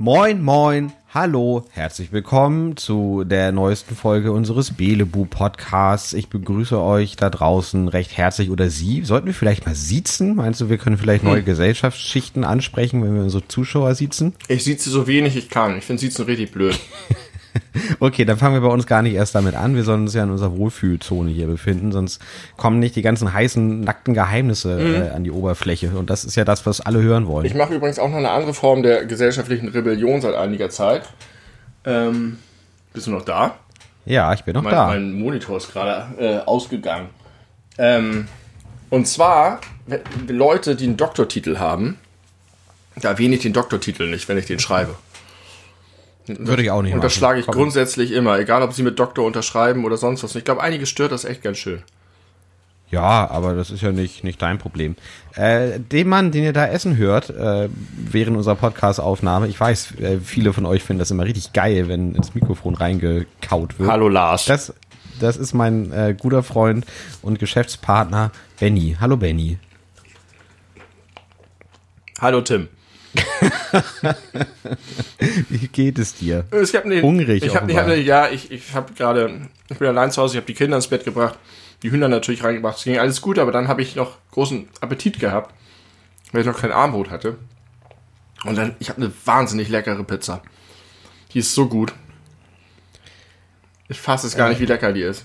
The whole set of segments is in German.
Moin, moin, hallo, herzlich willkommen zu der neuesten Folge unseres Belebu Podcasts. Ich begrüße euch da draußen recht herzlich oder Sie. Sollten wir vielleicht mal siezen? Meinst du, wir können vielleicht neue hm. Gesellschaftsschichten ansprechen, wenn wir unsere Zuschauer siezen? Ich sieze so wenig ich kann. Ich finde Siezen richtig blöd. Okay, dann fangen wir bei uns gar nicht erst damit an. Wir sollen uns ja in unserer Wohlfühlzone hier befinden, sonst kommen nicht die ganzen heißen, nackten Geheimnisse mhm. äh, an die Oberfläche. Und das ist ja das, was alle hören wollen. Ich mache übrigens auch noch eine andere Form der gesellschaftlichen Rebellion seit einiger Zeit. Ähm, bist du noch da? Ja, ich bin noch mein, da. Mein Monitor ist gerade äh, ausgegangen. Ähm, und zwar, Leute, die einen Doktortitel haben, da erwähne ich den Doktortitel nicht, wenn ich den schreibe. Würde ich auch nicht Unterschlage ich Komm. grundsätzlich immer, egal ob sie mit Doktor unterschreiben oder sonst was. ich glaube, einige stört das echt ganz schön. Ja, aber das ist ja nicht, nicht dein Problem. Äh, dem Mann, den ihr da essen hört, äh, während unserer Podcast-Aufnahme, ich weiß, äh, viele von euch finden das immer richtig geil, wenn ins Mikrofon reingekaut wird. Hallo Lars. Das, das ist mein äh, guter Freund und Geschäftspartner Benny. Hallo Benny. Hallo Tim. Wie geht es dir? Ich hab ne, Hungrig. Ich hab, ich hab ne, ja, ich, ich habe gerade, ich bin allein zu Hause, ich habe die Kinder ins Bett gebracht, die Hühner natürlich reingebracht. Es ging alles gut, aber dann habe ich noch großen Appetit gehabt, weil ich noch kein Armbrot hatte. Und dann, ich habe eine wahnsinnig leckere Pizza. Die ist so gut. Ich fasse es gar äh. nicht, wie lecker die ist.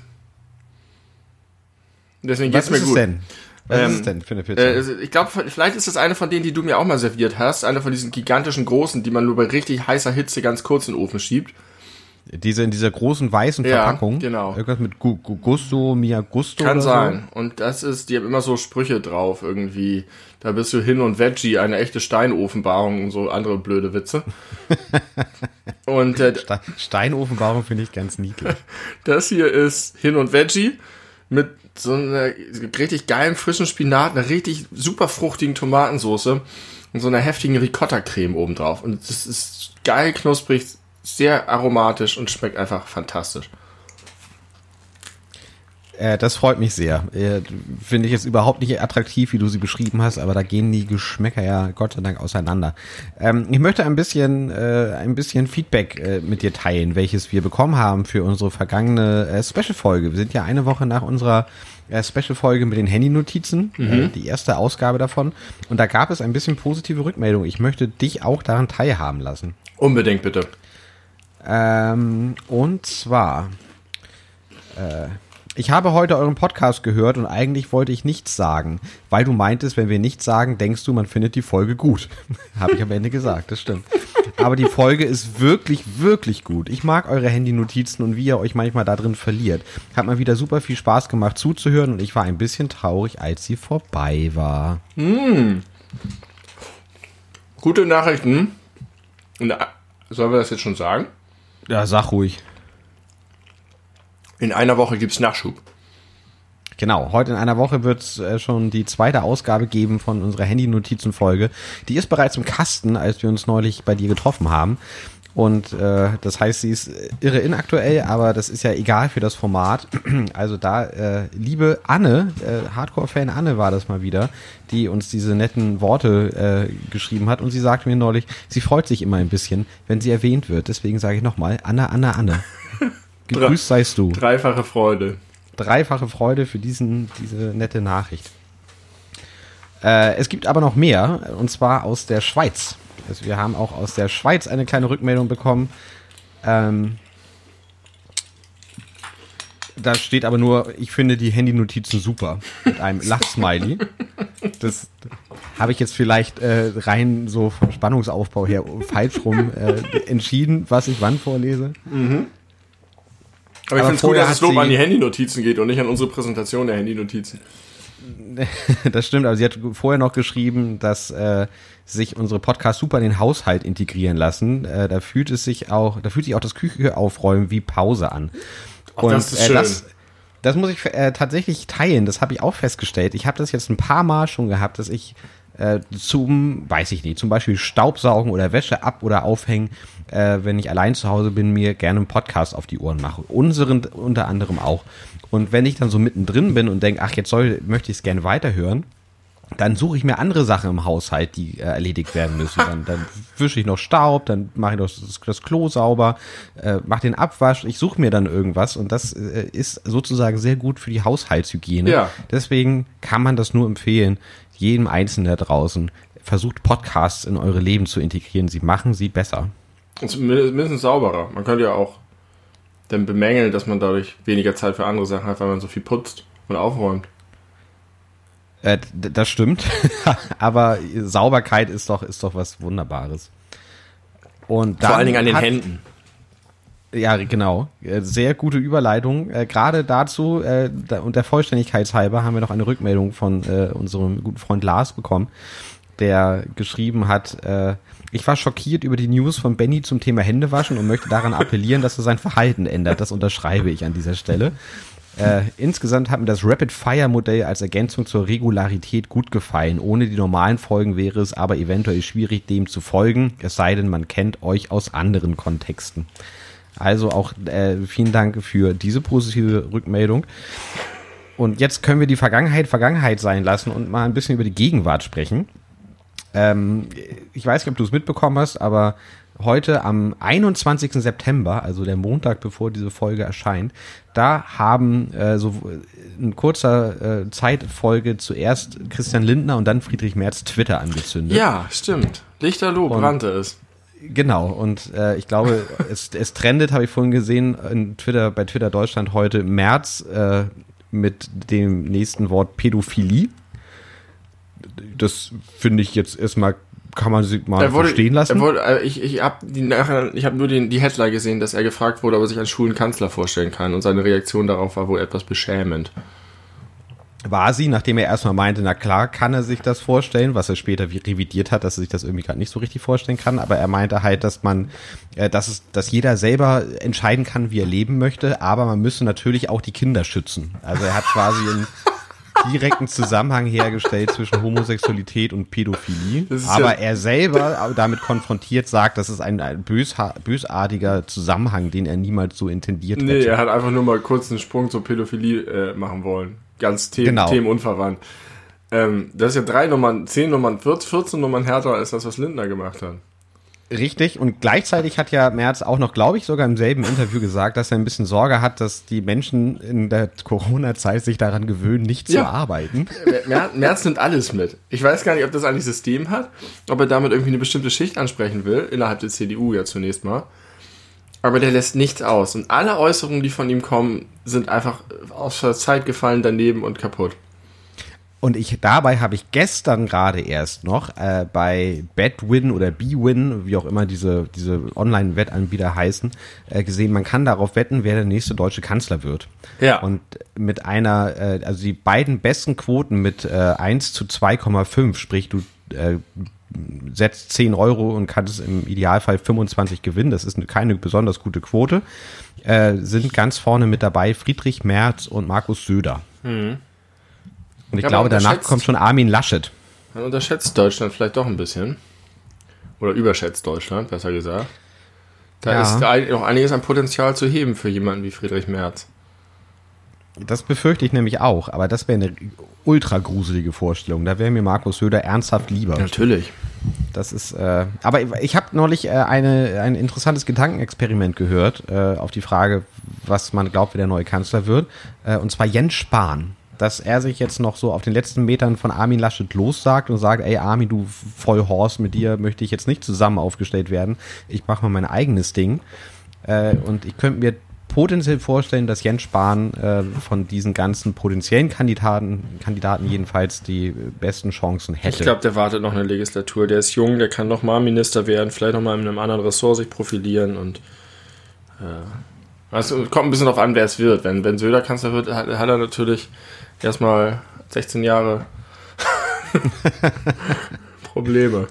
Deswegen geht's mir gut. Denn? Was ähm, ist es denn für eine Pizza? Äh, ich glaube, vielleicht ist das eine von denen, die du mir auch mal serviert hast. Eine von diesen gigantischen großen, die man nur bei richtig heißer Hitze ganz kurz in den Ofen schiebt. Diese in dieser großen weißen ja, Verpackung. genau. Irgendwas mit Gu Gu Gusto, Mia Gusto. Kann sein. So. Und das ist, die haben immer so Sprüche drauf irgendwie. Da bist du hin und Veggie, eine echte Steinofenbarung und so andere blöde Witze. und äh, Steinofenbarung finde ich ganz niedlich. Das hier ist hin und Veggie mit so einer richtig geilen frischen Spinat, einer richtig super fruchtigen Tomatensoße und so einer heftigen Ricotta-Creme obendrauf. Und das ist geil knusprig, sehr aromatisch und schmeckt einfach fantastisch. Äh, das freut mich sehr. Äh, Finde ich jetzt überhaupt nicht attraktiv, wie du sie beschrieben hast, aber da gehen die Geschmäcker ja Gott sei Dank auseinander. Ähm, ich möchte ein bisschen, äh, ein bisschen Feedback äh, mit dir teilen, welches wir bekommen haben für unsere vergangene äh, Special-Folge. Wir sind ja eine Woche nach unserer äh, Special-Folge mit den Handy-Notizen, mhm. die erste Ausgabe davon. Und da gab es ein bisschen positive Rückmeldung. Ich möchte dich auch daran teilhaben lassen. Unbedingt, bitte. Ähm, und zwar, ich habe heute euren Podcast gehört und eigentlich wollte ich nichts sagen, weil du meintest, wenn wir nichts sagen, denkst du, man findet die Folge gut. habe ich am Ende gesagt, das stimmt. Aber die Folge ist wirklich, wirklich gut. Ich mag eure Handy-Notizen und wie ihr euch manchmal da drin verliert. Hat mal wieder super viel Spaß gemacht zuzuhören und ich war ein bisschen traurig, als sie vorbei war. Hm. Gute Nachrichten. Und, sollen wir das jetzt schon sagen? Ja, sag ruhig. In einer Woche gibt es Nachschub. Genau, heute in einer Woche wird es äh, schon die zweite Ausgabe geben von unserer Handy-Notizen-Folge. Die ist bereits im Kasten, als wir uns neulich bei dir getroffen haben. Und äh, das heißt, sie ist irre inaktuell, aber das ist ja egal für das Format. Also da, äh, liebe Anne, äh, Hardcore-Fan Anne war das mal wieder, die uns diese netten Worte äh, geschrieben hat. Und sie sagte mir neulich, sie freut sich immer ein bisschen, wenn sie erwähnt wird. Deswegen sage ich nochmal, Anne, Anne, Anne. Gegrüßt seist du. Dreifache Freude. Dreifache Freude für diesen, diese nette Nachricht. Äh, es gibt aber noch mehr, und zwar aus der Schweiz. Also wir haben auch aus der Schweiz eine kleine Rückmeldung bekommen. Ähm, da steht aber nur, ich finde die Handynotizen super. Mit einem Lachsmiley. Das habe ich jetzt vielleicht äh, rein so vom Spannungsaufbau her falsch rum äh, entschieden, was ich wann vorlese. Mhm. Aber ich finde es gut, dass es Lob an die Handynotizen geht und nicht an unsere Präsentation der Handynotizen. das stimmt, aber sie hat vorher noch geschrieben, dass äh, sich unsere Podcasts super in den Haushalt integrieren lassen. Äh, da fühlt es sich auch, da fühlt sich auch das Küche aufräumen wie Pause an. Ach, und das ist äh, schön. Das, das muss ich äh, tatsächlich teilen, das habe ich auch festgestellt. Ich habe das jetzt ein paar Mal schon gehabt, dass ich äh, zum, weiß ich nicht, zum Beispiel Staubsaugen oder Wäsche ab oder aufhängen, äh, wenn ich allein zu Hause bin, mir gerne einen Podcast auf die Ohren mache. Unseren unter anderem auch. Und wenn ich dann so mittendrin bin und denke, ach, jetzt soll, möchte ich es gerne weiterhören, dann suche ich mir andere Sachen im Haushalt, die äh, erledigt werden müssen. Dann, dann wische ich noch Staub, dann mache ich noch das, das Klo sauber, äh, mache den Abwasch. Ich suche mir dann irgendwas und das äh, ist sozusagen sehr gut für die Haushaltshygiene. Ja. Deswegen kann man das nur empfehlen, jedem Einzelnen da draußen. Versucht Podcasts in eure Leben zu integrieren. Sie machen sie besser. Zumindest sauberer. Man könnte ja auch dann bemängeln, dass man dadurch weniger Zeit für andere Sachen hat, weil man so viel putzt und aufräumt. Äh, das stimmt. Aber Sauberkeit ist doch, ist doch was Wunderbares. Und Vor allen Dingen an den hat- Händen. Ja, genau. Äh, Sehr gute Überleitung. Äh, Gerade dazu äh, da, und der Vollständigkeit halber haben wir noch eine Rückmeldung von äh, unserem guten Freund Lars bekommen, der geschrieben hat, äh, ich war schockiert über die News von Benny zum Thema Händewaschen und möchte daran appellieren, dass er sein Verhalten ändert. Das unterschreibe ich an dieser Stelle. Äh, insgesamt hat mir das Rapid-Fire-Modell als Ergänzung zur Regularität gut gefallen. Ohne die normalen Folgen wäre es aber eventuell schwierig, dem zu folgen, es sei denn, man kennt euch aus anderen Kontexten. Also auch äh, vielen Dank für diese positive Rückmeldung. Und jetzt können wir die Vergangenheit Vergangenheit sein lassen und mal ein bisschen über die Gegenwart sprechen. Ähm, ich weiß nicht, ob du es mitbekommen hast, aber heute am 21. September, also der Montag, bevor diese Folge erscheint, da haben äh, so in kurzer äh, Zeitfolge zuerst Christian Lindner und dann Friedrich Merz Twitter angezündet. Ja, stimmt. Lichterloh Und- brannte es. Genau, und äh, ich glaube, es, es trendet, habe ich vorhin gesehen, in Twitter, bei Twitter Deutschland heute März äh, mit dem nächsten Wort Pädophilie. Das finde ich jetzt erstmal, kann man sich mal Er wurde, verstehen lassen. Er wurde, äh, ich ich habe habe nur den, die Headline gesehen, dass er gefragt wurde, ob er sich einen schwulen Kanzler vorstellen kann. Und seine Reaktion darauf war wohl etwas beschämend. War sie, nachdem er erstmal meinte, na klar kann er sich das vorstellen, was er später revidiert hat, dass er sich das irgendwie gerade nicht so richtig vorstellen kann, aber er meinte halt, dass man, äh, dass es, dass jeder selber entscheiden kann, wie er leben möchte, aber man müsse natürlich auch die Kinder schützen. Also er hat quasi einen direkten Zusammenhang hergestellt zwischen Homosexualität und Pädophilie, aber ja- er selber damit konfrontiert sagt, das ist ein, ein bösartiger Zusammenhang, den er niemals so intendiert Nee, hätte. er hat einfach nur mal kurz einen Sprung zur Pädophilie äh, machen wollen. Ganz them Genau. themenunverwandt. Ähm, das ist ja drei Nummern, zehn Nummern, 14, 14 Nummern härter als das, was Lindner gemacht hat. Richtig, und gleichzeitig hat ja Merz auch noch, glaube ich, sogar im selben Interview gesagt, dass er ein bisschen Sorge hat, dass die Menschen in der Corona-Zeit sich daran gewöhnen, nicht zu Ja. arbeiten. Mer Merz nimmt alles mit. Ich weiß gar nicht, ob das eigentlich System hat, ob er damit irgendwie eine bestimmte Schicht ansprechen will, innerhalb der CDU ja zunächst mal. Aber der lässt nichts aus. Und alle Äußerungen, die von ihm kommen, sind einfach aus der Zeit gefallen, daneben und kaputt. Und ich dabei habe ich gestern gerade erst noch äh, bei Bedwin oder Bwin, wie auch immer diese, diese Online-Wettanbieter heißen, äh, gesehen, man kann darauf wetten, wer der nächste deutsche Kanzler wird. Ja. Und mit einer, äh, also die beiden besten Quoten mit äh, 1 zu 2,5, sprich du äh, setzt 10 Euro und kannst im Idealfall 25 gewinnen, das ist keine besonders gute Quote, äh, sind ganz vorne mit dabei Friedrich Merz und Markus Söder. Und ich Ja, glaube, danach kommt schon Armin Laschet. Man unterschätzt Deutschland vielleicht doch ein bisschen. Oder überschätzt Deutschland, besser gesagt. Da Ja. ist ein- noch einiges an Potenzial zu heben für jemanden wie Friedrich Merz. Das befürchte ich nämlich auch, aber das wäre eine ultra gruselige Vorstellung. Da wäre mir Markus Söder ernsthaft lieber. Natürlich. Das ist, äh, aber ich habe neulich äh, eine, ein interessantes Gedankenexperiment gehört äh, auf die Frage, was man glaubt, wer der neue Kanzler wird. Äh, und zwar Jens Spahn. Dass er sich jetzt noch so auf den letzten Metern von Armin Laschet lossagt und sagt, ey Armin, du Vollhorst, mit dir möchte ich jetzt nicht zusammen aufgestellt werden. Ich mache mal mein eigenes Ding. Äh, und ich könnte mir potenziell vorstellen, dass Jens Spahn äh, von diesen ganzen potenziellen Kandidaten, Kandidaten jedenfalls die besten Chancen hätte. Ich glaube, der wartet noch eine Legislatur. Der ist jung, der kann noch mal Minister werden, vielleicht noch mal in einem anderen Ressort sich profilieren und äh, also kommt ein bisschen darauf an, wer es wird. Wenn, wenn Söder Kanzler wird, hat, hat er natürlich erstmal 16 Jahre Probleme.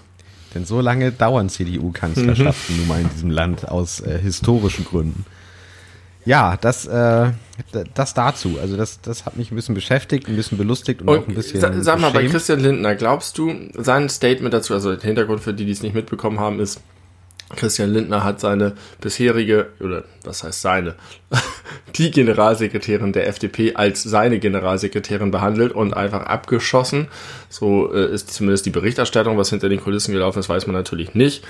Denn so lange dauern CDU-Kanzlerschaften nun mal in diesem Land aus äh, historischen Gründen. Ja, das, äh, das dazu. Also das, das hat mich ein bisschen beschäftigt, ein bisschen belustigt und, und auch ein bisschen. Sag, sag mal, bei Christian Lindner, glaubst du, sein Statement dazu, also der Hintergrund für die, die es nicht mitbekommen haben, ist, Christian Lindner hat seine bisherige, oder was heißt seine, die Generalsekretärin der FDP als seine Generalsekretärin behandelt und einfach abgeschossen. So äh, ist zumindest die Berichterstattung, was hinter den Kulissen gelaufen ist, weiß man natürlich nicht.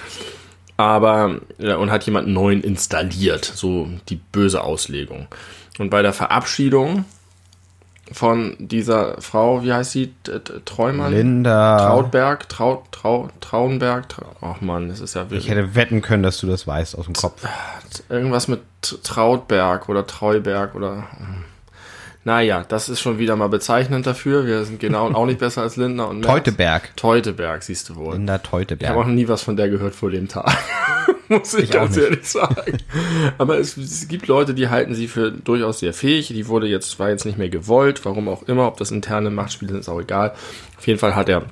Aber, ja, und hat jemanden neuen installiert, so die böse Auslegung. Und bei der Verabschiedung von dieser Frau, wie heißt sie? Träumann? Linda. Trautberg, Traut, Trau, Trauenberg. Ach man, das ist ja wirklich. Ich hätte wetten können, dass du das weißt aus dem Kopf. Irgendwas mit Trautberg oder Treuberg oder. Hm. Naja, das ist schon wieder mal bezeichnend dafür. Wir sind genau auch nicht besser als Lindner und Merz. Teuteberg. Teuteberg, siehst du wohl. Linda Teuteberg. Ich habe auch noch nie was von der gehört vor dem Tag. Muss ich, ich ganz ehrlich sagen. Aber es, es, gibt Leute, die halten sie für durchaus sehr fähig. Die wurde jetzt, war jetzt nicht mehr gewollt, warum auch immer, ob das interne Machtspiele sind, ist auch egal. Auf jeden Fall hat er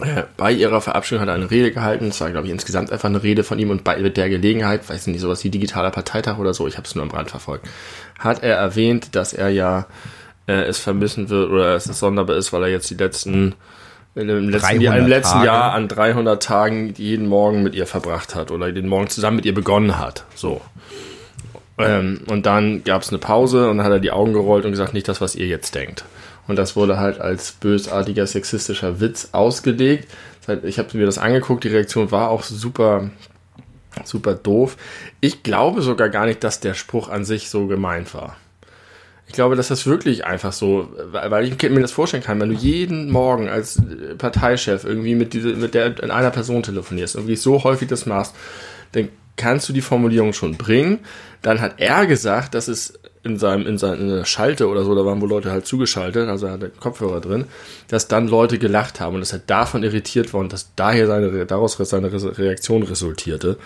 äh, bei ihrer Verabschiedung hat er eine Rede gehalten. Es war, glaube ich, insgesamt einfach eine Rede von ihm und bei der Gelegenheit, weiß nicht, sowas wie digitaler Parteitag oder so, ich habe es nur am Rand verfolgt, hat er erwähnt, dass er ja äh, es vermissen wird oder es sonderbar ist, weil er jetzt die letzten im letzten, Jahr, im letzten Jahr an 300 Tagen jeden Morgen mit ihr verbracht hat oder den Morgen zusammen mit ihr begonnen hat. So. Ähm, und dann gab es eine Pause und dann hat er die Augen gerollt und gesagt, nicht das, was ihr jetzt denkt. Und das wurde halt als bösartiger sexistischer Witz ausgelegt. Ich habe mir das angeguckt, die Reaktion war auch super, super doof. Ich glaube sogar gar nicht, dass der Spruch an sich so gemeint war. Ich glaube, dass das wirklich einfach so, weil ich mir das vorstellen kann, wenn du jeden Morgen als Parteichef irgendwie mit, diese, mit der in einer Person telefonierst, irgendwie so häufig das machst, dann kannst du die Formulierung schon bringen. Dann hat er gesagt, dass es in seinem, in seiner Schalte oder so, da waren wohl Leute halt zugeschaltet, also er hatte Kopfhörer drin, dass dann Leute gelacht haben und dass er davon irritiert war und dass daher seine, daraus seine Reaktion resultierte.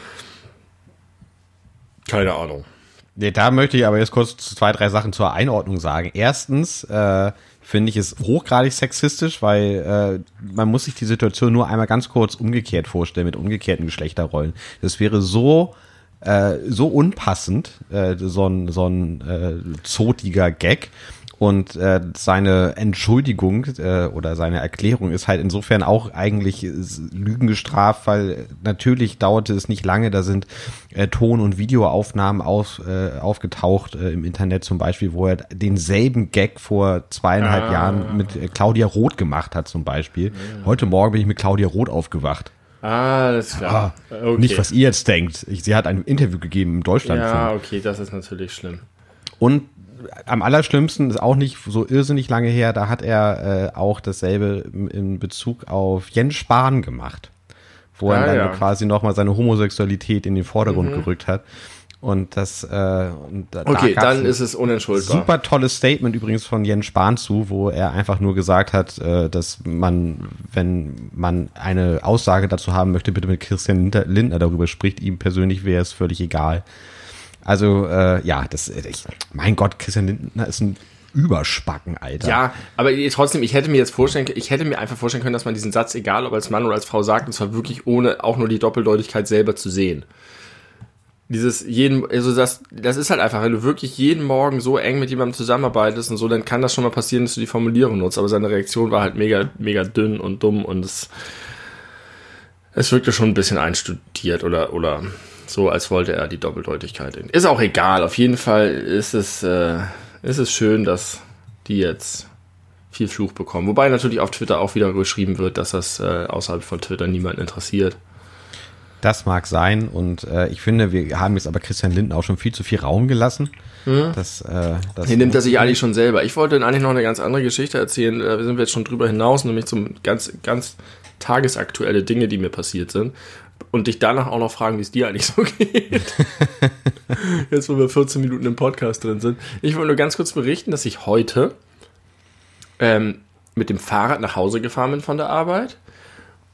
Keine Ahnung. Nee, da möchte ich aber jetzt kurz zwei, drei Sachen zur Einordnung sagen. Erstens, äh, finde ich es hochgradig sexistisch, weil äh, man muss sich die Situation nur einmal ganz kurz umgekehrt vorstellen mit umgekehrten Geschlechterrollen. Das wäre so äh, so unpassend, äh, so ein so ein äh, zotiger Gag. Und äh, seine Entschuldigung äh, oder seine Erklärung ist halt insofern auch eigentlich Lügen gestraft, weil natürlich dauerte es nicht lange, da sind äh, Ton- und Videoaufnahmen auf, äh, aufgetaucht äh, im Internet zum Beispiel, wo er denselben Gag vor zweieinhalb ah. Jahren mit äh, Claudia Roth gemacht hat zum Beispiel. Ja. Heute Morgen bin ich mit Claudia Roth aufgewacht. Ah, alles klar. Ah, okay. Nicht, was ihr jetzt denkt. Ich, sie hat ein Interview gegeben im Deutschland. Ja, okay, das ist natürlich schlimm. Und am allerschlimmsten ist auch nicht so irrsinnig lange her, da hat er äh, auch dasselbe in Bezug auf Jens Spahn gemacht, wo ah, er dann ja. quasi nochmal seine Homosexualität in den Vordergrund mhm. gerückt hat. Und das äh, und da, Okay, da dann ist es unentschuldbar. Super tolles Statement übrigens von Jens Spahn zu, wo er einfach nur gesagt hat, äh, dass man, wenn man eine Aussage dazu haben möchte, bitte mit Christian Lindner darüber spricht. Ihm persönlich wäre es völlig egal. Also äh, ja, das, ich, mein Gott, Christian Lindner ist ein Überspacken, Alter. Ja, aber trotzdem, ich hätte mir jetzt vorstellen, ich hätte mir einfach vorstellen können, dass man diesen Satz, egal ob als Mann oder als Frau sagt, und zwar wirklich ohne auch nur die Doppeldeutigkeit selber zu sehen. Dieses jeden, also das, das ist halt einfach, wenn du wirklich jeden Morgen so eng mit jemandem zusammenarbeitest und so, dann kann das schon mal passieren, dass du die Formulierung nutzt. Aber seine Reaktion war halt mega, mega dünn und dumm und es, es wirkte schon ein bisschen einstudiert oder, oder so als wollte er die Doppeldeutigkeit. Ist auch egal. Auf jeden Fall ist es, äh, ist es schön, dass die jetzt viel Fluch bekommen. Wobei natürlich auf Twitter auch wieder geschrieben wird, dass das äh, außerhalb von Twitter niemanden interessiert. Das mag sein und äh, ich finde, wir haben jetzt aber Christian Linden auch schon viel zu viel Raum gelassen. Mhm. Das, äh, das Hier nimmt er sich eigentlich schon selber. Ich wollte eigentlich noch eine ganz andere Geschichte erzählen. Äh, wir sind jetzt schon drüber hinaus, nämlich zum ganz, ganz tagesaktuelle Dinge, die mir passiert sind und dich danach auch noch fragen, wie es dir eigentlich so geht. Jetzt, wo wir 14 Minuten im Podcast drin sind. Ich wollte nur ganz kurz berichten, dass ich heute ähm, mit dem Fahrrad nach Hause gefahren bin von der Arbeit.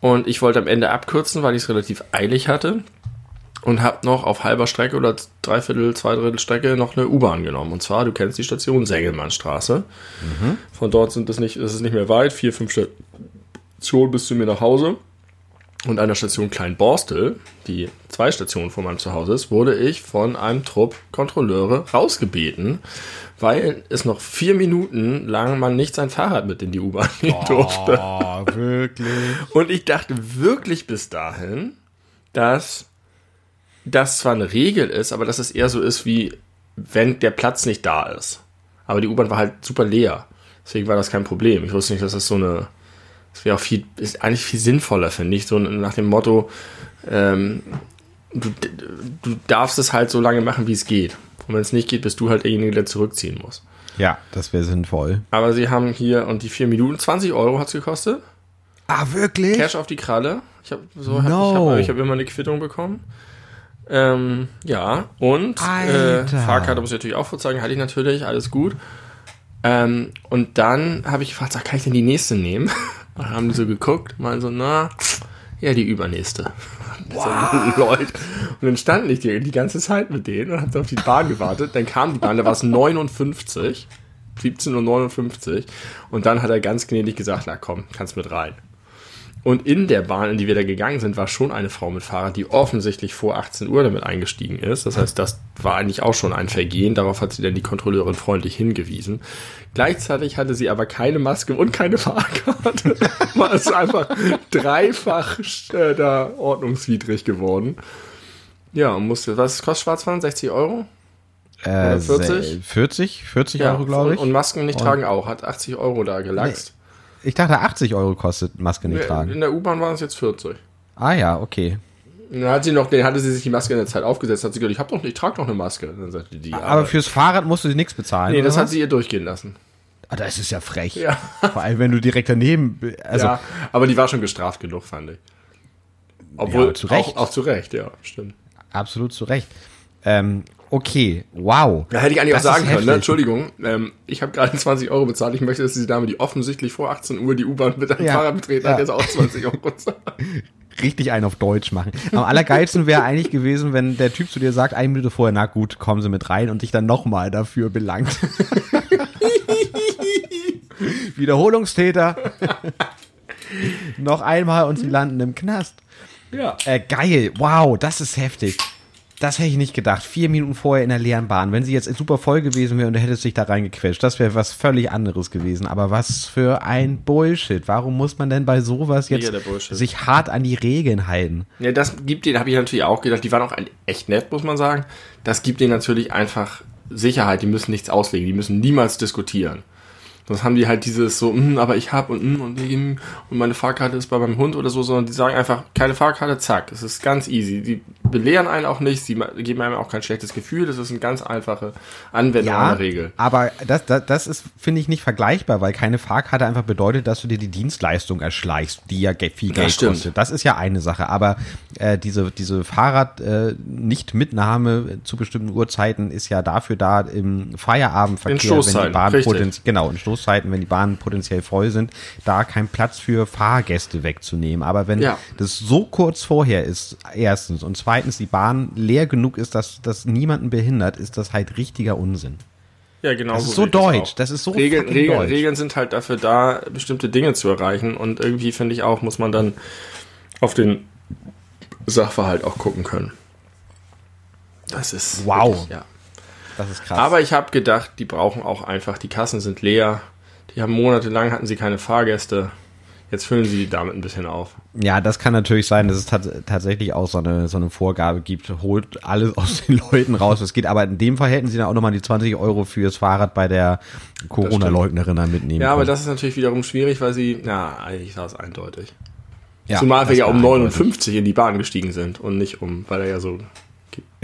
Und ich wollte am Ende abkürzen, weil ich es relativ eilig hatte. Und habe noch auf halber Strecke oder dreiviertel, zwei Drittel Strecke noch eine U-Bahn genommen. Und zwar, du kennst die Station Sengelmannstraße. Mhm. Von dort sind es nicht, ist es nicht mehr weit, vier, fünf Stationen bis zu mir nach Hause und an der Station Kleinborstel, die zwei Stationen vor meinem Zuhause ist, wurde ich von einem Trupp Kontrolleure rausgebeten, weil es noch vier Minuten lang man nicht sein Fahrrad mit in die U-Bahn nehmen durfte. Oh, wirklich? Und ich dachte wirklich bis dahin, dass das zwar eine Regel ist, aber dass es eher so ist wie, wenn der Platz nicht da ist. Aber die U-Bahn war halt super leer. Deswegen war das kein Problem. Ich wusste nicht, dass das so eine, das wäre auch viel, ist eigentlich viel sinnvoller, finde ich. So nach dem Motto, ähm, du, du darfst es halt so lange machen, wie es geht. Und wenn es nicht geht, bist du halt derjenige, der zurückziehen muss. Ja, das wäre sinnvoll. Aber sie haben hier, und die vier Minuten, 20 Euro hat es gekostet. Ah, wirklich? Cash auf die Kralle. Ich habe so, hab, No. ich habe ich hab immer eine Quittung bekommen. Ähm, ja, und äh. Fahrkarte muss ich natürlich auch vorzeigen, hatte ich natürlich, alles gut. Ähm, und dann habe ich gefragt, sag, kann ich denn die nächste nehmen? Dann haben die so geguckt, meinen so, na, ja, die übernächste. So, Leute. Und dann stand ich die, die ganze Zeit mit denen und hab auf die Bahn gewartet. Dann kam die Bahn, da war es 59, 17.59 Uhr. Und dann hat er ganz gnädig gesagt, na komm, kannst mit rein. Und in der Bahn, in die wir da gegangen sind, war schon eine Frau mit Fahrrad, die offensichtlich vor 18 Uhr damit eingestiegen ist. Das heißt, das war eigentlich auch schon ein Vergehen. Darauf hat sie dann die Kontrolleurin freundlich hingewiesen. Gleichzeitig hatte sie aber keine Maske und keine Fahrkarte. War es einfach dreifach äh, da ordnungswidrig geworden. Ja, und musste, was kostet Schwarzfahren? 60 Euro? Äh, 40? 40? 40 Euro, glaube ich. Und Masken nicht tragen auch. Hat 80 Euro da gelaxt. Ich dachte, 80 Euro kostet Maske nicht tragen. In der U-Bahn waren es jetzt 40. Ah ja, okay. Dann hat sie noch, dann hatte sie sich die Maske in der Zeit aufgesetzt, hat sie gesagt, ich hab doch, ich trage doch eine Maske. Dann sagte die, ja, Aber fürs Fahrrad musst du dir nichts bezahlen. nee, das oder hat was? sie ihr durchgehen lassen. Ah, das ist ja frech. Ja. Vor allem, wenn du direkt daneben. Also, ja, aber die war schon gestraft genug, fand ich. Obwohl, Ja, zu Recht. Auch, auch zu Recht, ja, stimmt. absolut zu Recht. Ähm, okay, wow. Da hätte ich eigentlich Das auch sagen können, ne? Entschuldigung, ähm, ich habe gerade 20 Euro bezahlt. Ich möchte, dass diese Dame, die offensichtlich vor 18 Uhr die U-Bahn mit einem Ja. Fahrrad betreten Ja. hat, jetzt auch 20 Euro bezahlt. Richtig einen auf Deutsch machen. Am allergeilsten wäre eigentlich gewesen, wenn der Typ zu dir sagt, eine Minute vorher, na gut, kommen Sie mit rein und dich dann nochmal dafür belangt. Wiederholungstäter. Noch einmal und sie landen im Knast. Ja. Äh, geil, wow, das ist heftig. Das hätte ich nicht gedacht. Vier Minuten vorher in der leeren Bahn. Wenn sie jetzt super voll gewesen wäre und du hättest dich da reingequetscht, das wäre was völlig anderes gewesen. Aber was für ein Bullshit. Warum muss man denn bei sowas jetzt sich hart an die Regeln halten? Ja, das gibt denen, habe ich natürlich auch gedacht, die waren auch echt nett, muss man sagen. Das gibt denen natürlich einfach Sicherheit, die müssen nichts auslegen, die müssen niemals diskutieren. Sonst haben die halt dieses so, "Hm, aber ich hab und hm, und, hm, und meine Fahrkarte ist bei meinem Hund oder so, sondern die sagen einfach, keine Fahrkarte, zack. Es ist ganz easy. Die belehren einen auch nicht, sie geben einem auch kein schlechtes Gefühl. Das ist eine ganz einfache Anwendung einer Regel. aber das, das, das ist, finde ich, nicht vergleichbar, weil keine Fahrkarte einfach bedeutet, dass du dir die Dienstleistung erschleichst, die ja viel Geld stimmt. kostet. Das ist ja eine Sache. Aber äh, diese, diese Fahrrad-Nicht-Mitnahme zu bestimmten Uhrzeiten ist ja dafür da im Feierabendverkehr, wenn die Bahn potenziell, genau, in Stoßzeiten, wenn die Bahnen potenziell voll sind, da keinen Platz für Fahrgäste wegzunehmen. Aber wenn Ja. das so kurz vorher ist, erstens, und zweitens die Bahn leer genug ist, dass das niemanden behindert, ist das halt richtiger Unsinn. Ja, genau. Das ist so deutsch. Das ist so Regeln, Regeln, deutsch. Regeln sind halt dafür da, bestimmte Dinge zu erreichen. Und irgendwie finde ich auch, muss man dann auf den Sachverhalt auch gucken können. Das ist Wow. wirklich, ja. Das ist krass. Aber ich habe gedacht, die brauchen auch einfach, die Kassen sind leer. Die haben monatelang hatten sie keine Fahrgäste. Jetzt füllen sie die damit ein bisschen auf. ja, das kann natürlich sein, dass es tat tatsächlich auch so eine, so eine Vorgabe gibt, holt alles aus den Leuten raus. Es geht, aber in dem Fall hätten sie dann auch nochmal die 20 Euro fürs Fahrrad bei der Corona-Leugnerin dann mitnehmen Ja, aber können. das ist natürlich wiederum schwierig, weil sie, na, eigentlich war es eindeutig. ja, Zumal wir ja um eindeutig. 59 in die Bahn gestiegen sind und nicht um, weil er ja so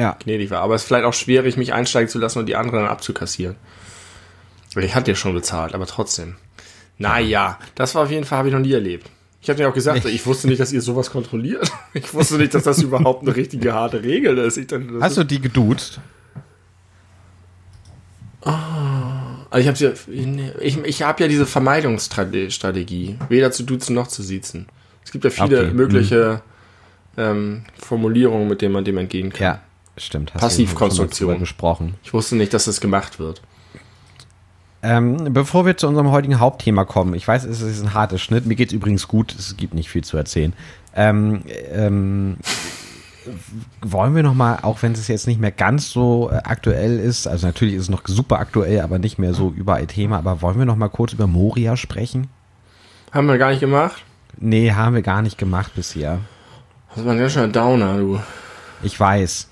Ja, gnädig war. Aber es ist vielleicht auch schwierig, mich einsteigen zu lassen und die anderen dann abzukassieren. Ich hatte ja schon bezahlt, aber trotzdem. Naja, das war auf jeden Fall, habe ich noch nie erlebt. Ich habe dir auch gesagt, ich wusste nicht, dass ihr sowas kontrolliert. Ich wusste nicht, dass das überhaupt eine richtige harte Regel ist. Dachte, Hast du die geduzt? Also ich habe ja, ich, ich habe ja diese Vermeidungsstrategie, weder zu duzen noch zu siezen. Es gibt ja viele Okay, mögliche ähm, Formulierungen, mit denen man dem entgehen kann. Ja, stimmt. hast du Passivkonstruktion. drüber gesprochen. Ich wusste nicht, dass das gemacht wird. Ähm, bevor wir zu unserem heutigen Hauptthema kommen, ich weiß, es ist ein harter Schnitt, mir geht's übrigens gut, es gibt nicht viel zu erzählen. Ähm, ähm, wollen wir noch mal, auch wenn es jetzt nicht mehr ganz so äh, aktuell ist, also natürlich ist es noch super aktuell, aber nicht mehr so überall Thema, aber wollen wir noch mal kurz über Moria sprechen? Haben wir gar nicht gemacht? Nee, haben wir gar nicht gemacht bisher. Das war ein ganz schöner Downer, du. Ich weiß.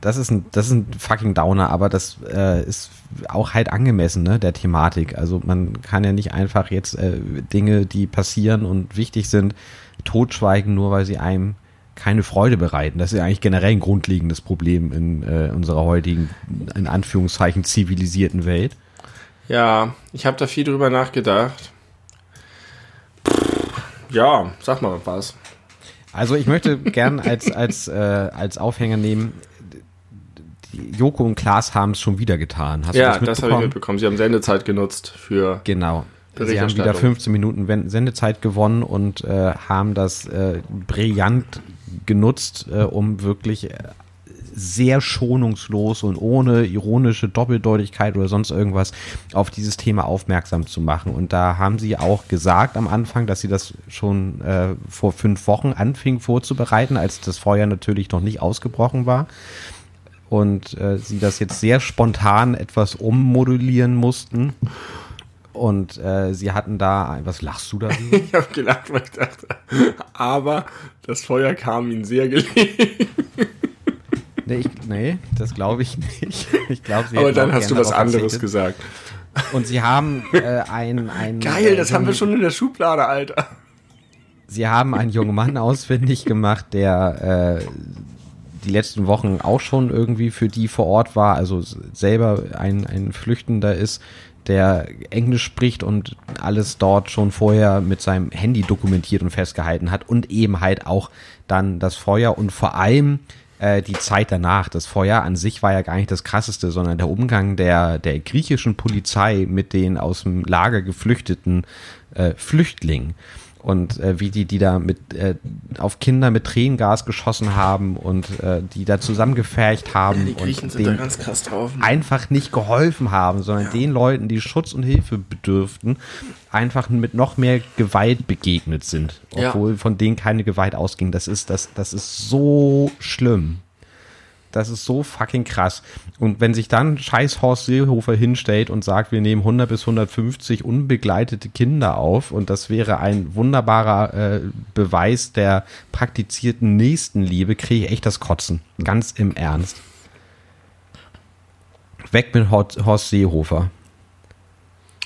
Das ist ein, das ist ein fucking Downer, aber das äh, ist auch halt angemessen, ne, der Thematik. Also man kann ja nicht einfach jetzt äh, Dinge, die passieren und wichtig sind, totschweigen, nur weil sie einem keine Freude bereiten. Das ist ja eigentlich generell ein grundlegendes Problem in äh, unserer heutigen, in Anführungszeichen, zivilisierten Welt. Ja, ich habe da viel drüber nachgedacht. Ja, sag mal was. Also ich möchte gern als, als, äh, als Aufhänger nehmen, Joko und Klaas haben es schon wieder getan. Hast ja, das, das habe ich mitbekommen. Sie haben Sendezeit genutzt für. Genau. Sie haben wieder 15 Minuten Sendezeit gewonnen und äh, haben das äh, brillant genutzt, äh, um wirklich äh, sehr schonungslos und ohne ironische Doppeldeutigkeit oder sonst irgendwas auf dieses Thema aufmerksam zu machen. Und da haben sie auch gesagt am Anfang, dass sie das schon äh, vor fünf Wochen anfing vorzubereiten, als das Feuer natürlich noch nicht ausgebrochen war. Und äh, sie das jetzt sehr spontan etwas ummodulieren mussten. Und äh, sie hatten da, was lachst du da? ich habe gelacht, weil ich dachte, aber das Feuer kam ihnen sehr gelegen. Nee, ich, nee das glaube ich nicht. Ich glaub, sie Aber dann hast du was anderes gesagt. Und sie haben äh, ein, ein. Geil, äh, das haben wir schon in der Schublade, Alter. Sie haben einen jungen Mann ausfindig gemacht, der äh, die letzten Wochen auch schon irgendwie für die vor Ort war, also selber ein, ein Flüchtender ist, der Englisch spricht und alles dort schon vorher mit seinem Handy dokumentiert und festgehalten hat und eben halt auch dann das Feuer und vor allem äh, die Zeit danach. Das Feuer an sich war ja gar nicht das krasseste, sondern der Umgang der, der griechischen Polizei mit den aus dem Lager geflüchteten äh, Flüchtlingen und äh, wie die die da mit äh, auf Kinder mit Tränengas geschossen haben und äh, die da zusammengefercht haben ja, und krass drauf. einfach nicht geholfen haben, sondern ja. den Leuten, die Schutz und Hilfe bedürften, einfach mit noch mehr Gewalt begegnet sind, obwohl ja. von denen keine Gewalt ausging. Das ist das das ist so schlimm. Das ist so fucking krass. Und wenn sich dann scheiß Horst Seehofer hinstellt und sagt, wir nehmen 100 bis 150 unbegleitete Kinder auf und das wäre ein wunderbarer äh, Beweis der praktizierten Nächstenliebe, kriege ich echt das Kotzen. Ganz im Ernst. Weg mit Horst Seehofer.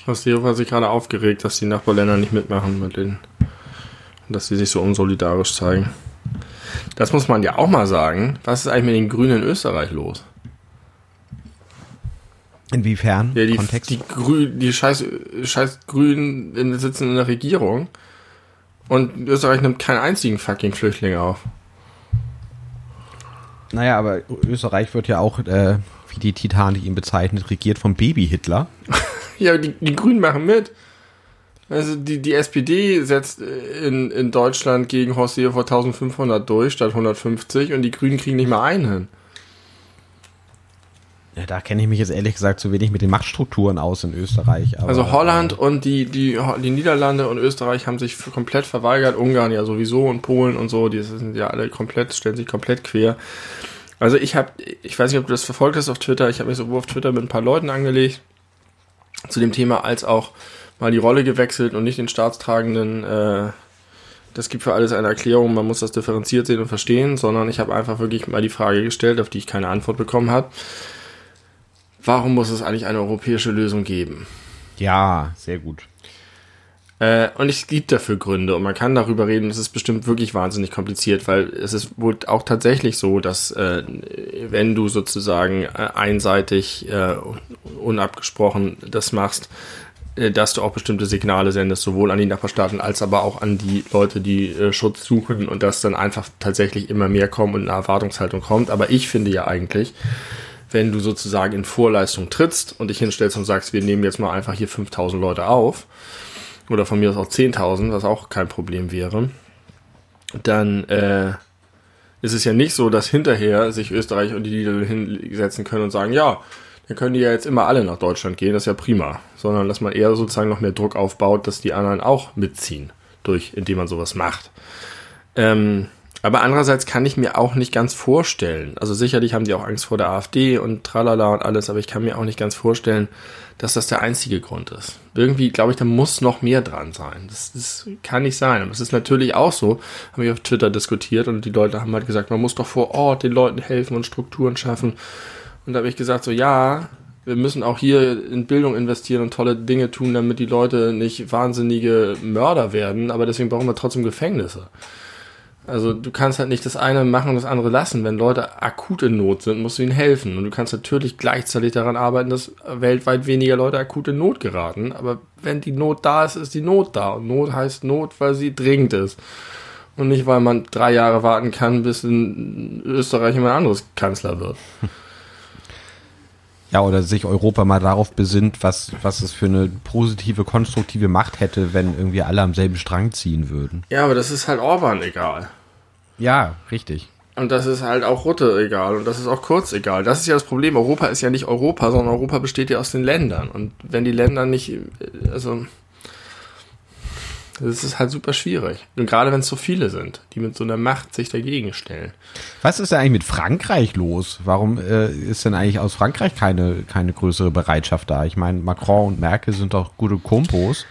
Horst Seehofer hat sich gerade aufgeregt, dass die Nachbarländer nicht mitmachen mit denen. Dass sie sich so unsolidarisch zeigen. Das muss man ja auch mal sagen. Was ist eigentlich mit den Grünen in Österreich los? Inwiefern? Ja, die, Kontext? die, Grü die scheiß, scheiß Grünen sitzen in der Regierung und Österreich nimmt keinen einzigen fucking Flüchtling auf. Naja, aber Österreich wird ja auch, äh, wie die Titanic ihn bezeichnet, regiert vom Baby-Hitler. ja, die, die Grünen machen mit. Also die, die SPD setzt in, in Deutschland gegen Horst Seehofer 1500 durch statt 150 und die Grünen kriegen nicht mal einen hin. Ja, da kenne ich mich jetzt ehrlich gesagt zu wenig mit den Machtstrukturen aus in Österreich. Aber, also Holland äh, und die, die, die Niederlande und Österreich haben sich komplett verweigert, Ungarn ja sowieso und Polen und so, die sind ja alle komplett, stellen sich komplett quer. Also ich habe, ich weiß nicht, ob du das verfolgt hast auf Twitter, ich habe mich sowohl auf Twitter mit ein paar Leuten angelegt zu dem Thema, als auch mal die Rolle gewechselt und nicht den staatstragenden, äh, das gibt für alles eine Erklärung, man muss das differenziert sehen und verstehen, sondern ich habe einfach wirklich mal die Frage gestellt, auf die ich keine Antwort bekommen habe. Warum muss es eigentlich eine europäische Lösung geben? Ja, sehr gut. Äh, und es gibt dafür Gründe und man kann darüber reden. Es ist bestimmt wirklich wahnsinnig kompliziert, weil es ist wohl auch tatsächlich so, dass äh, wenn du sozusagen einseitig äh, unabgesprochen das machst, dass du auch bestimmte Signale sendest, sowohl an die Nachbarstaaten als aber auch an die Leute, die äh, Schutz suchen und dass dann einfach tatsächlich immer mehr kommen und eine Erwartungshaltung kommt. Aber ich finde ja eigentlich, wenn du sozusagen in Vorleistung trittst und dich hinstellst und sagst, wir nehmen jetzt mal einfach hier 5000 Leute auf, oder von mir aus auch 10.000, was auch kein Problem wäre, dann äh, ist es ja nicht so, dass hinterher sich Österreich und die Niederlande hinsetzen können und sagen, ja, dann können die ja jetzt immer alle nach Deutschland gehen, das ist ja prima. Sondern dass man eher sozusagen noch mehr Druck aufbaut, dass die anderen auch mitziehen, durch, indem man sowas macht. Ähm, Aber andererseits kann ich mir auch nicht ganz vorstellen, also sicherlich haben die auch Angst vor der AfD und tralala und alles, aber ich kann mir auch nicht ganz vorstellen, dass das der einzige Grund ist. Irgendwie glaube ich, da muss noch mehr dran sein. Das, das kann nicht sein. Und das ist natürlich auch so, habe ich auf Twitter diskutiert und die Leute haben halt gesagt, man muss doch vor Ort den Leuten helfen und Strukturen schaffen. Und da habe ich gesagt, so ja, wir müssen auch hier in Bildung investieren und tolle Dinge tun, damit die Leute nicht wahnsinnige Mörder werden, aber deswegen brauchen wir trotzdem Gefängnisse. Also du kannst halt nicht das eine machen und das andere lassen. Wenn Leute akut in Not sind, musst du ihnen helfen. Und du kannst natürlich gleichzeitig daran arbeiten, dass weltweit weniger Leute akut in Not geraten. Aber wenn die Not da ist, ist die Not da. Und Not heißt Not, weil sie dringend ist. Und nicht, weil man drei Jahre warten kann, bis in Österreich jemand anderes Kanzler wird. Ja, oder sich Europa mal darauf besinnt, was, was es für eine positive, konstruktive Macht hätte, wenn irgendwie alle am selben Strang ziehen würden. Ja, aber das ist halt Orban egal. Ja, richtig. Und das ist halt auch Rutte egal und das ist auch Kurz egal. Das ist ja das Problem. Europa ist ja nicht Europa, sondern Europa besteht ja aus den Ländern. Und wenn die Länder nicht, also das ist halt super schwierig. Und gerade wenn es so viele sind, die mit so einer Macht sich dagegen stellen. Was ist denn eigentlich mit Frankreich los? Warum äh, ist denn eigentlich aus Frankreich keine, keine größere Bereitschaft da? Ich meine, Macron und Merkel sind doch gute Kumpos.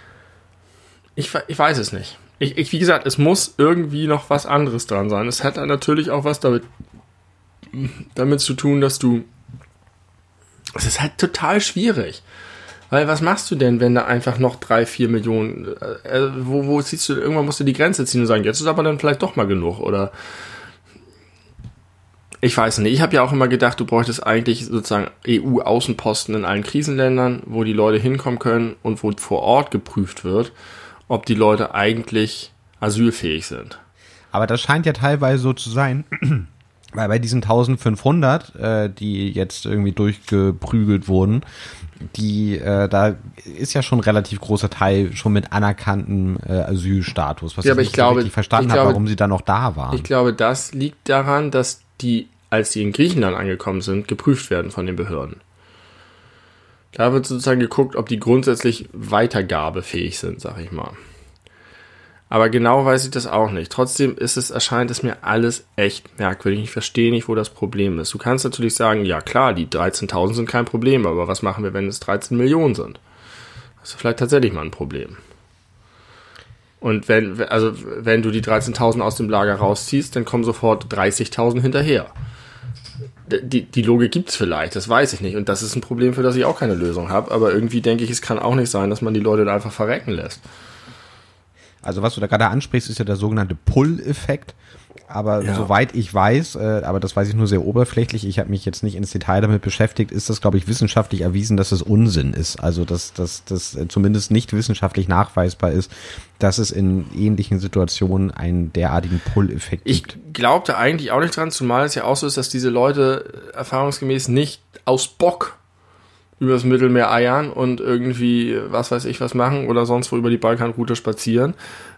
Ich, ich weiß es nicht. Ich, ich, wie gesagt, es muss irgendwie noch was anderes dran sein. Es hat natürlich auch was damit, damit zu tun, dass du. Es ist halt total schwierig. Weil was machst du denn, wenn da einfach noch drei, vier Millionen, äh, äh, wo, wo ziehst du, irgendwann musst du die Grenze ziehen und sagen, jetzt ist aber dann vielleicht doch mal genug oder ich weiß nicht, ich habe ja auch immer gedacht, du bräuchtest eigentlich sozusagen EU-Außenposten in allen Krisenländern, wo die Leute hinkommen können und wo vor Ort geprüft wird, ob die Leute eigentlich asylfähig sind. Aber das scheint ja teilweise so zu sein, weil bei diesen 1500, äh, die jetzt irgendwie durchgeprügelt wurden, die äh, da ist ja schon ein relativ großer Teil schon mit anerkanntem äh, Asylstatus, was ja, aber ich, ich glaube, so verstanden habe, warum sie da noch da waren. Ich glaube, das liegt daran, dass die, als sie in Griechenland angekommen sind, geprüft werden von den Behörden. Da wird sozusagen geguckt, ob die grundsätzlich weitergabefähig sind, sag ich mal. Aber genau weiß ich das auch nicht. Trotzdem ist es, erscheint es mir alles echt merkwürdig. Ich verstehe nicht, wo das Problem ist. Du kannst natürlich sagen, ja klar, die 13.000 sind kein Problem, aber was machen wir, wenn es 13 Millionen sind? Das ist vielleicht tatsächlich mal ein Problem. Und wenn, also, wenn du die 13.000 aus dem Lager rausziehst, dann kommen sofort 30.000 hinterher. Die, die Logik gibt's vielleicht, das weiß ich nicht. Und das ist ein Problem, für das ich auch keine Lösung habe. Aber irgendwie denke ich, es kann auch nicht sein, dass man die Leute da einfach verrecken lässt. Also was du da gerade ansprichst, ist ja der sogenannte Pull-Effekt. Aber ja. soweit ich weiß, äh, aber das weiß ich nur sehr oberflächlich, ich habe mich jetzt nicht ins Detail damit beschäftigt, ist das, glaube ich, wissenschaftlich erwiesen, dass es Unsinn ist. Also dass das dass, zumindest nicht wissenschaftlich nachweisbar ist, dass es in ähnlichen Situationen einen derartigen Pull-Effekt gibt. Ich glaubte eigentlich auch nicht dran, zumal es ja auch so ist, dass diese Leute erfahrungsgemäß nicht aus Bock übers Mittelmeer eiern und irgendwie, was weiß ich, was machen oder sonst wo über die Balkanroute spazieren,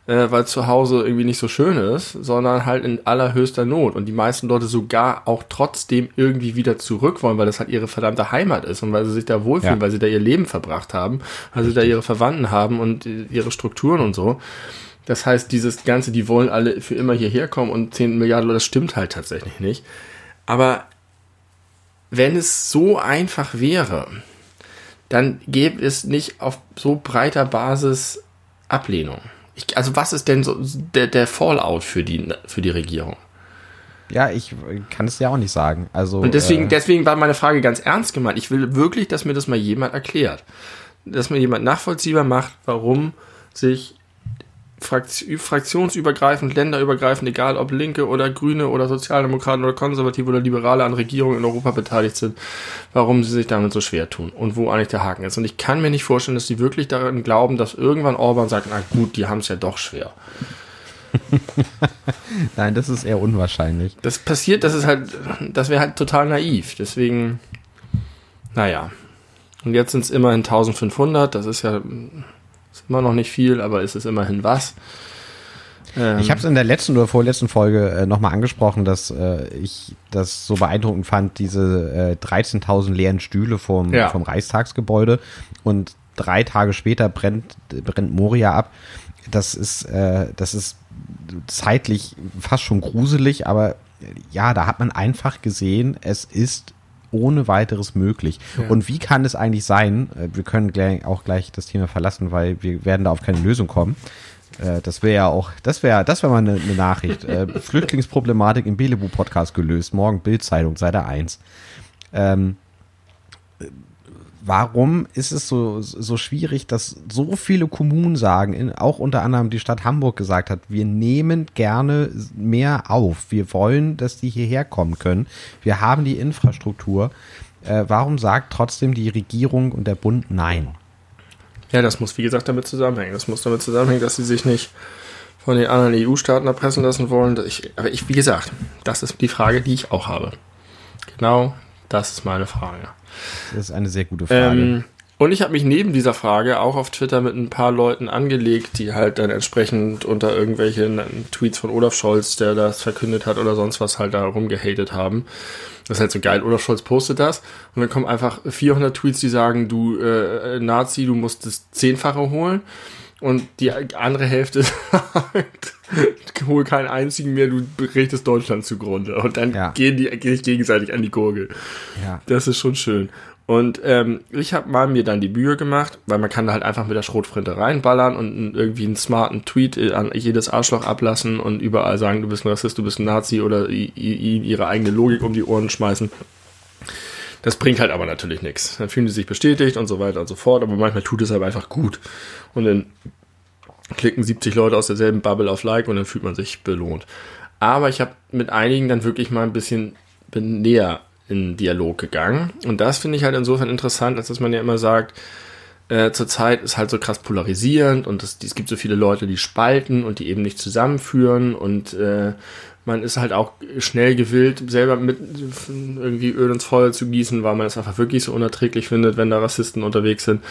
äh, weil zu Hause irgendwie nicht so schön ist, sondern halt in allerhöchster Not. Und die meisten Leute sogar auch trotzdem irgendwie wieder zurück wollen, weil das halt ihre verdammte Heimat ist und weil sie sich da wohlfühlen, ja. weil sie da ihr Leben verbracht haben, weil sie da ihre Verwandten haben und ihre Strukturen und so. Das heißt, dieses Ganze, die wollen alle für immer hierher kommen und 10 Milliarden Leute, das stimmt halt tatsächlich nicht. Aber wenn es so einfach wäre, dann gäbe es nicht auf so breiter Basis Ablehnung. Ich, also was ist denn so der, der Fallout für die, für die Regierung? Ja, ich kann es ja auch nicht sagen. Also, Und deswegen, äh, deswegen war meine Frage ganz ernst gemeint. Ich will wirklich, dass mir das mal jemand erklärt. Dass mir jemand nachvollziehbar macht, warum sich fraktionsübergreifend, länderübergreifend, egal ob Linke oder Grüne oder Sozialdemokraten oder Konservative oder Liberale an Regierungen in Europa beteiligt sind, warum sie sich damit so schwer tun und wo eigentlich der Haken ist. Und ich kann mir nicht vorstellen, dass sie wirklich daran glauben, dass irgendwann Orban sagt, na gut, die haben es ja doch schwer. Nein, das ist eher unwahrscheinlich. Das passiert, das ist halt, das wäre halt total naiv. Deswegen, naja. Und jetzt sind es immerhin 1500, das ist ja ist immer noch nicht viel, aber es ist immerhin was. Ähm, ich habe es in der letzten oder vorletzten Folge äh, nochmal angesprochen, dass äh, ich das so beeindruckend fand, diese äh, 13.000 leeren Stühle vom, ja. vom Reichstagsgebäude und drei Tage später brennt, brennt Moria ab. Das ist, äh, das ist zeitlich fast schon gruselig, aber ja, da hat man einfach gesehen, es ist ohne weiteres möglich. Ja. Und wie kann es eigentlich sein, äh, wir können gleich, auch gleich das Thema verlassen, weil wir werden da auf keine Lösung kommen. Äh, das wäre ja auch, das wäre, das wäre mal eine, eine Nachricht. Äh, Flüchtlingsproblematik im Belebu Podcast gelöst. Morgen Bildzeitung, Seite 1. Ähm, warum ist es so, so schwierig, dass so viele Kommunen sagen, in, auch unter anderem die Stadt Hamburg gesagt hat, wir nehmen gerne mehr auf. Wir wollen, dass die hierher kommen können. Wir haben die Infrastruktur. Äh, warum sagt trotzdem die Regierung und der Bund nein? Ja, das muss, wie gesagt, damit zusammenhängen. Das muss damit zusammenhängen, dass sie sich nicht von den anderen EU-Staaten erpressen lassen wollen. Ich, aber ich, wie gesagt, das ist die Frage, die ich auch habe. Genau, das ist meine Frage. Das ist eine sehr gute Frage. Ähm, und ich habe mich neben dieser Frage auch auf Twitter mit ein paar Leuten angelegt, die halt dann entsprechend unter irgendwelchen Tweets von Olaf Scholz, der das verkündet hat oder sonst was halt da rumgehatet haben. Das ist halt so geil. Olaf Scholz postet das und dann kommen einfach 400 Tweets, die sagen, du äh, Nazi, du musst das Zehnfache holen. Und die andere Hälfte sagt, hol keinen einzigen mehr, du richtest Deutschland zugrunde. Und dann ja. gehen die gehen sich gegenseitig an die Gurgel. Ja. Das ist schon schön. Und ähm, ich habe mal mir dann die Mühe gemacht, weil man kann da halt einfach mit der Schrotfrinte reinballern und irgendwie einen smarten Tweet an jedes Arschloch ablassen und überall sagen, du bist ein Rassist, du bist ein Nazi oder ihnen ihre eigene Logik um die Ohren schmeißen. Das bringt halt aber natürlich nichts. Dann fühlen die sich bestätigt und so weiter und so fort, aber manchmal tut es aber einfach gut. Und dann klicken 70 Leute aus derselben Bubble auf Like und dann fühlt man sich belohnt. Aber ich habe mit einigen dann wirklich mal ein bisschen näher in Dialog gegangen. Und das finde ich halt insofern interessant, als dass man ja immer sagt, äh, zurzeit ist halt so krass polarisierend und es, es gibt so viele Leute, die spalten und die eben nicht zusammenführen und äh, man ist halt auch schnell gewillt, selber mit irgendwie Öl ins Feuer zu gießen, weil man es einfach wirklich so unerträglich findet, wenn da Rassisten unterwegs sind.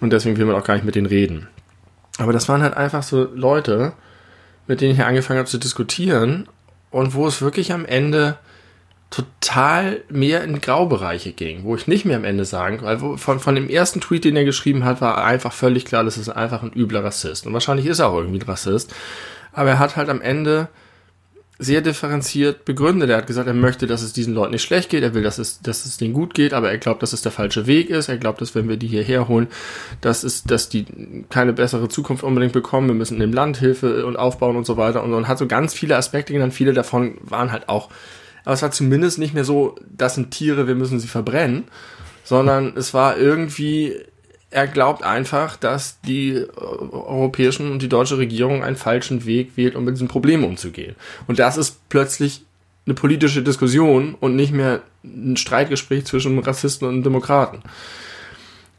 Und deswegen will man auch gar nicht mit denen reden. Aber das waren halt einfach so Leute, mit denen ich angefangen habe zu diskutieren und wo es wirklich am Ende total mehr in Graubereiche ging, wo ich nicht mehr am Ende sagen, weil von, von dem ersten Tweet, den er geschrieben hat, war einfach völlig klar, das ist einfach ein übler Rassist. Und wahrscheinlich ist er auch irgendwie ein Rassist. Aber er hat halt am Ende sehr differenziert begründet. Er hat gesagt, er möchte, dass es diesen Leuten nicht schlecht geht, er will, dass es, dass es denen gut geht, aber er glaubt, dass es der falsche Weg ist. Er glaubt, dass wenn wir die hierher holen, dass es, dass die keine bessere Zukunft unbedingt bekommen. Wir müssen dem Land Hilfe und aufbauen und so weiter. Und, und hat so ganz viele Aspekte genannt. Viele davon waren halt auch, aber es war zumindest nicht mehr so, das sind Tiere, wir müssen sie verbrennen, sondern es war irgendwie er glaubt einfach, dass die äh, europäischen und die deutsche Regierung einen falschen Weg wählt, um mit diesem Problem umzugehen. Und das ist plötzlich eine politische Diskussion und nicht mehr ein Streitgespräch zwischen Rassisten und Demokraten.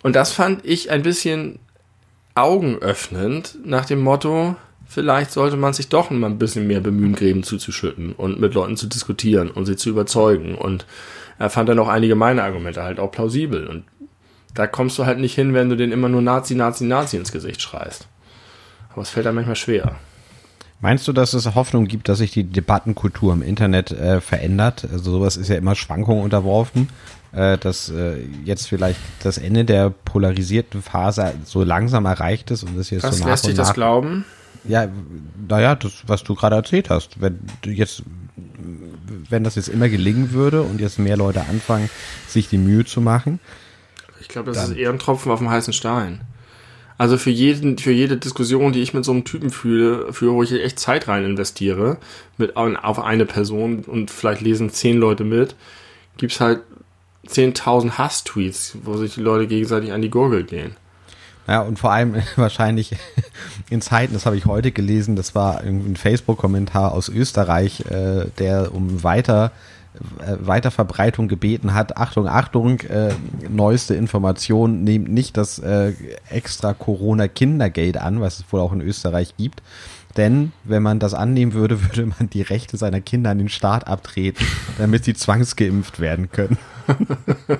Und das fand ich ein bisschen augenöffnend nach dem Motto, vielleicht sollte man sich doch mal ein bisschen mehr bemühen, Gräben zuzuschütten und mit Leuten zu diskutieren und sie zu überzeugen. Und er fand dann auch einige meiner Argumente halt auch plausibel. Und da kommst du halt nicht hin, wenn du den immer nur Nazi, Nazi, Nazi ins Gesicht schreist. Aber es fällt einem manchmal schwer. Meinst du, dass es Hoffnung gibt, dass sich die Debattenkultur im Internet äh, verändert? Also sowas ist ja immer Schwankungen unterworfen, äh, dass äh, jetzt vielleicht das Ende der polarisierten Phase so langsam erreicht ist und das jetzt was so nach lässt dich das glauben? Ja, naja, das, was du gerade erzählt hast. Wenn du jetzt, wenn das jetzt immer gelingen würde und jetzt mehr Leute anfangen, sich die Mühe zu machen, ich glaube, das dann. ist eher ein Tropfen auf dem heißen Stein. Also für jeden, für jede Diskussion, die ich mit so einem Typen fühle, für wo ich echt Zeit rein investiere, mit auf eine Person und vielleicht lesen zehn Leute mit, gibt's halt 10.000 Hass-Tweets, wo sich die Leute gegenseitig an die Gurgel gehen. Ja, und vor allem wahrscheinlich in Zeiten, das habe ich heute gelesen, das war ein Facebook-Kommentar aus Österreich, äh, der um weiter Weiterverbreitung gebeten hat. Achtung, Achtung, äh, neueste Information, nehmt nicht das äh, extra Corona-Kindergeld an, was es wohl auch in Österreich gibt. Denn wenn man das annehmen würde, würde man die Rechte seiner Kinder an den Staat abtreten, damit sie zwangsgeimpft werden können. da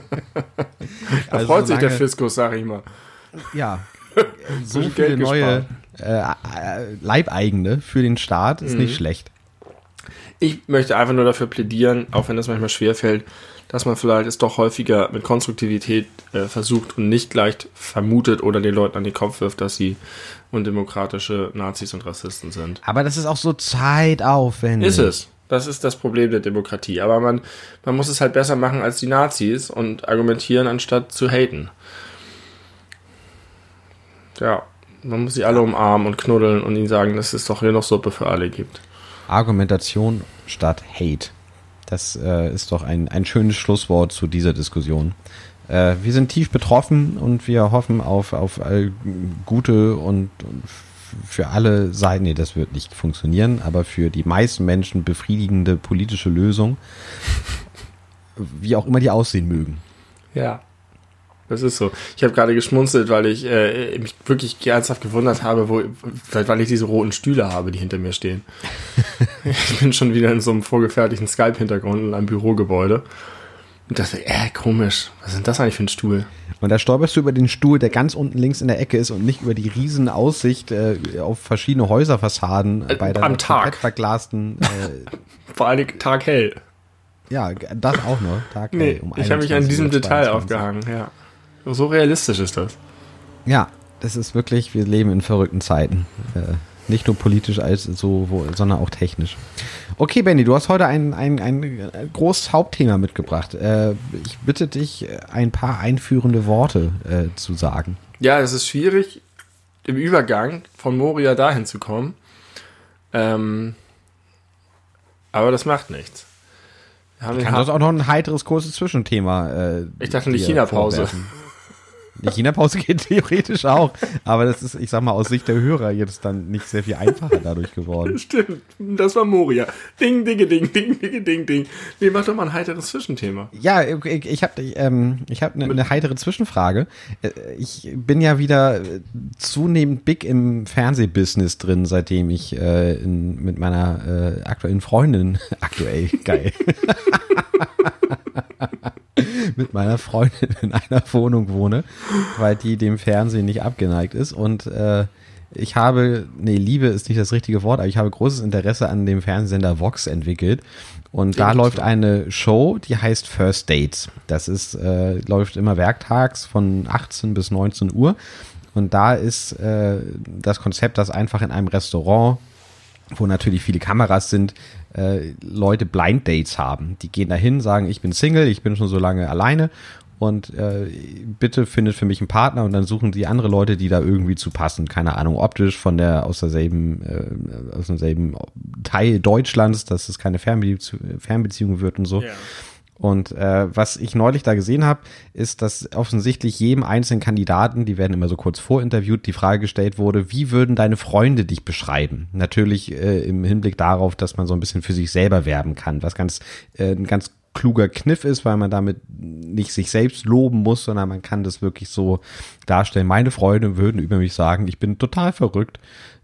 also freut sich der Fiskus, sag ich mal. Ja, so viele neue äh, Leibeigene für den Staat ist mhm. nicht schlecht. Ich möchte einfach nur dafür plädieren, auch wenn das manchmal schwerfällt, dass man vielleicht es doch häufiger mit Konstruktivität äh, versucht und nicht gleich vermutet oder den Leuten an den Kopf wirft, dass sie undemokratische Nazis und Rassisten sind. Aber das ist auch so zeitaufwendig. Ist es. Das ist das Problem der Demokratie. Aber man, man muss es halt besser machen als die Nazis und argumentieren, anstatt zu haten. Ja, man muss sie alle umarmen und knuddeln und ihnen sagen, dass es doch hier noch Suppe für alle gibt. Argumentation statt Hate. Das äh, ist doch ein, ein schönes Schlusswort zu dieser Diskussion. Äh, wir sind tief betroffen und wir hoffen auf, auf äh, gute und, und für alle Seiten, nee, das wird nicht funktionieren, aber für die meisten Menschen befriedigende politische Lösung, wie auch immer die aussehen mögen. Ja. Das ist so. Ich habe gerade geschmunzelt, weil ich äh, mich wirklich ernsthaft gewundert habe, wo, weil ich diese roten Stühle habe, die hinter mir stehen. ich bin schon wieder in so einem vorgefertigten Skype-Hintergrund in einem Bürogebäude. Und dachte, äh, komisch, was ist denn das eigentlich für ein Stuhl? Und da stolperst du über den Stuhl, der ganz unten links in der Ecke ist und nicht über die riesen Aussicht äh, auf verschiedene Häuserfassaden äh, bei der am Tag verglasten. Äh, Vor allem Tag hell. Ja, das auch noch. Tag nee, um ich habe mich an diesem Detail aufgehangen, ja. So realistisch ist das. Ja, das ist wirklich, wir leben in verrückten Zeiten. Äh, nicht nur politisch als so, wo, sondern auch technisch. Okay, Benny, du hast heute ein, ein, ein großes Hauptthema mitgebracht. Äh, ich bitte dich, ein paar einführende Worte äh, zu sagen. Ja, es ist schwierig, im Übergang von Moria dahin zu kommen. Ähm, aber das macht nichts. Wir ich kann das auch noch ein heiteres, kurzes Zwischenthema. Äh, ich dachte, die China-Pause. Die China-Pause geht theoretisch auch, aber das ist, ich sag mal, aus Sicht der Hörer jetzt dann nicht sehr viel einfacher dadurch geworden. Stimmt, das war Moria. Ding, ding, ding, ding, ding, ding, ding. Nee, mach doch mal ein heiteres Zwischenthema. Ja, ich, ich habe ähm, ich hab eine, eine heitere Zwischenfrage. Äh, ich bin ja wieder zunehmend big im Fernsehbusiness drin, seitdem ich äh, in, mit meiner äh, aktuellen Freundin, aktuell, geil. mit meiner Freundin in einer Wohnung wohne, weil die dem Fernsehen nicht abgeneigt ist. Und äh, ich habe, nee, Liebe ist nicht das richtige Wort, aber ich habe großes Interesse an dem Fernsehsender Vox entwickelt. Und da läuft eine Show, die heißt First Dates. Das ist, äh, läuft immer werktags von 18 bis 19 Uhr. Und da ist äh, das Konzept, dass einfach in einem Restaurant wo natürlich viele Kameras sind, äh, Leute Blind Dates haben. Die gehen dahin, sagen, ich bin Single, ich bin schon so lange alleine und äh, bitte findet für mich einen Partner und dann suchen die andere Leute, die da irgendwie zu passen. Keine Ahnung, optisch von der aus derselben äh, aus demselben Teil Deutschlands, dass es keine Fernbezie Fernbeziehung wird und so. Yeah. Und äh, was ich neulich da gesehen habe, ist, dass offensichtlich jedem einzelnen Kandidaten, die werden immer so kurz vorinterviewt, die Frage gestellt wurde, wie würden deine Freunde dich beschreiben? Natürlich äh, im Hinblick darauf, dass man so ein bisschen für sich selber werben kann, was ganz äh, ein ganz kluger Kniff ist, weil man damit nicht sich selbst loben muss, sondern man kann das wirklich so darstellen. Meine Freunde würden über mich sagen, ich bin total verrückt,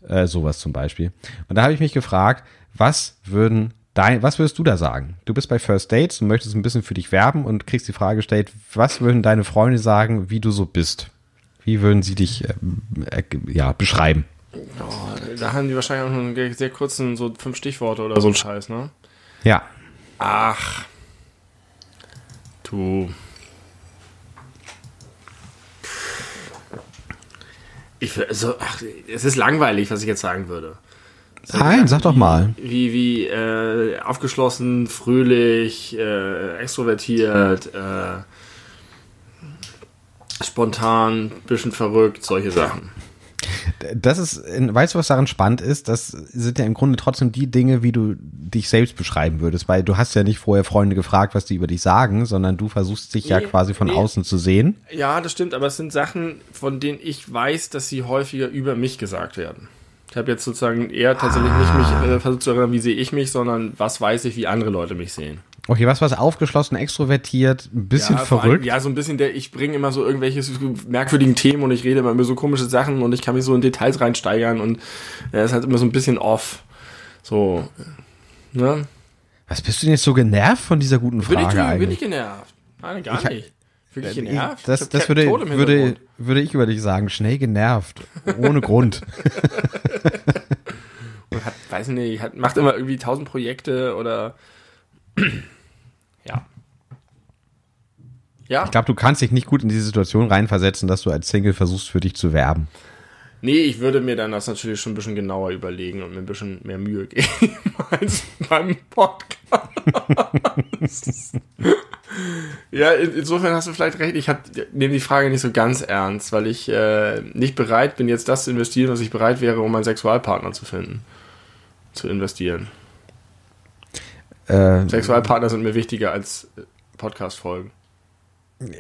äh, sowas zum Beispiel. Und da habe ich mich gefragt, was würden Dein, was würdest du da sagen? Du bist bei First Dates und möchtest ein bisschen für dich werben und kriegst die Frage gestellt, was würden deine Freunde sagen, wie du so bist? Wie würden sie dich äh, äh, ja, beschreiben? Oh, da haben die wahrscheinlich auch nur einen sehr kurzen, so fünf Stichworte oder so ein Scheiß, ne? Ja. Ach. Du. Ich, also, ach, es ist langweilig, was ich jetzt sagen würde. Nein, sag doch mal. Wie, wie äh, aufgeschlossen, fröhlich, äh, extrovertiert, äh, spontan, bisschen verrückt, solche Sachen. Das ist, weißt du, was daran spannend ist? Das sind ja im Grunde trotzdem die Dinge, wie du dich selbst beschreiben würdest, weil du hast ja nicht vorher Freunde gefragt, was die über dich sagen, sondern du versuchst dich nee, ja quasi von nee. außen zu sehen. Ja, das stimmt, aber es sind Sachen, von denen ich weiß, dass sie häufiger über mich gesagt werden. Ich habe jetzt sozusagen eher tatsächlich ah. nicht mich äh, versucht zu erinnern, wie sehe ich mich, sondern was weiß ich, wie andere Leute mich sehen. Okay, was was aufgeschlossen, extrovertiert, ein bisschen ja, verrückt. Allem, ja, so ein bisschen der, ich bringe immer so irgendwelche merkwürdigen Themen und ich rede immer über so komische Sachen und ich kann mich so in Details reinsteigern und er ja, ist halt immer so ein bisschen off. So, ne? Was bist du denn jetzt so genervt von dieser guten Frage bin ich, eigentlich? Bin ich genervt? Nein, gar ich, nicht. Wirklich genervt? Das, das würde, würde, würde ich über dich sagen. Schnell genervt. Ohne Grund. hat weiß nicht, hat, macht immer irgendwie tausend Projekte oder ja. Ja. Ich glaube, du kannst dich nicht gut in diese Situation reinversetzen, dass du als Single versuchst, für dich zu werben. Nee, ich würde mir dann das natürlich schon ein bisschen genauer überlegen und mir ein bisschen mehr Mühe geben als beim Podcast. ja, in, insofern hast du vielleicht recht. Ich nehme die Frage nicht so ganz ernst, weil ich äh, nicht bereit bin, jetzt das zu investieren, was ich bereit wäre, um einen Sexualpartner zu finden. Zu investieren. Äh, Sexualpartner sind mir wichtiger als Podcast-Folgen.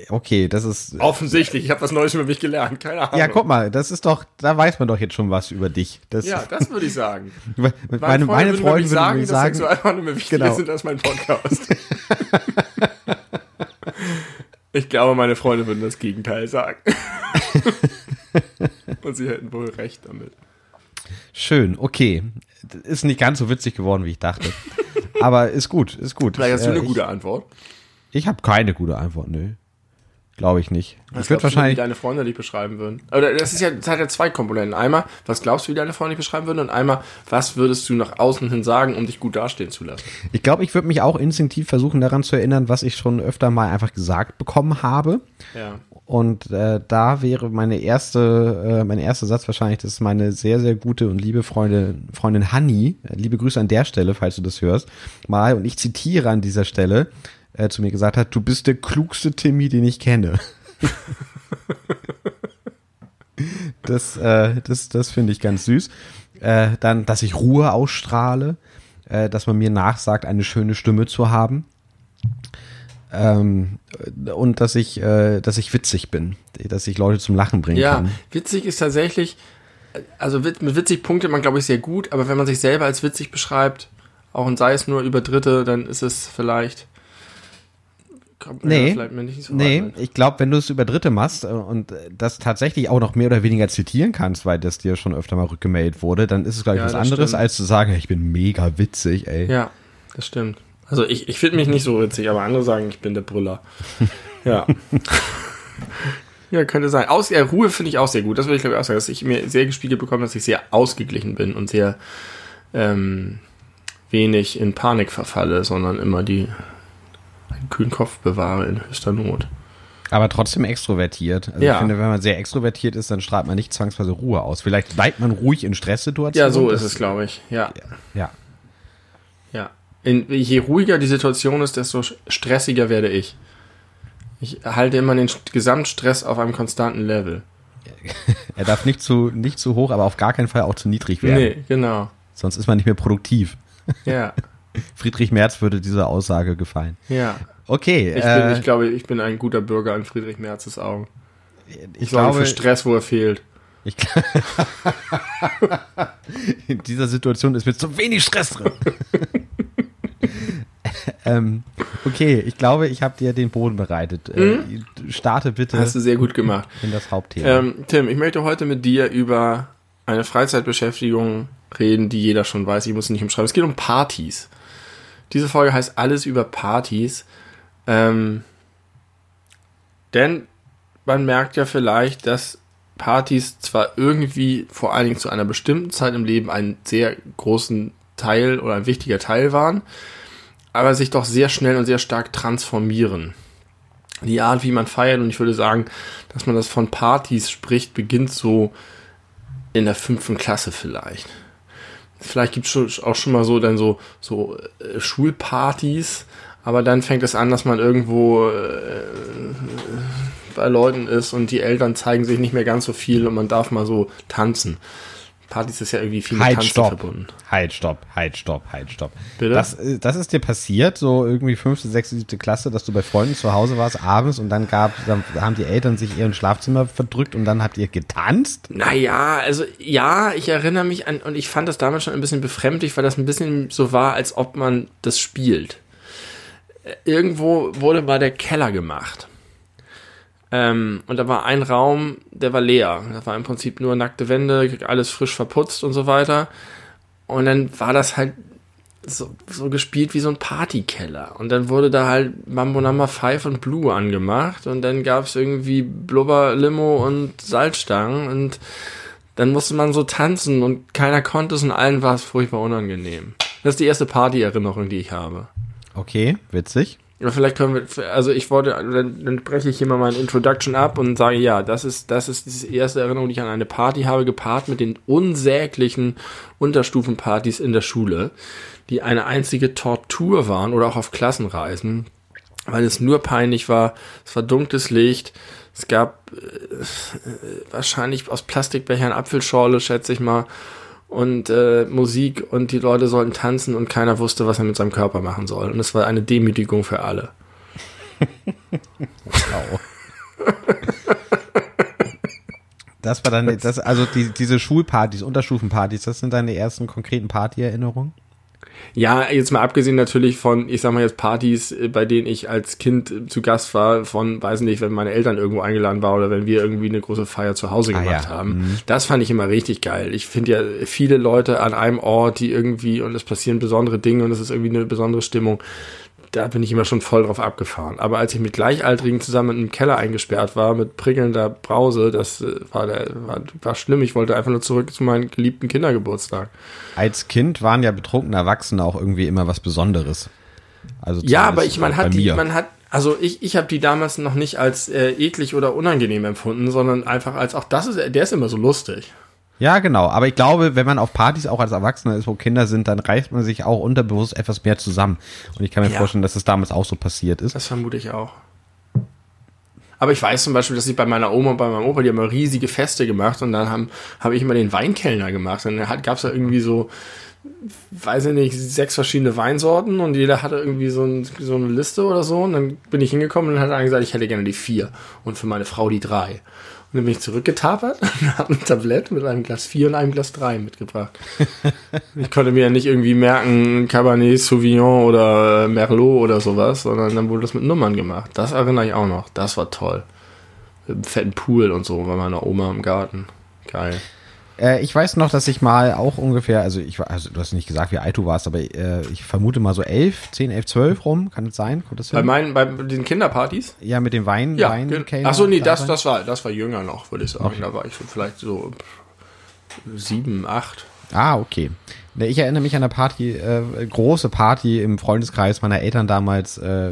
Okay, das ist. Offensichtlich, ich habe was Neues über mich gelernt, keine Ahnung. Ja, guck mal, das ist doch, da weiß man doch jetzt schon was über dich. Das ja, das würde ich sagen. meine, meine, meine Freunde würden sagen, würden sagen, dass Sexualpartner mir wichtiger genau. sind als mein Podcast. ich glaube, meine Freunde würden das Gegenteil sagen. Und sie hätten wohl recht damit. Schön, okay. Ist nicht ganz so witzig geworden, wie ich dachte. Aber ist gut, ist gut. Vielleicht hast du eine äh, gute Antwort. Ich habe keine gute Antwort, nö. Glaube ich nicht. Was ich würde wahrscheinlich. Du, wie deine Freunde dich beschreiben würden? Oder das ist ja, das hat ja zwei Komponenten. Einmal, was glaubst du, wie deine Freunde dich beschreiben würden? Und einmal, was würdest du nach außen hin sagen, um dich gut dastehen zu lassen? Ich glaube, ich würde mich auch instinktiv versuchen, daran zu erinnern, was ich schon öfter mal einfach gesagt bekommen habe. Ja. Und äh, da wäre meine erste, äh, mein erster Satz wahrscheinlich, dass meine sehr, sehr gute und liebe Freundin, Freundin Hanni, liebe Grüße an der Stelle, falls du das hörst, mal, und ich zitiere an dieser Stelle, äh, zu mir gesagt hat, du bist der klugste Timmy, den ich kenne. das äh, das, das finde ich ganz süß. Äh, dann, dass ich Ruhe ausstrahle, äh, dass man mir nachsagt, eine schöne Stimme zu haben. Ähm, und dass ich, äh, dass ich witzig bin, dass ich Leute zum Lachen bringen ja, kann. Ja, witzig ist tatsächlich, also mit witzig punktet man, glaube ich, sehr gut, aber wenn man sich selber als witzig beschreibt, auch und sei es nur über Dritte, dann ist es vielleicht kommt nee, so Nee, ich glaube, wenn du es über Dritte machst äh, und das tatsächlich auch noch mehr oder weniger zitieren kannst, weil das dir schon öfter mal rückgemeldet wurde, dann ist es, glaube ich, ja, was anderes, stimmt. als zu sagen, ich bin mega witzig, ey. Ja, das stimmt. Also ich, ich finde mich nicht so witzig, aber andere sagen, ich bin der Brüller. ja. ja, könnte sein. Aus, ja, Ruhe finde ich auch sehr gut. Das würde ich, glaube ich, auch sagen, dass ich mir sehr gespiegelt bekomme, dass ich sehr ausgeglichen bin und sehr ähm, wenig in Panik verfalle, sondern immer die kühlen Kopf bewahre in höchster Not. Aber trotzdem extrovertiert. Also ja. ich finde, wenn man sehr extrovertiert ist, dann strahlt man nicht zwangsweise Ruhe aus. Vielleicht bleibt man ruhig in Stresssituationen. Ja, so ist es, glaube ich. Ja. Ja. Ja. In, je ruhiger die Situation ist, desto stressiger werde ich. Ich halte immer den Gesamtstress auf einem konstanten Level. er darf nicht zu, nicht zu hoch, aber auf gar keinen Fall auch zu niedrig werden. Nee, genau. Sonst ist man nicht mehr produktiv. Ja. Friedrich Merz würde diese Aussage gefallen. Ja. Okay. Ich, äh, bin, ich glaube, ich bin ein guter Bürger in Friedrich Merzes Augen. Ich, ich glaube für Stress, wo er fehlt. Ich, in dieser Situation ist mir zu wenig Stress drin. ähm, okay, ich glaube, ich habe dir den Boden bereitet. Äh, hm? starte bitte. Hast du sehr gut gemacht. In das Hauptthema. Ähm, Tim, ich möchte heute mit dir über eine Freizeitbeschäftigung reden, die jeder schon weiß. Ich muss nicht umschreiben. Es geht um Partys. Diese Folge heißt alles über Partys. Ähm, denn man merkt ja vielleicht, dass Partys zwar irgendwie vor allen Dingen zu einer bestimmten Zeit im Leben einen sehr großen Teil oder ein wichtiger Teil waren, aber sich doch sehr schnell und sehr stark transformieren. Die Art, wie man feiert, und ich würde sagen, dass man das von Partys spricht, beginnt so in der fünften Klasse vielleicht vielleicht gibt es auch schon mal so dann so, so äh, Schulpartys, aber dann fängt es an, dass man irgendwo äh, bei Leuten ist und die Eltern zeigen sich nicht mehr ganz so viel und man darf mal so tanzen. Partys ist ja irgendwie viel mit halt, Tanzen stopp. verbunden. Halt, stopp, halt, stopp, halt, stopp. Bitte? Das, äh, das ist dir passiert, so irgendwie fünfte, sechste, siebte Klasse, dass du bei Freunden zu Hause warst abends und dann gab, dann haben die Eltern sich ihren Schlafzimmer verdrückt und dann habt ihr getanzt? Naja, also ja, ich erinnere mich an, und ich fand das damals schon ein bisschen befremdlich, weil das ein bisschen so war, als ob man das spielt. Äh, irgendwo wurde mal der Keller gemacht. Ähm, und da war ein Raum, der war leer. Da war im Prinzip nur nackte Wände, alles frisch verputzt und so weiter. Und dann war das halt so, so gespielt wie so ein Partykeller. Und dann wurde da halt Mambo Number 5 und Blue angemacht. Und dann gab es irgendwie Blubber, Limo und Salzstangen. Und dann musste man so tanzen und keiner konnte es und allen war es furchtbar unangenehm. Das ist die erste Partyerinnerung, die ich habe. Okay, witzig. Oder vielleicht können wir, also ich wollte, dann, dann breche ich hier mal mein Introduction ab und sage, ja, das ist, das ist die erste Erinnerung, die ich an eine Party habe, gepaart mit den unsäglichen Unterstufenpartys in der Schule, die eine einzige Tortur waren oder auch auf Klassenreisen, weil es nur peinlich war, es war dunkles Licht, es gab äh, wahrscheinlich aus Plastikbechern Apfelschorle, schätze ich mal, und äh, Musik und die Leute sollten tanzen und keiner wusste, was er mit seinem Körper machen soll. Und es war eine Demütigung für alle. wow. Das war dann, das, also die, diese Schulpartys, Unterstufenpartys, das sind deine ersten konkreten Partyerinnerungen? Ja, jetzt mal abgesehen natürlich von, ich sag mal jetzt Partys, äh, bei denen ich als Kind äh, zu Gast war, von, weiß nicht, wenn meine Eltern irgendwo eingeladen waren oder wenn wir irgendwie eine große Feier zu Hause gemacht ah, ja. haben. Mhm. Das fand ich immer richtig geil. Ich finde ja viele Leute an einem Ort, die irgendwie, und es passieren besondere Dinge und es ist irgendwie eine besondere Stimmung da bin ich immer schon voll drauf abgefahren. Aber als ich mit Gleichaltrigen zusammen im Keller eingesperrt war, mit prickelnder Brause, das äh, war, der, war, war schlimm. Ich wollte einfach nur zurück zu meinem geliebten Kindergeburtstag. Als Kind waren ja betrunkene Erwachsene auch irgendwie immer was Besonderes. Also ja, aber ich man hat die, man hat also ich, ich habe die damals noch nicht als äh, eklig oder unangenehm empfunden, sondern einfach als auch das ist der ist immer so lustig. Ja, genau. Aber ich glaube, wenn man auf Partys auch als Erwachsener ist, wo Kinder sind, dann reißt man sich auch unterbewusst etwas mehr zusammen. Und ich kann mir ja. vorstellen, dass es damals auch so passiert ist. Das vermute ich auch. Aber ich weiß zum Beispiel, dass ich bei meiner Oma und bei meinem Opa, die haben immer riesige Feste gemacht und dann habe ich immer den Weinkellner gemacht. Und dann gab es da irgendwie so, weiß ich nicht, sechs verschiedene Weinsorten und jeder hatte irgendwie so, ein, so eine Liste oder so. Und dann bin ich hingekommen und hat einer gesagt, ich hätte gerne die vier und für meine Frau die drei. Und dann bin ich zurückgetapert und habe ein Tablett mit einem Glas 4 und einem Glas 3 mitgebracht. ich konnte mir ja nicht irgendwie merken, Cabernet Sauvignon oder Merlot oder sowas, sondern dann wurde das mit Nummern gemacht. Das erinnere ich auch noch. Das war toll. Mit einem fetten Pool und so bei meiner Oma im Garten. Geil. Äh, ich weiß noch, dass ich mal auch ungefähr, also ich also du hast nicht gesagt, wie alt du warst, aber äh, ich vermute mal so elf, zehn, elf, zwölf rum, kann es sein? Kommt das hin? Bei meinen, bei den Kinderpartys? Ja, mit dem Wein, ja, Wein Ach so, nee, das, das war, das war jünger noch, würde ich sagen. Okay. Da war ich so vielleicht so sieben, acht. Ah, okay. Ich erinnere mich an eine Party, äh, große Party im Freundeskreis meiner Eltern damals, äh,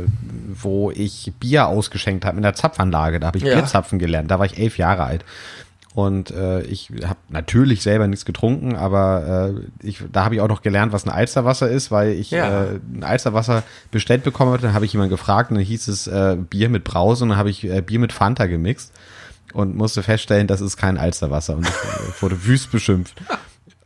wo ich Bier ausgeschenkt habe in der Zapfanlage. Da habe ich ja. Bierzapfen gelernt. Da war ich elf Jahre alt. Und äh, ich habe natürlich selber nichts getrunken, aber äh, ich, da habe ich auch noch gelernt, was ein Alsterwasser ist, weil ich ja. äh, ein Alsterwasser bestellt bekommen hatte. Dann habe ich jemanden gefragt und dann hieß es äh, Bier mit Brause und dann habe ich äh, Bier mit Fanta gemixt und musste feststellen, das ist kein Alsterwasser und ich äh, wurde wüst beschimpft.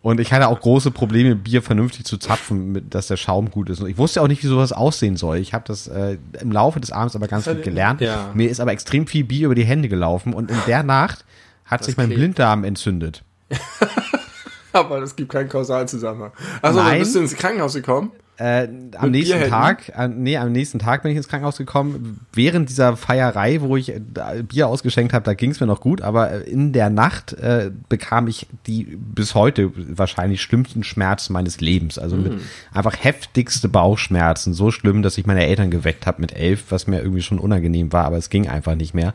Und ich hatte auch große Probleme, Bier vernünftig zu zapfen, mit, dass der Schaum gut ist. Und ich wusste auch nicht, wie sowas aussehen soll. Ich habe das äh, im Laufe des Abends aber ganz gut gelernt. Ja. Mir ist aber extrem viel Bier über die Hände gelaufen. Und in der Nacht hat das sich mein Blinddarm entzündet. Aber es gibt keinen Kausalzusammenhang. Also, dann bist du ins Krankenhaus gekommen? Äh, am nächsten Tag, äh, nee, am nächsten Tag bin ich ins Krankenhaus gekommen. Während dieser Feierei, wo ich äh, Bier ausgeschenkt habe, da ging es mir noch gut, aber äh, in der Nacht äh, bekam ich die bis heute wahrscheinlich schlimmsten Schmerzen meines Lebens. Also mhm. mit einfach heftigste Bauchschmerzen. So schlimm, dass ich meine Eltern geweckt habe mit elf, was mir irgendwie schon unangenehm war, aber es ging einfach nicht mehr.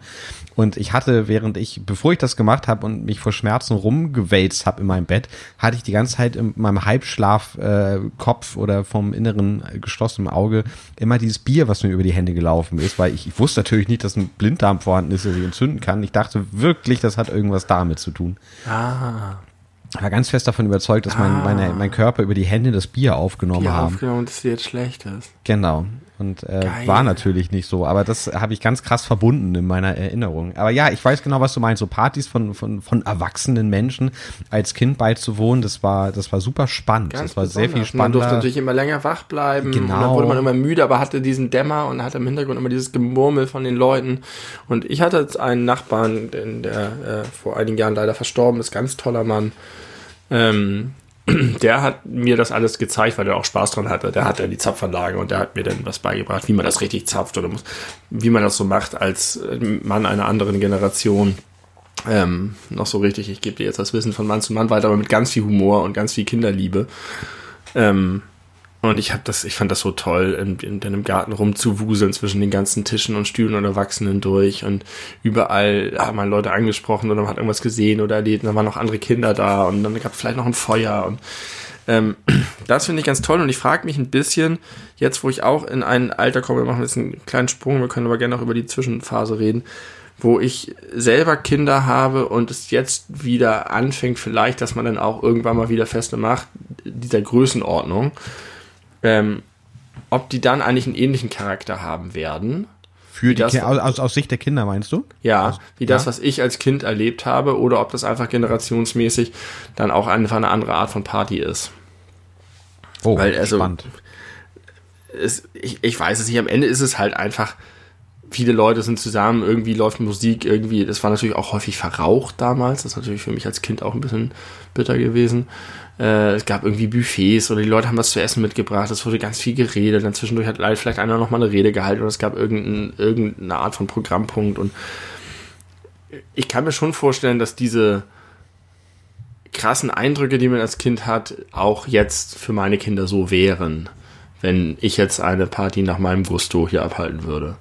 Und ich hatte, während ich, bevor ich das gemacht habe und mich vor Schmerzen rumgewälzt habe in meinem Bett, hatte ich die ganze Zeit in meinem Halbschlaf äh, Kopf oder vom inneren äh, geschlossenen Auge immer dieses Bier, was mir über die Hände gelaufen ist, weil ich, ich wusste natürlich nicht, dass ein Blinddarm vorhanden ist, der sich entzünden kann. Ich dachte wirklich, das hat irgendwas damit zu tun. Ah. Ich war ganz fest davon überzeugt, dass mein, ah. meine, mein Körper über die Hände das Bier aufgenommen Bier haben. aufgenommen, dass dir jetzt schlecht ist. Genau. Und äh, war natürlich nicht so, aber das habe ich ganz krass verbunden in meiner Erinnerung. Aber ja, ich weiß genau, was du meinst. So Partys von, von, von erwachsenen Menschen als Kind beizuwohnen, das war, das war super spannend. Ganz das war besonders. sehr viel spannend. Man durfte natürlich immer länger wach bleiben. Genau. Und dann wurde man immer müde, aber hatte diesen Dämmer und hatte im Hintergrund immer dieses Gemurmel von den Leuten. Und ich hatte jetzt einen Nachbarn, der äh, vor einigen Jahren leider verstorben ist, ganz toller Mann. Ähm, der hat mir das alles gezeigt, weil er auch Spaß dran hatte. Der hatte die Zapfanlage und der hat mir dann was beigebracht, wie man das richtig zapft oder muss, wie man das so macht als Mann einer anderen Generation. Ähm, noch so richtig, ich gebe dir jetzt das Wissen von Mann zu Mann weiter, aber mit ganz viel Humor und ganz viel Kinderliebe. Ähm, Und ich habe das, ich fand das so toll, in, in, in dem Garten rumzuwuseln zwischen den ganzen Tischen und Stühlen und Erwachsenen durch. Und überall haben man Leute angesprochen oder man hat irgendwas gesehen oder erlebt, und dann waren noch andere Kinder da und dann gab es vielleicht noch ein Feuer. Und ähm, das finde ich ganz toll. Und ich frage mich ein bisschen, jetzt wo ich auch in ein Alter komme, wir machen jetzt einen kleinen Sprung, wir können aber gerne auch über die Zwischenphase reden, wo ich selber Kinder habe und es jetzt wieder anfängt, vielleicht, dass man dann auch irgendwann mal wieder Feste macht, dieser Größenordnung ähm, ob die dann eigentlich einen ähnlichen Charakter haben werden. Für die das, aus, aus, Sicht der Kinder meinst du? Ja, wie das, was ich als Kind erlebt habe, oder ob das einfach generationsmäßig dann auch einfach eine andere Art von Party ist. Oh, Weil, also, spannend. Es, ich, ich weiß es nicht, am Ende ist es halt einfach, viele Leute sind zusammen, irgendwie läuft Musik, irgendwie, das war natürlich auch häufig verraucht damals, das ist natürlich für mich als Kind auch ein bisschen bitter gewesen. Äh, es gab irgendwie Buffets oder die Leute haben was zu essen mitgebracht. Es wurde ganz viel geredet. Dann zwischendurch hat vielleicht einer noch mal eine Rede gehalten oder es gab irgendein, irgendeine Art von Programmpunkt. Und ich kann mir schon vorstellen, dass diese krassen Eindrücke, die man als Kind hat, auch jetzt für meine Kinder so wären, wenn ich jetzt eine Party nach meinem Gusto hier abhalten würde.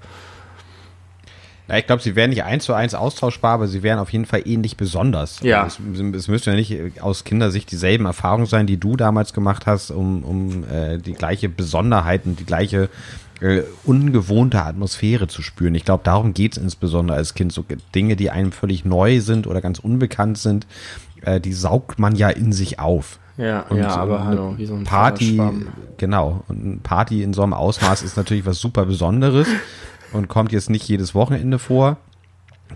Ja, ich glaube, sie wären nicht eins zu eins austauschbar, aber sie wären auf jeden Fall ähnlich besonders. Ja. Also es, es müsste ja nicht aus Kindersicht dieselben Erfahrungen sein, die du damals gemacht hast, um, um äh, die gleiche Besonderheit und die gleiche äh, ungewohnte Atmosphäre zu spüren. Ich glaube, darum geht es insbesondere als Kind. So Dinge, die einem völlig neu sind oder ganz unbekannt sind, äh, die saugt man ja in sich auf. Ja, und ja, aber hallo, wie so ein Party, genau. Und ein Party in so einem Ausmaß ist natürlich was super Besonderes und kommt jetzt nicht jedes Wochenende vor.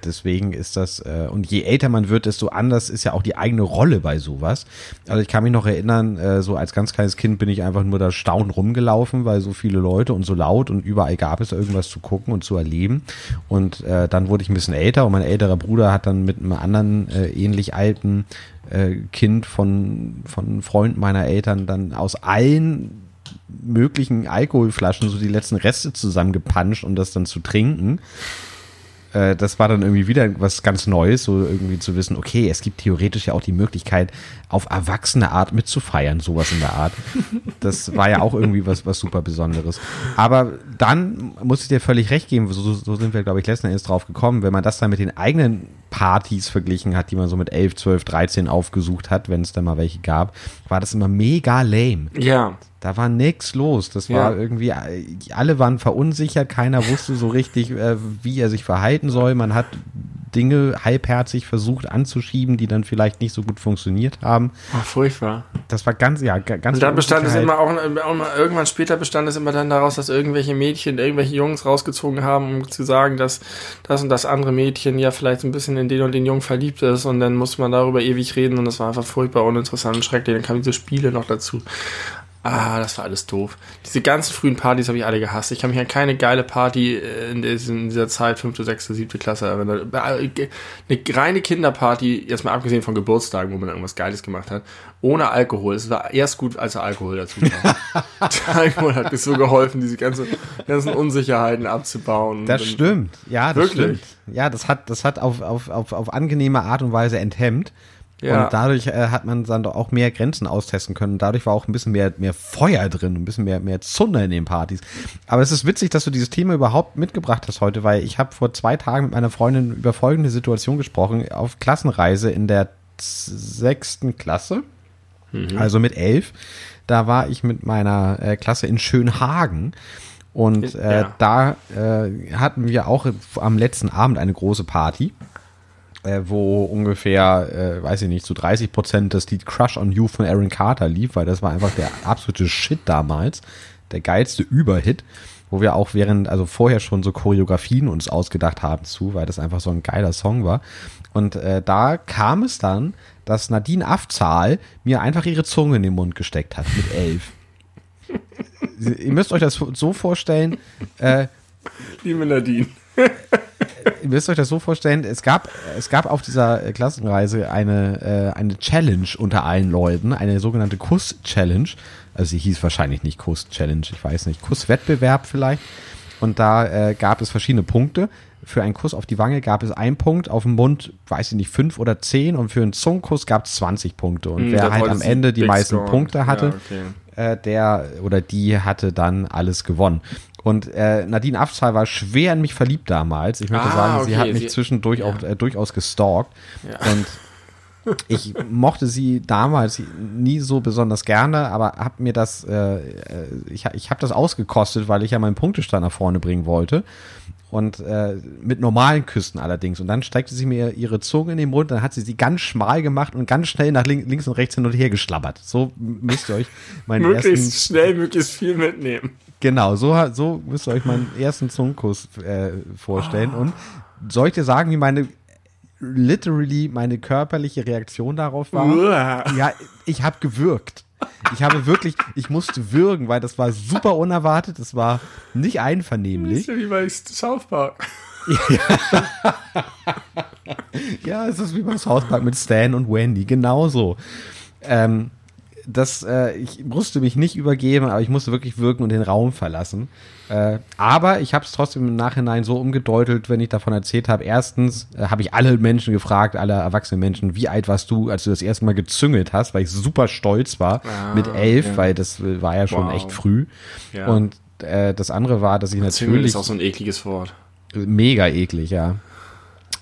Deswegen ist das, äh, und je älter man wird, desto anders ist ja auch die eigene Rolle bei sowas. Also ich kann mich noch erinnern, äh, so als ganz kleines Kind bin ich einfach nur da staunend rumgelaufen, weil so viele Leute und so laut und überall gab es irgendwas zu gucken und zu erleben. Und äh, dann wurde ich ein bisschen älter und mein älterer Bruder hat dann mit einem anderen äh, ähnlich alten äh, Kind von, von Freunden meiner Eltern dann aus allen möglichen Alkoholflaschen so die letzten Reste zusammengepanscht, um das dann zu trinken. Äh, das war dann irgendwie wieder was ganz Neues, so irgendwie zu wissen, okay, es gibt theoretisch ja auch die Möglichkeit, auf erwachsene Art mitzufeiern, sowas in der Art. Das war ja auch irgendwie was, was super Besonderes. Aber dann muss ich dir völlig recht geben, so, so sind wir, glaube ich, letzten Endes drauf gekommen, wenn man das dann mit den eigenen Partys verglichen hat, die man so mit 11, 12, 13 aufgesucht hat, wenn es da mal welche gab, war das immer mega lame. Ja. Da war nix los. Das war ja. irgendwie, alle waren verunsichert, keiner wusste so richtig, äh, wie er sich verhalten soll. Man hat Dinge halbherzig versucht anzuschieben, die dann vielleicht nicht so gut funktioniert haben. Ach, furchtbar. Das war ganz, ja, ganz. Und dann bestand es immer auch, irgendwann später bestand es immer dann daraus, dass irgendwelche Mädchen, irgendwelche Jungs rausgezogen haben, um zu sagen, dass das und das andere Mädchen ja vielleicht ein bisschen in den und den Jungen verliebt ist und dann musste man darüber ewig reden und das war einfach furchtbar uninteressant und schrecklich. Dann kamen diese Spiele noch dazu. Ah, das war alles doof. Diese ganzen frühen Partys habe ich alle gehasst. Ich kann mich an keine geile Party äh, in dieser Zeit, fünfte, sechste, siebte Klasse erinnern. Äh, eine reine Kinderparty, jetzt mal abgesehen von Geburtstagen, wo man irgendwas Geiles gemacht hat, ohne Alkohol. Es war erst gut, als der Alkohol dazu kam. der Alkohol hat mir so geholfen, diese ganze, ganzen Unsicherheiten abzubauen. Das stimmt. Ja, das wirklich? stimmt. Ja, das hat, das hat auf, auf, auf, auf angenehme Art und Weise enthemmt. Ja. Und dadurch äh, hat man dann doch auch mehr Grenzen austesten können. Dadurch war auch ein bisschen mehr, mehr Feuer drin, ein bisschen mehr, mehr Zunder in den Partys. Aber es ist witzig, dass du dieses Thema überhaupt mitgebracht hast heute, weil ich habe vor zwei Tagen mit meiner Freundin über folgende Situation gesprochen. Auf Klassenreise in der sechsten Klasse, mhm. also mit elf. Da war ich mit meiner äh, Klasse in Schönhagen. Und äh, ja. da äh, hatten wir auch am letzten Abend eine große Party äh, wo ungefähr, äh, weiß ich nicht, zu 30 Prozent das Lied Crush on You von Aaron Carter lief, weil das war einfach der absolute Shit damals, der geilste Überhit, wo wir auch während, also vorher schon so Choreografien uns ausgedacht haben zu, weil das einfach so ein geiler Song war. Und äh, da kam es dann, dass Nadine Afzahl mir einfach ihre Zunge in den Mund gesteckt hat mit elf. Ihr müsst euch das so vorstellen. Äh, Liebe Nadine ihr müsst euch das so vorstellen, es gab, es gab auf dieser äh, Klassenreise eine, äh, eine Challenge unter allen Leuten, eine sogenannte Kuss-Challenge. Also sie hieß wahrscheinlich nicht Kuss-Challenge, ich weiß nicht, Kuss-Wettbewerb vielleicht. Und da äh, gab es verschiedene Punkte. Für einen Kuss auf die Wange gab es einen Punkt, auf dem Mund, weiß ich nicht, fünf oder zehn und für einen Zungenkuss gab es 20 Punkte. Und mm, wer halt am Ende die meisten. Punkte hatte, ja, okay. äh, der oder die hatte dann alles gewonnen. Und äh, Nadine Afzahl war schwer in mich verliebt damals. Ich möchte Ah, sagen, sie okay, hat mich sie- zwischendurch auch äh, durchaus gestalkt. Ja. Und ich mochte sie damals nie so besonders gerne, aber habe mir das, äh, äh, ich, ich habe das ausgekostet, weil ich ja meinen Punktestand nach vorne bringen wollte. Und äh, mit normalen Küssen allerdings. Und dann steckte sie mir ihre Zunge in den Mund, dann hat sie sie ganz schmal gemacht und ganz schnell nach link, links und rechts hin und her geschlabbert. So müsst ihr euch meinen ersten Möglichst schnell, möglichst viel mitnehmen. Genau, so, so müsst ihr euch meinen ersten Zungenkuss äh, vorstellen. Und soll ich dir sagen, wie meine, literally meine körperliche Reaktion darauf war? Uah. Ja, ich habe gewürgt. Ich habe wirklich, ich musste würgen, weil das war super unerwartet, das war nicht Das einvernehmlich. ist ja wie bei South Park. Ja, es ist wie beim South Park mit Stan und Wendy, genauso. Ähm, das, äh, ich musste mich nicht übergeben, aber ich musste wirklich wirken und den Raum verlassen. Äh, aber ich habe es trotzdem im Nachhinein so umgedeutet, wenn ich davon erzählt habe. Erstens äh, habe ich alle Menschen gefragt, alle erwachsenen Menschen, wie alt warst du, als du das erste Mal gezüngelt hast, weil ich super stolz war Ah, mit elf, ja. weil das äh, war ja schon Wow. echt früh. Ja. Und äh, das andere war, dass ich Züngeln natürlich ist auch so ein ekliges Wort. mega eklig, ja.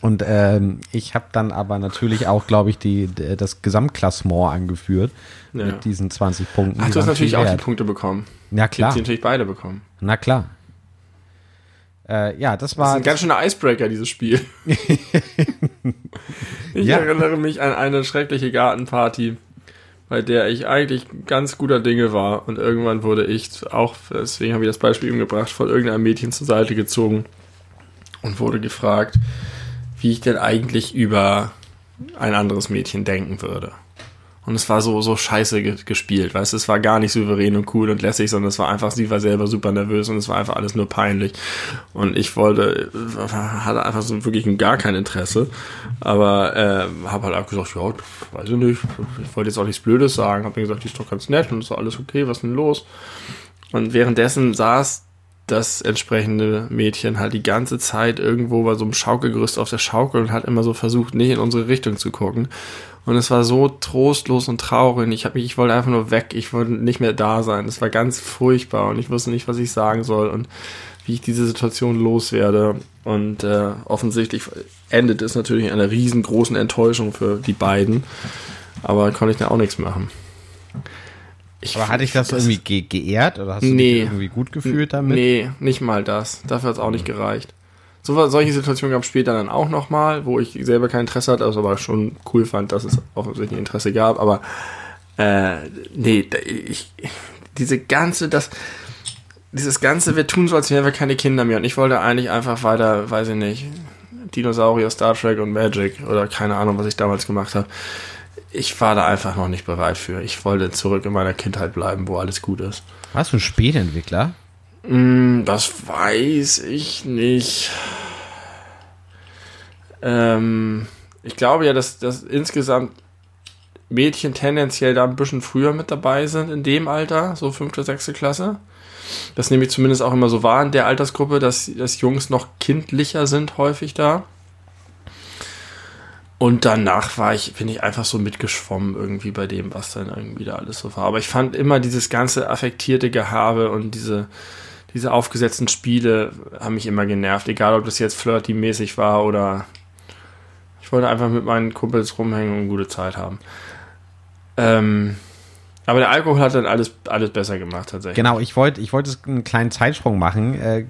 Und ähm, ich habe dann aber natürlich auch, glaube ich, die, das Gesamtklassement angeführt Ja. mit diesen 20 Punkten. Ach, Die du hast natürlich auch die. Punkte bekommen. Ja, Die klar. haben natürlich beide bekommen. Na klar. Äh, ja, das Das war. ist ein ganz schöner Icebreaker, dieses Spiel. ich Ja. erinnere mich an eine schreckliche Gartenparty, bei der ich eigentlich ganz guter Dinge war. Und irgendwann wurde ich auch, deswegen habe ich das Beispiel eben gebracht, von irgendeinem Mädchen zur Seite gezogen und wurde gefragt, wie ich denn eigentlich über ein anderes Mädchen denken würde. Und es war so, so scheiße ge gespielt, weißt du, es war gar nicht souverän und cool und lässig, sondern es war einfach, sie war selber super nervös und es war einfach alles nur peinlich. Und ich wollte, äh, hatte einfach so wirklich gar kein Interesse, aber äh, habe halt auch gesagt, ja, weiß ich nicht, ich wollte jetzt auch nichts Blödes sagen, habe mir gesagt, die ist doch ganz nett und ist doch alles okay, was ist denn los? Und währenddessen saß das entsprechende Mädchen halt die ganze Zeit irgendwo bei so einem Schaukelgerüst auf der Schaukel und hat immer so versucht, nicht in unsere Richtung zu gucken. Und es war so trostlos und traurig. Ich, hab mich, ich wollte einfach nur weg. Ich wollte nicht mehr da sein. Es war ganz furchtbar und ich wusste nicht, was ich sagen soll und wie ich diese Situation loswerde. Und äh, offensichtlich endet es natürlich in einer riesengroßen Enttäuschung für die beiden. Aber konnte ich da auch nichts machen. Ich, aber hatte ich das, irgendwie ge geehrt oder hast du Nee. dich irgendwie gut gefühlt damit? Nee, nicht mal das. Dafür hat es auch nicht gereicht. So, solche Situationen gab es später dann auch nochmal, wo ich selber kein Interesse hatte, also aber schon cool fand, dass es offensichtlich Interesse gab. Aber äh, nee, ich, diese ganze, das, dieses ganze, wir tun so, als wären wir keine Kinder mehr. Und ich wollte eigentlich einfach weiter, weiß ich nicht, Dinosaurier, Star Trek und Magic oder keine Ahnung, was ich damals gemacht habe. Ich war da einfach noch nicht bereit für. Ich wollte zurück in meiner Kindheit bleiben, wo alles gut ist. Warst du ein Spätentwickler? Hm, das weiß ich nicht. Ähm, ich glaube ja, dass, dass insgesamt Mädchen tendenziell da ein bisschen früher mit dabei sind in dem Alter, so fünfte, sechste Klasse. Das nehme ich zumindest auch immer so wahr in der Altersgruppe, dass, dass Jungs noch kindlicher sind häufig da. Und danach war ich, bin ich einfach so mitgeschwommen irgendwie bei dem, was dann irgendwie da alles so war. Aber ich fand immer dieses ganze affektierte Gehabe und diese, diese aufgesetzten Spiele haben mich immer genervt. Egal, ob das jetzt flirty-mäßig war oder ich wollte einfach mit meinen Kumpels rumhängen und eine gute Zeit haben. Ähm, aber der Alkohol hat dann alles, alles besser gemacht tatsächlich. Genau, ich wollte ich wollte einen kleinen Zeitsprung machen. Äh,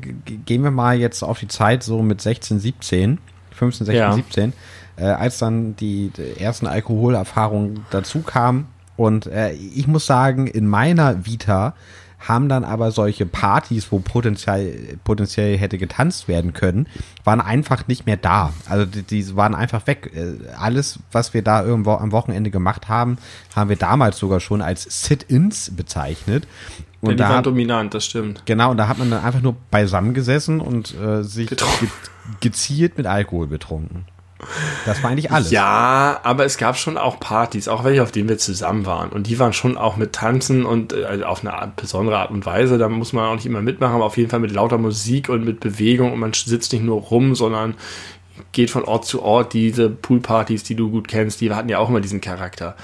gehen wir mal jetzt auf die Zeit so mit 16, 17, 15, 16, Ja. 17, äh, als dann die, die ersten Alkoholerfahrungen dazu kamen. Und äh, ich muss sagen, in meiner Vita haben dann aber solche Partys, wo potenziell, potenziell hätte getanzt werden können, waren einfach nicht mehr da. Also die, die waren einfach weg. Äh, Alles, was wir da irgendwo am Wochenende gemacht haben, haben wir damals sogar schon als Sit-ins bezeichnet. Ja, Und die da waren hat, dominant, das stimmt. genau, und da hat man dann einfach nur beisammen gesessen und äh, sich ge gezielt mit Alkohol betrunken. Das war eigentlich alles. Ja, aber es gab schon auch Partys, auch welche, auf denen wir zusammen waren. Und die waren schon auch mit Tanzen und äh, also auf eine Art, besondere Art und Weise. Da muss man auch nicht immer mitmachen, aber auf jeden Fall mit lauter Musik und mit Bewegung. Und man sitzt nicht nur rum, sondern geht von Ort zu Ort. Diese Poolpartys, die du gut kennst, die hatten ja auch immer diesen Charakter.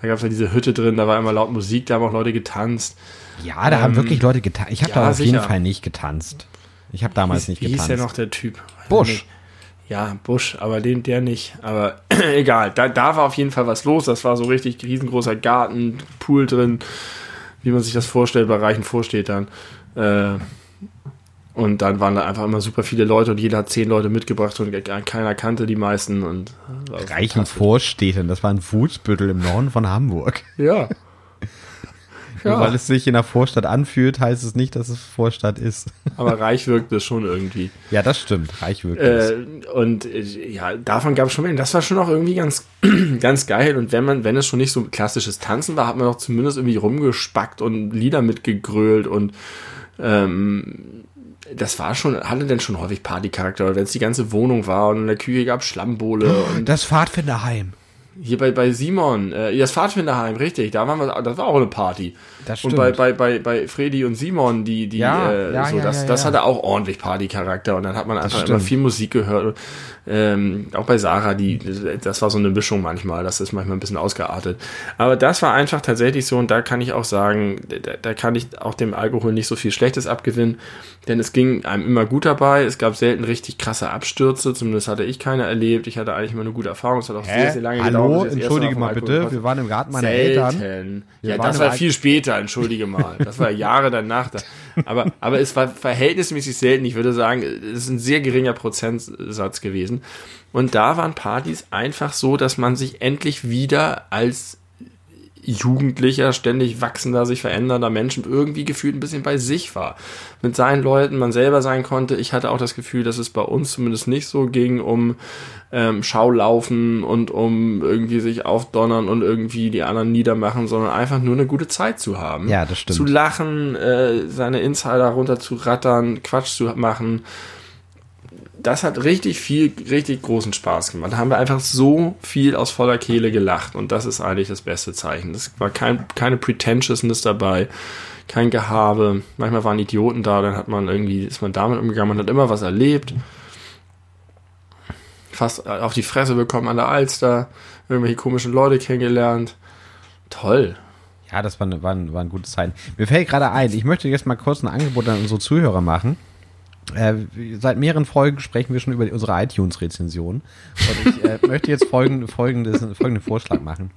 Da gab es ja diese Hütte drin, da war immer laut Musik, da haben auch Leute getanzt. Ja, da haben Ähm, wirklich Leute getanzt. Ich habe ja, da auf jeden sicher. Fall nicht getanzt. Ich habe damals nicht Wie hieß getanzt. der noch der Typ? Busch. Ja, Busch, aber den der nicht. Aber egal, da, da war auf jeden Fall was los. Das war so richtig riesengroßer Garten, Pool drin, wie man sich das vorstellt bei reichen Vorstädtern. Äh, und dann waren da einfach immer super viele Leute und jeder hat zehn Leute mitgebracht und keiner kannte die meisten. Und äh, Reichen. Vorstädten, das war ein Fußbüttel im Norden von Hamburg. Ja. Nur Ja. weil es sich in der Vorstadt anfühlt, heißt es nicht, dass es Vorstadt ist. Aber reich wirkt es schon irgendwie. Ja, das stimmt. Reich wirkt es. Äh, und äh, ja, davon gab es schon mehr. Das war schon auch irgendwie ganz, ganz geil. Und wenn man, wenn es schon nicht so klassisches Tanzen war, hat man doch zumindest irgendwie rumgespackt und Lieder mitgegrölt und ähm, das war schon, hatte denn schon häufig Partycharakter, wenn es die ganze Wohnung war und in der Küche gab Schlammbowle und Das Pfadfinderheim. hier bei, bei Simon, äh, das Pfadfinderheim, richtig, da waren wir, das war auch eine Party. Und bei, bei, bei, bei Freddy und Simon, die, die, Ja, äh, ja, so, ja, das, das hatte auch ordentlich Partycharakter und dann hat man einfach immer viel Musik gehört. Ähm, auch bei Sarah, die, das war so eine Mischung manchmal, das ist manchmal ein bisschen ausgeartet. Aber das war einfach tatsächlich so und da kann ich auch sagen, da, da kann ich auch dem Alkohol nicht so viel Schlechtes abgewinnen, denn es ging einem immer gut dabei. Es gab selten richtig krasse Abstürze, zumindest hatte ich keine erlebt. Ich hatte eigentlich immer eine gute Erfahrung. Es hat auch sehr, sehr lange Hallo, gedauert. erste entschuldige Mal bitte, wir waren im Garten meiner Selten. Eltern. Wir Ja, das war viel später, entschuldige mal. Das war Jahre danach. Da. Aber, aber es war verhältnismäßig selten. Ich würde sagen, es ist ein sehr geringer Prozentsatz gewesen. Und da waren Partys einfach so, dass man sich endlich wieder als jugendlicher, ständig wachsender, sich verändernder Mensch irgendwie gefühlt ein bisschen bei sich war. Mit seinen Leuten, man selber sein konnte. Ich hatte auch das Gefühl, dass es bei uns zumindest nicht so ging um ähm, Schaulaufen und um irgendwie sich aufdonnern und irgendwie die anderen niedermachen, sondern einfach nur eine gute Zeit zu haben. Ja, das stimmt. Zu lachen, äh, seine Insider runter zu rattern, Quatsch zu machen. Das hat richtig viel, richtig großen Spaß gemacht. Da haben wir einfach so viel aus voller Kehle gelacht und das ist eigentlich das beste Zeichen. Es war kein, keine Pretentiousness dabei, kein Gehabe. Manchmal waren Idioten da, dann hat man irgendwie, ist man damit umgegangen, man hat immer was erlebt. Fast auf die Fresse bekommen an der Alster, irgendwelche komischen Leute kennengelernt. Toll. Ja, das war, war, war ein gutes Zeichen. Mir fällt gerade ein, ich möchte jetzt mal kurz ein Angebot an unsere Zuhörer machen. Äh, seit mehreren Folgen sprechen wir schon über unsere iTunes-Rezension. Und ich äh, möchte jetzt folgende, folgendes, folgenden Vorschlag machen.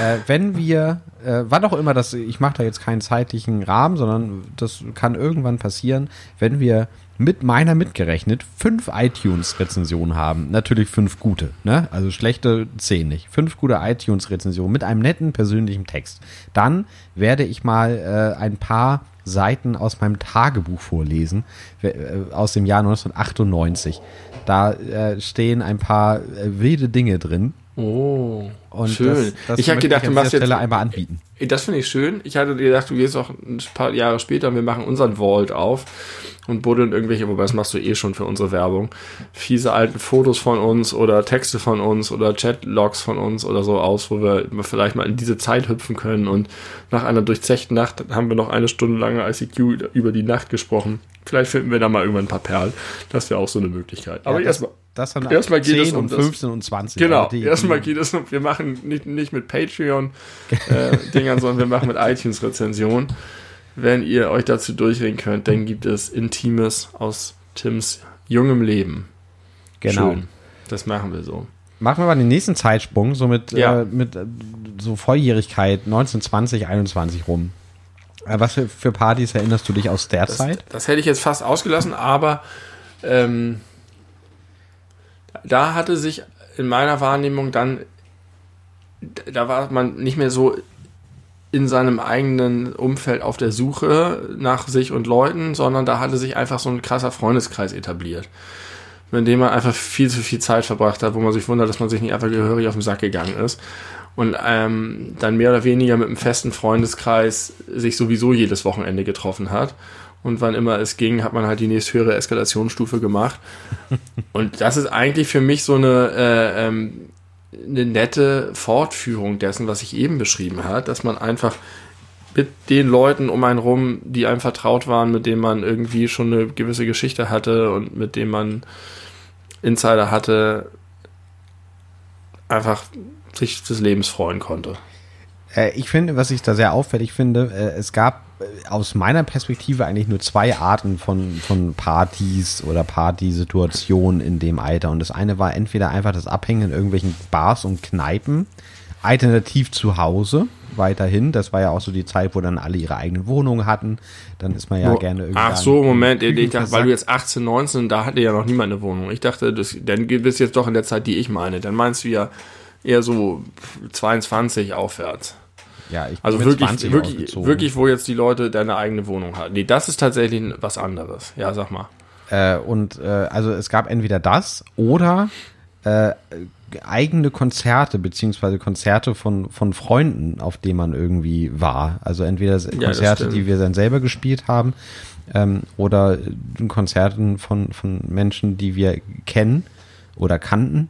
Äh, wenn wir, äh, wann auch immer das, ich mache da jetzt keinen zeitlichen Rahmen, sondern das kann irgendwann passieren, wenn wir mit meiner mitgerechnet fünf iTunes-Rezensionen haben. Natürlich fünf gute, ne? Also schlechte zehn nicht. Fünf gute iTunes-Rezensionen mit einem netten persönlichen Text. Dann werde ich mal äh, ein paar Seiten aus meinem Tagebuch vorlesen, äh, aus dem Jahr 1998. Da äh, stehen ein paar äh, wilde Dinge drin. Oh, Und schön. das, das ich habe gedacht, du machst jetzt. Stelle einmal anbieten. Das finde ich schön. Ich hatte gedacht, du gehst auch ein paar Jahre später und wir machen unseren Vault auf und buddeln irgendwelche, wobei das machst du eh schon für unsere Werbung, fiese alten Fotos von uns oder Texte von uns oder Chatlogs von uns oder so aus, wo wir vielleicht mal in diese Zeit hüpfen können und nach einer durchzechten Nacht haben wir noch eine Stunde lange ICQ über die Nacht gesprochen. Vielleicht finden wir da mal irgendwann ein paar Perlen. Das wäre auch so eine Möglichkeit. Aber Ja, erstmal. Das haben erstmal geht 10 es um und das- 15 und 20. Genau, die- erstmal geht es um, wir machen nicht, nicht mit Patreon-Dingern, sondern wir machen mit iTunes-Rezensionen. Wenn ihr euch dazu durchringen könnt, dann gibt es Intimes aus Tims jungem Leben. Genau. Schön. Das machen wir so. Machen wir mal den nächsten Zeitsprung, so mit, Ja. äh, mit äh, so Volljährigkeit 1920, 21 rum. Äh, was für, für Partys erinnerst du dich aus der Das, Zeit? das hätte ich jetzt fast ausgelassen, aber ähm, da hatte sich in meiner Wahrnehmung dann, da war man nicht mehr so in seinem eigenen Umfeld auf der Suche nach sich und Leuten, sondern da hatte sich einfach so ein krasser Freundeskreis etabliert, mit dem man einfach viel zu viel Zeit verbracht hat, wo man sich wundert, dass man sich nicht einfach gehörig auf den Sack gegangen ist und ähm, dann mehr oder weniger mit einem festen Freundeskreis sich sowieso jedes Wochenende getroffen hat. Und wann immer es ging, hat man halt die nächsthöhere Eskalationsstufe gemacht. Und das ist eigentlich für mich so eine, äh, ähm, eine nette Fortführung dessen, was ich eben beschrieben hat, dass man einfach mit den Leuten um einen rum, die einem vertraut waren, mit denen man irgendwie schon eine gewisse Geschichte hatte und mit denen man Insider hatte, einfach sich des Lebens freuen konnte. Äh, ich finde, was ich da sehr auffällig finde, äh, es gab aus meiner Perspektive eigentlich nur zwei Arten von, von Partys oder Partysituationen in dem Alter. Und das eine war entweder einfach das Abhängen in irgendwelchen Bars und Kneipen, alternativ zu Hause weiterhin. Das war ja auch so die Zeit, wo dann alle ihre eigenen Wohnungen hatten. Dann ist man ja Wo- gerne irgendwie. Ach so, Moment, ich dachte, weil du jetzt 18, 19, da hatte ja noch niemand eine Wohnung. Ich dachte, das, dann bist du jetzt doch in der Zeit, die ich meine. Dann meinst du ja eher so 22 aufwärts. Ja, ich Also wirklich, 20 wirklich, wirklich, wo jetzt die Leute deine eigene Wohnung hatten. Nee, das ist tatsächlich was anderes. Ja, sag mal. Äh, und äh, also es gab entweder das oder äh, eigene Konzerte beziehungsweise Konzerte von, von Freunden, auf denen man irgendwie war. Also entweder das Konzerte, die wir dann selber gespielt haben, ähm, oder äh, Konzerten von, von Menschen, die wir kennen oder kannten.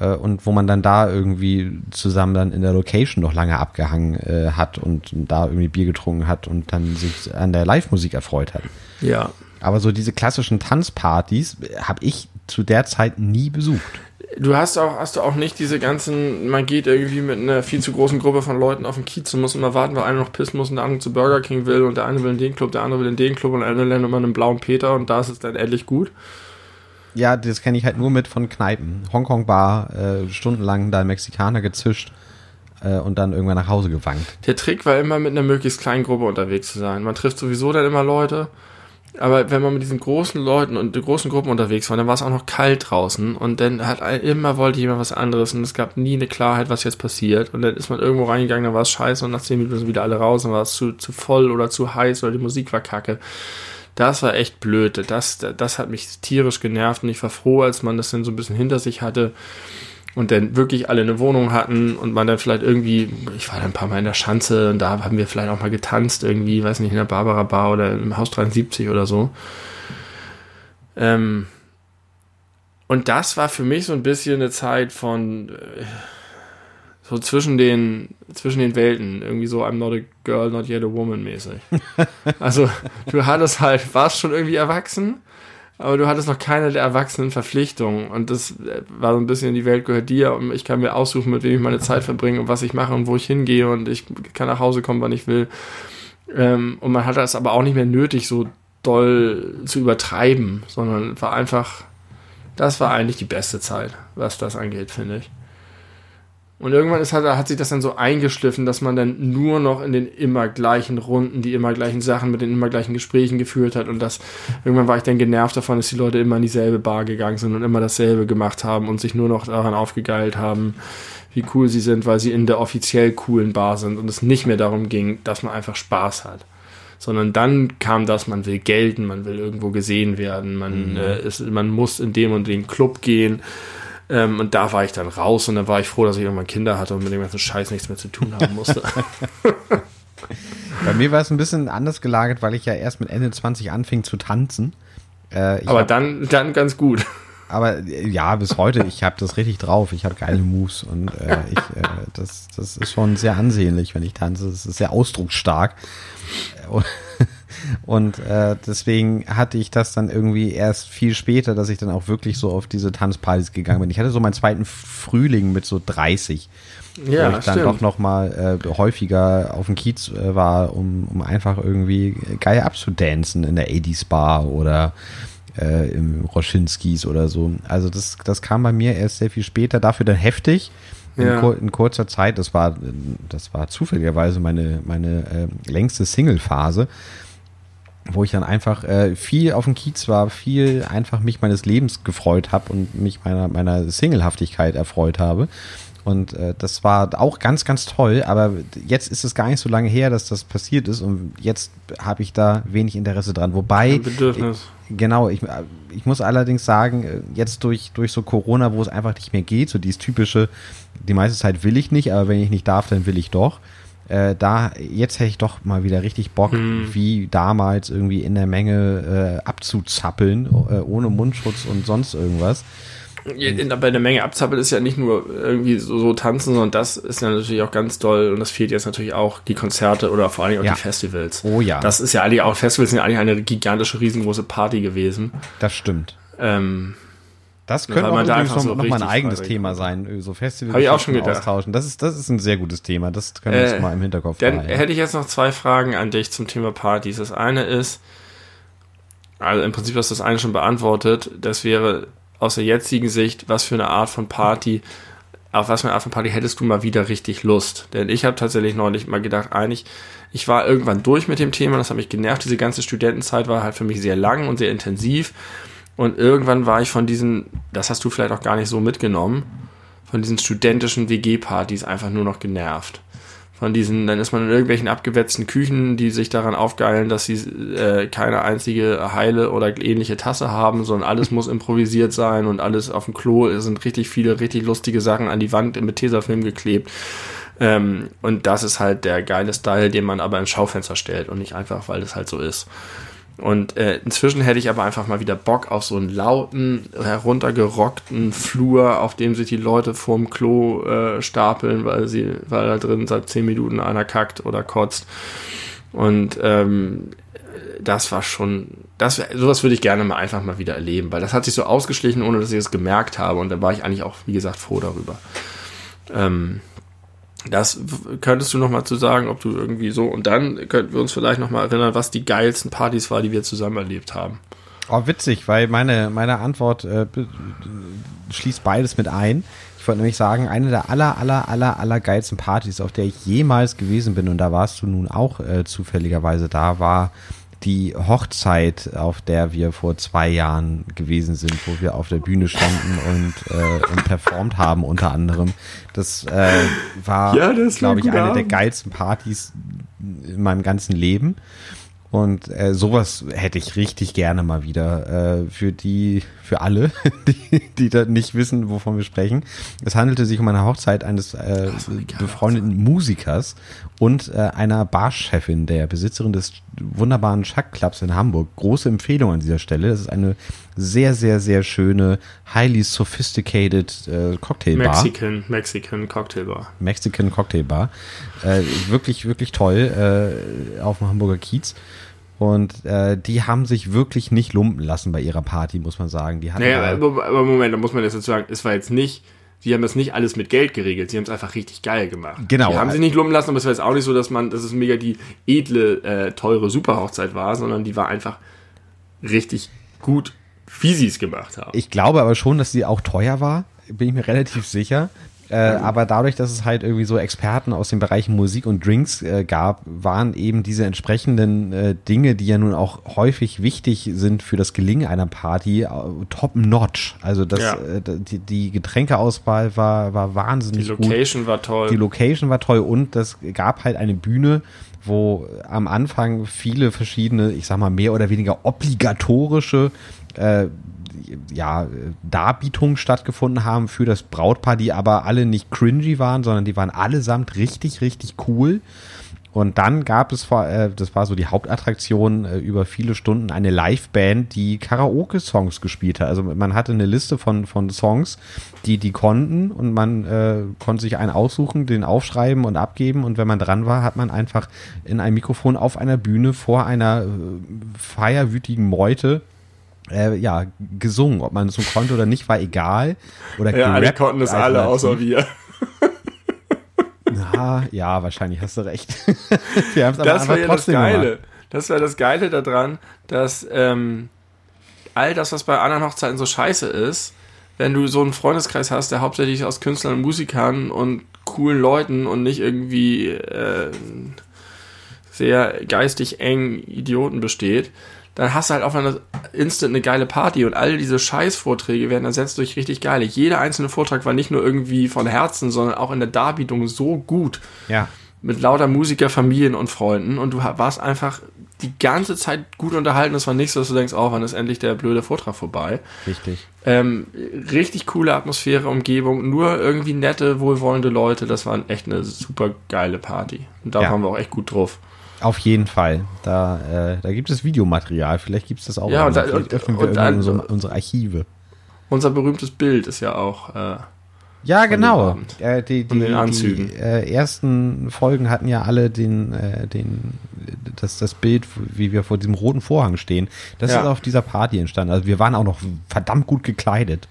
Äh, und wo man dann da irgendwie zusammen dann in der Location noch lange abgehangen äh, hat und da irgendwie Bier getrunken hat und dann sich an der Live-Musik erfreut hat. Ja. Aber so diese klassischen Tanzpartys habe ich zu der Zeit nie besucht. Du hast auch, hast du auch nicht diese ganzen, man geht irgendwie mit einer viel zu großen Gruppe von Leuten auf den Kiez und muss immer warten, weil einer noch pissen muss und der andere zu Burger King will und der eine will in den Club, der andere will in den Club und der andere lernt immer einen blauen Peter und da ist es dann endlich gut. Ja, das kenne ich halt nur mit von Kneipen. Hongkong-Bar, äh, stundenlang da Mexikaner gezischt äh, und dann irgendwann nach Hause gewankt. Der Trick war immer mit einer möglichst kleinen Gruppe unterwegs zu sein. Man trifft sowieso dann immer Leute. Aber wenn man mit diesen großen Leuten und großen Gruppen unterwegs war, dann war es auch noch kalt draußen und dann hat immer wollte jemand was anderes und es gab nie eine Klarheit, was jetzt passiert. Und dann ist man irgendwo reingegangen, dann war es scheiße und nach 10 Minuten sind wieder alle raus, dann war es zu, zu voll oder zu heiß oder die Musik war kacke. Das war echt blöd. Das, das hat mich tierisch genervt und ich war froh, als man das dann so ein bisschen hinter sich hatte und dann wirklich alle eine Wohnung hatten und man dann vielleicht irgendwie, ich war dann ein paar Mal in der Schanze und da haben wir vielleicht auch mal getanzt irgendwie, weiß nicht, in der Barbara Bar oder im Haus 73 oder so. Ähm, und das war für mich so ein bisschen eine Zeit von äh, so zwischen den zwischen den Welten, irgendwie so I'm not a girl, not yet a woman mäßig. also du hattest halt, warst schon irgendwie erwachsen, aber du hattest noch keine der erwachsenen Verpflichtungen und das äh, war so ein bisschen die Welt gehört dir und ich kann mir aussuchen, mit wem ich meine Zeit verbringe und was ich mache und wo ich hingehe und ich kann nach Hause kommen, wann ich will. Ähm, und man hatte es aber auch nicht mehr nötig, so doll zu übertreiben, sondern war einfach, das war eigentlich die beste Zeit, was das angeht, finde ich. Und irgendwann ist halt, hat sich das dann so eingeschliffen, dass man dann nur noch in den immer gleichen Runden die immer gleichen Sachen mit den immer gleichen Gesprächen geführt hat und das irgendwann war ich dann genervt davon, dass die Leute immer in dieselbe Bar gegangen sind und immer dasselbe gemacht haben und sich nur noch daran aufgegeilt haben, wie cool sie sind, weil sie in der offiziell coolen Bar sind und es nicht mehr darum ging, dass man einfach Spaß hat. Sondern dann kam das, man will gelten, man will irgendwo gesehen werden, man, äh, ist, man muss in dem und den Club gehen. Ähm, und da war ich dann raus und dann war ich froh, dass ich irgendwann Kinder hatte und mit dem ganzen Scheiß nichts mehr zu tun haben musste. Bei mir war es ein bisschen anders gelagert, weil ich ja erst mit Ende 20 anfing zu tanzen. Äh, Aber hab, dann, dann ganz gut. aber äh, ja, bis heute, ich habe das richtig drauf. Ich habe geile Moves und äh, ich, äh, das, das ist schon sehr ansehnlich, wenn ich tanze. Das ist sehr ausdrucksstark. Und, äh, deswegen hatte ich das dann irgendwie erst viel später, dass ich dann auch wirklich so auf diese Tanzpartys gegangen bin. Ich hatte so meinen zweiten Frühling mit so 30 Ja, wo ich dann stimmt. doch noch mal äh, häufiger auf dem Kiez äh, war, um, um einfach irgendwie geil abzudancen in der 80s Bar oder äh, im Roschinskis oder so. Also das, das kam bei mir erst sehr viel später, dafür dann heftig. In, Ja. kur in kurzer Zeit, das war, das war zufälligerweise meine, meine äh, längste Single-Phase, wo ich dann einfach äh, viel auf dem Kiez war, viel einfach mich meines Lebens gefreut habe und mich meiner, meiner Singlehaftigkeit erfreut habe. Und äh, das war auch ganz, ganz toll, aber jetzt ist es gar nicht so lange her, dass das passiert ist und jetzt habe ich da wenig Interesse dran. Wobei, Ein Bedürfnis. Genau, ich, ich muss allerdings sagen, äh, jetzt durch, durch so Corona, wo es einfach nicht mehr geht, so dieses typische, die meiste Zeit will ich nicht, aber wenn ich nicht darf, dann will ich doch. Äh, da, jetzt hätte ich doch mal wieder richtig Bock, wie damals irgendwie in der Menge äh, abzuzappeln, äh, ohne Mundschutz und sonst irgendwas. In, bei der Menge abzappeln ist ja nicht nur irgendwie so, so tanzen, sondern das ist ja natürlich auch ganz doll und das fehlt jetzt natürlich auch die Konzerte oder vor allem auch Ja. die Festivals. Oh ja. Das ist ja eigentlich auch, Festivals sind ja eigentlich eine gigantische, riesengroße Party gewesen. Das stimmt. Ähm, Das könnte Weil auch übrigens noch, so noch mal ein eigenes Thema sein, so Festivals Hab ich auch schon gedacht. austauschen. Das ist, das ist ein sehr gutes Thema. Das können wir Äh, mal im Hinterkopf Dann behalten. hätte ich jetzt noch zwei Fragen an dich zum Thema Partys. Das eine ist, also im Prinzip hast du das eine schon beantwortet. Das wäre aus der jetzigen Sicht, was für eine Art von Party, auf was für eine Art von Party hättest du mal wieder richtig Lust? Denn ich habe tatsächlich neulich mal gedacht, eigentlich, ich war irgendwann durch mit dem Thema, das hat mich genervt. Diese ganze Studentenzeit war halt für mich sehr lang und sehr intensiv. Und irgendwann war ich von diesen, das hast du vielleicht auch gar nicht so mitgenommen, von diesen studentischen WG-Partys einfach nur noch genervt. Von diesen, dann ist man in irgendwelchen abgewetzten Küchen, die sich daran aufgeilen, dass sie äh, keine einzige heile oder ähnliche Tasse haben, sondern alles muss improvisiert sein und alles auf dem Klo Es sind richtig viele, richtig lustige Sachen an die Wand mit Tesafilm geklebt. Ähm, und das ist halt der geile Style, den man aber ins Schaufenster stellt und nicht einfach, weil es halt so ist. Und äh, inzwischen hätte ich aber einfach mal wieder Bock auf so einen lauten, heruntergerockten Flur, auf dem sich die Leute vorm Klo äh, stapeln, weil sie, weil da drin seit zehn Minuten einer kackt oder kotzt. Und ähm, das war schon, das sowas würde ich gerne mal einfach mal wieder erleben, weil das hat sich so ausgeschlichen, ohne dass ich es gemerkt habe. Und da war ich eigentlich auch, wie gesagt, froh darüber. Ähm, das könntest du noch mal zu sagen, ob du irgendwie so und dann könnten wir uns vielleicht noch mal erinnern, was die geilsten Partys war, die wir zusammen erlebt haben. Oh, witzig, weil meine, meine Antwort äh, schließt beides mit ein. Ich wollte nämlich sagen, eine der aller, aller, aller, aller geilsten Partys, auf der ich jemals gewesen bin, und da warst du nun auch äh, zufälligerweise da, war die Hochzeit, auf der wir vor zwei Jahren gewesen sind, wo wir auf der Bühne standen und, äh, und performt haben unter anderem. Das äh, war, Ja, war glaube ich, eine der Abend. geilsten Partys in meinem ganzen Leben. Und äh, sowas hätte ich richtig gerne mal wieder äh, für die, für alle, die, die da nicht wissen, wovon wir sprechen. Es handelte sich um eine Hochzeit eines äh, befreundeten Musikers und äh, einer Barchefin, der Besitzerin des wunderbaren Schack Clubs in Hamburg. Große Empfehlung an dieser Stelle. Das ist eine sehr, sehr, sehr schöne, highly sophisticated äh, Cocktailbar. Mexican, Mexican Cocktailbar. Mexican Cocktail Bar. Äh, wirklich, wirklich toll äh, auf dem Hamburger Kiez. Und äh, die haben sich wirklich nicht lumpen lassen bei ihrer Party, muss man sagen. Die hatten Naja, aber, aber Moment, da muss man jetzt dazu sagen, es war jetzt nicht, sie haben das nicht alles mit Geld geregelt, sie haben es einfach richtig geil gemacht. Genau. Die haben sich nicht lumpen lassen, aber es war jetzt auch nicht so, dass man, dass es mega die edle, äh, teure Superhochzeit war, sondern die war einfach richtig gut, wie sie es gemacht haben. ich glaube aber schon, dass sie auch teuer war, bin ich mir relativ sicher. Äh, aber dadurch, dass es halt irgendwie so Experten aus den Bereichen Musik und Drinks äh, gab, waren eben diese entsprechenden äh, Dinge, die ja nun auch häufig wichtig sind für das Gelingen einer Party, äh, top notch. Also das, Ja. äh, die, die Getränkeauswahl war, war die wahnsinnig gut. Location war toll. Die Location war toll und das gab halt eine Bühne, wo am Anfang viele verschiedene, ich sag mal, mehr oder weniger obligatorische ja, Darbietungen stattgefunden haben für das Brautpaar, die aber alle nicht cringy waren, sondern die waren allesamt richtig, richtig cool. Und dann gab es, äh, das war so die Hauptattraktion, äh, über viele Stunden eine Liveband, die Karaoke-Songs gespielt hat. Also man hatte eine Liste von, von Songs, die die konnten und man äh, konnte sich einen aussuchen, den aufschreiben und abgeben. Und wenn man dran war, hat man einfach in einem Mikrofon auf einer Bühne vor einer äh, feierwütigen Meute äh, ja, gesungen. Ob man es so konnte oder nicht, war egal. Oder ja, alle konnten es alle, alternativ. außer wir. Na, ja, wahrscheinlich hast du recht. Wir haben es aber Das war ja das Geile. gemacht. Das war das Geile daran, dass ähm, all das, was bei anderen Hochzeiten so scheiße ist, wenn du so einen Freundeskreis hast, der hauptsächlich aus Künstlern und Musikern und coolen Leuten und nicht irgendwie äh, sehr geistig engen Idioten besteht, dann hast du halt auf einer Instant eine geile Party und all diese Scheißvorträge werden ersetzt durch richtig geile. Jeder einzelne Vortrag war nicht nur irgendwie von Herzen, sondern auch in der Darbietung so gut Ja, mit lauter Musiker, Familien und Freunden und du warst einfach die ganze Zeit gut unterhalten. Es war nicht so, dass du denkst, oh, wann ist endlich der blöde Vortrag vorbei. richtig. Ähm, richtig coole Atmosphäre, Umgebung, nur irgendwie nette, wohlwollende Leute. Das war echt eine super geile Party. Und da Ja. waren wir auch echt gut drauf. Auf jeden Fall. Da, äh, da gibt es Videomaterial. Vielleicht gibt es das auch. Ja, und da- und- öffnen wir und dann- unsere, unsere Archive. Unser berühmtes Bild ist ja auch, äh, Ja, genau. Äh, die die, die äh, ersten Folgen hatten ja alle den, äh, den, das, das Bild, wie wir vor diesem roten Vorhang stehen. Das Ja. ist auf dieser Party entstanden. Also wir waren auch noch verdammt gut gekleidet.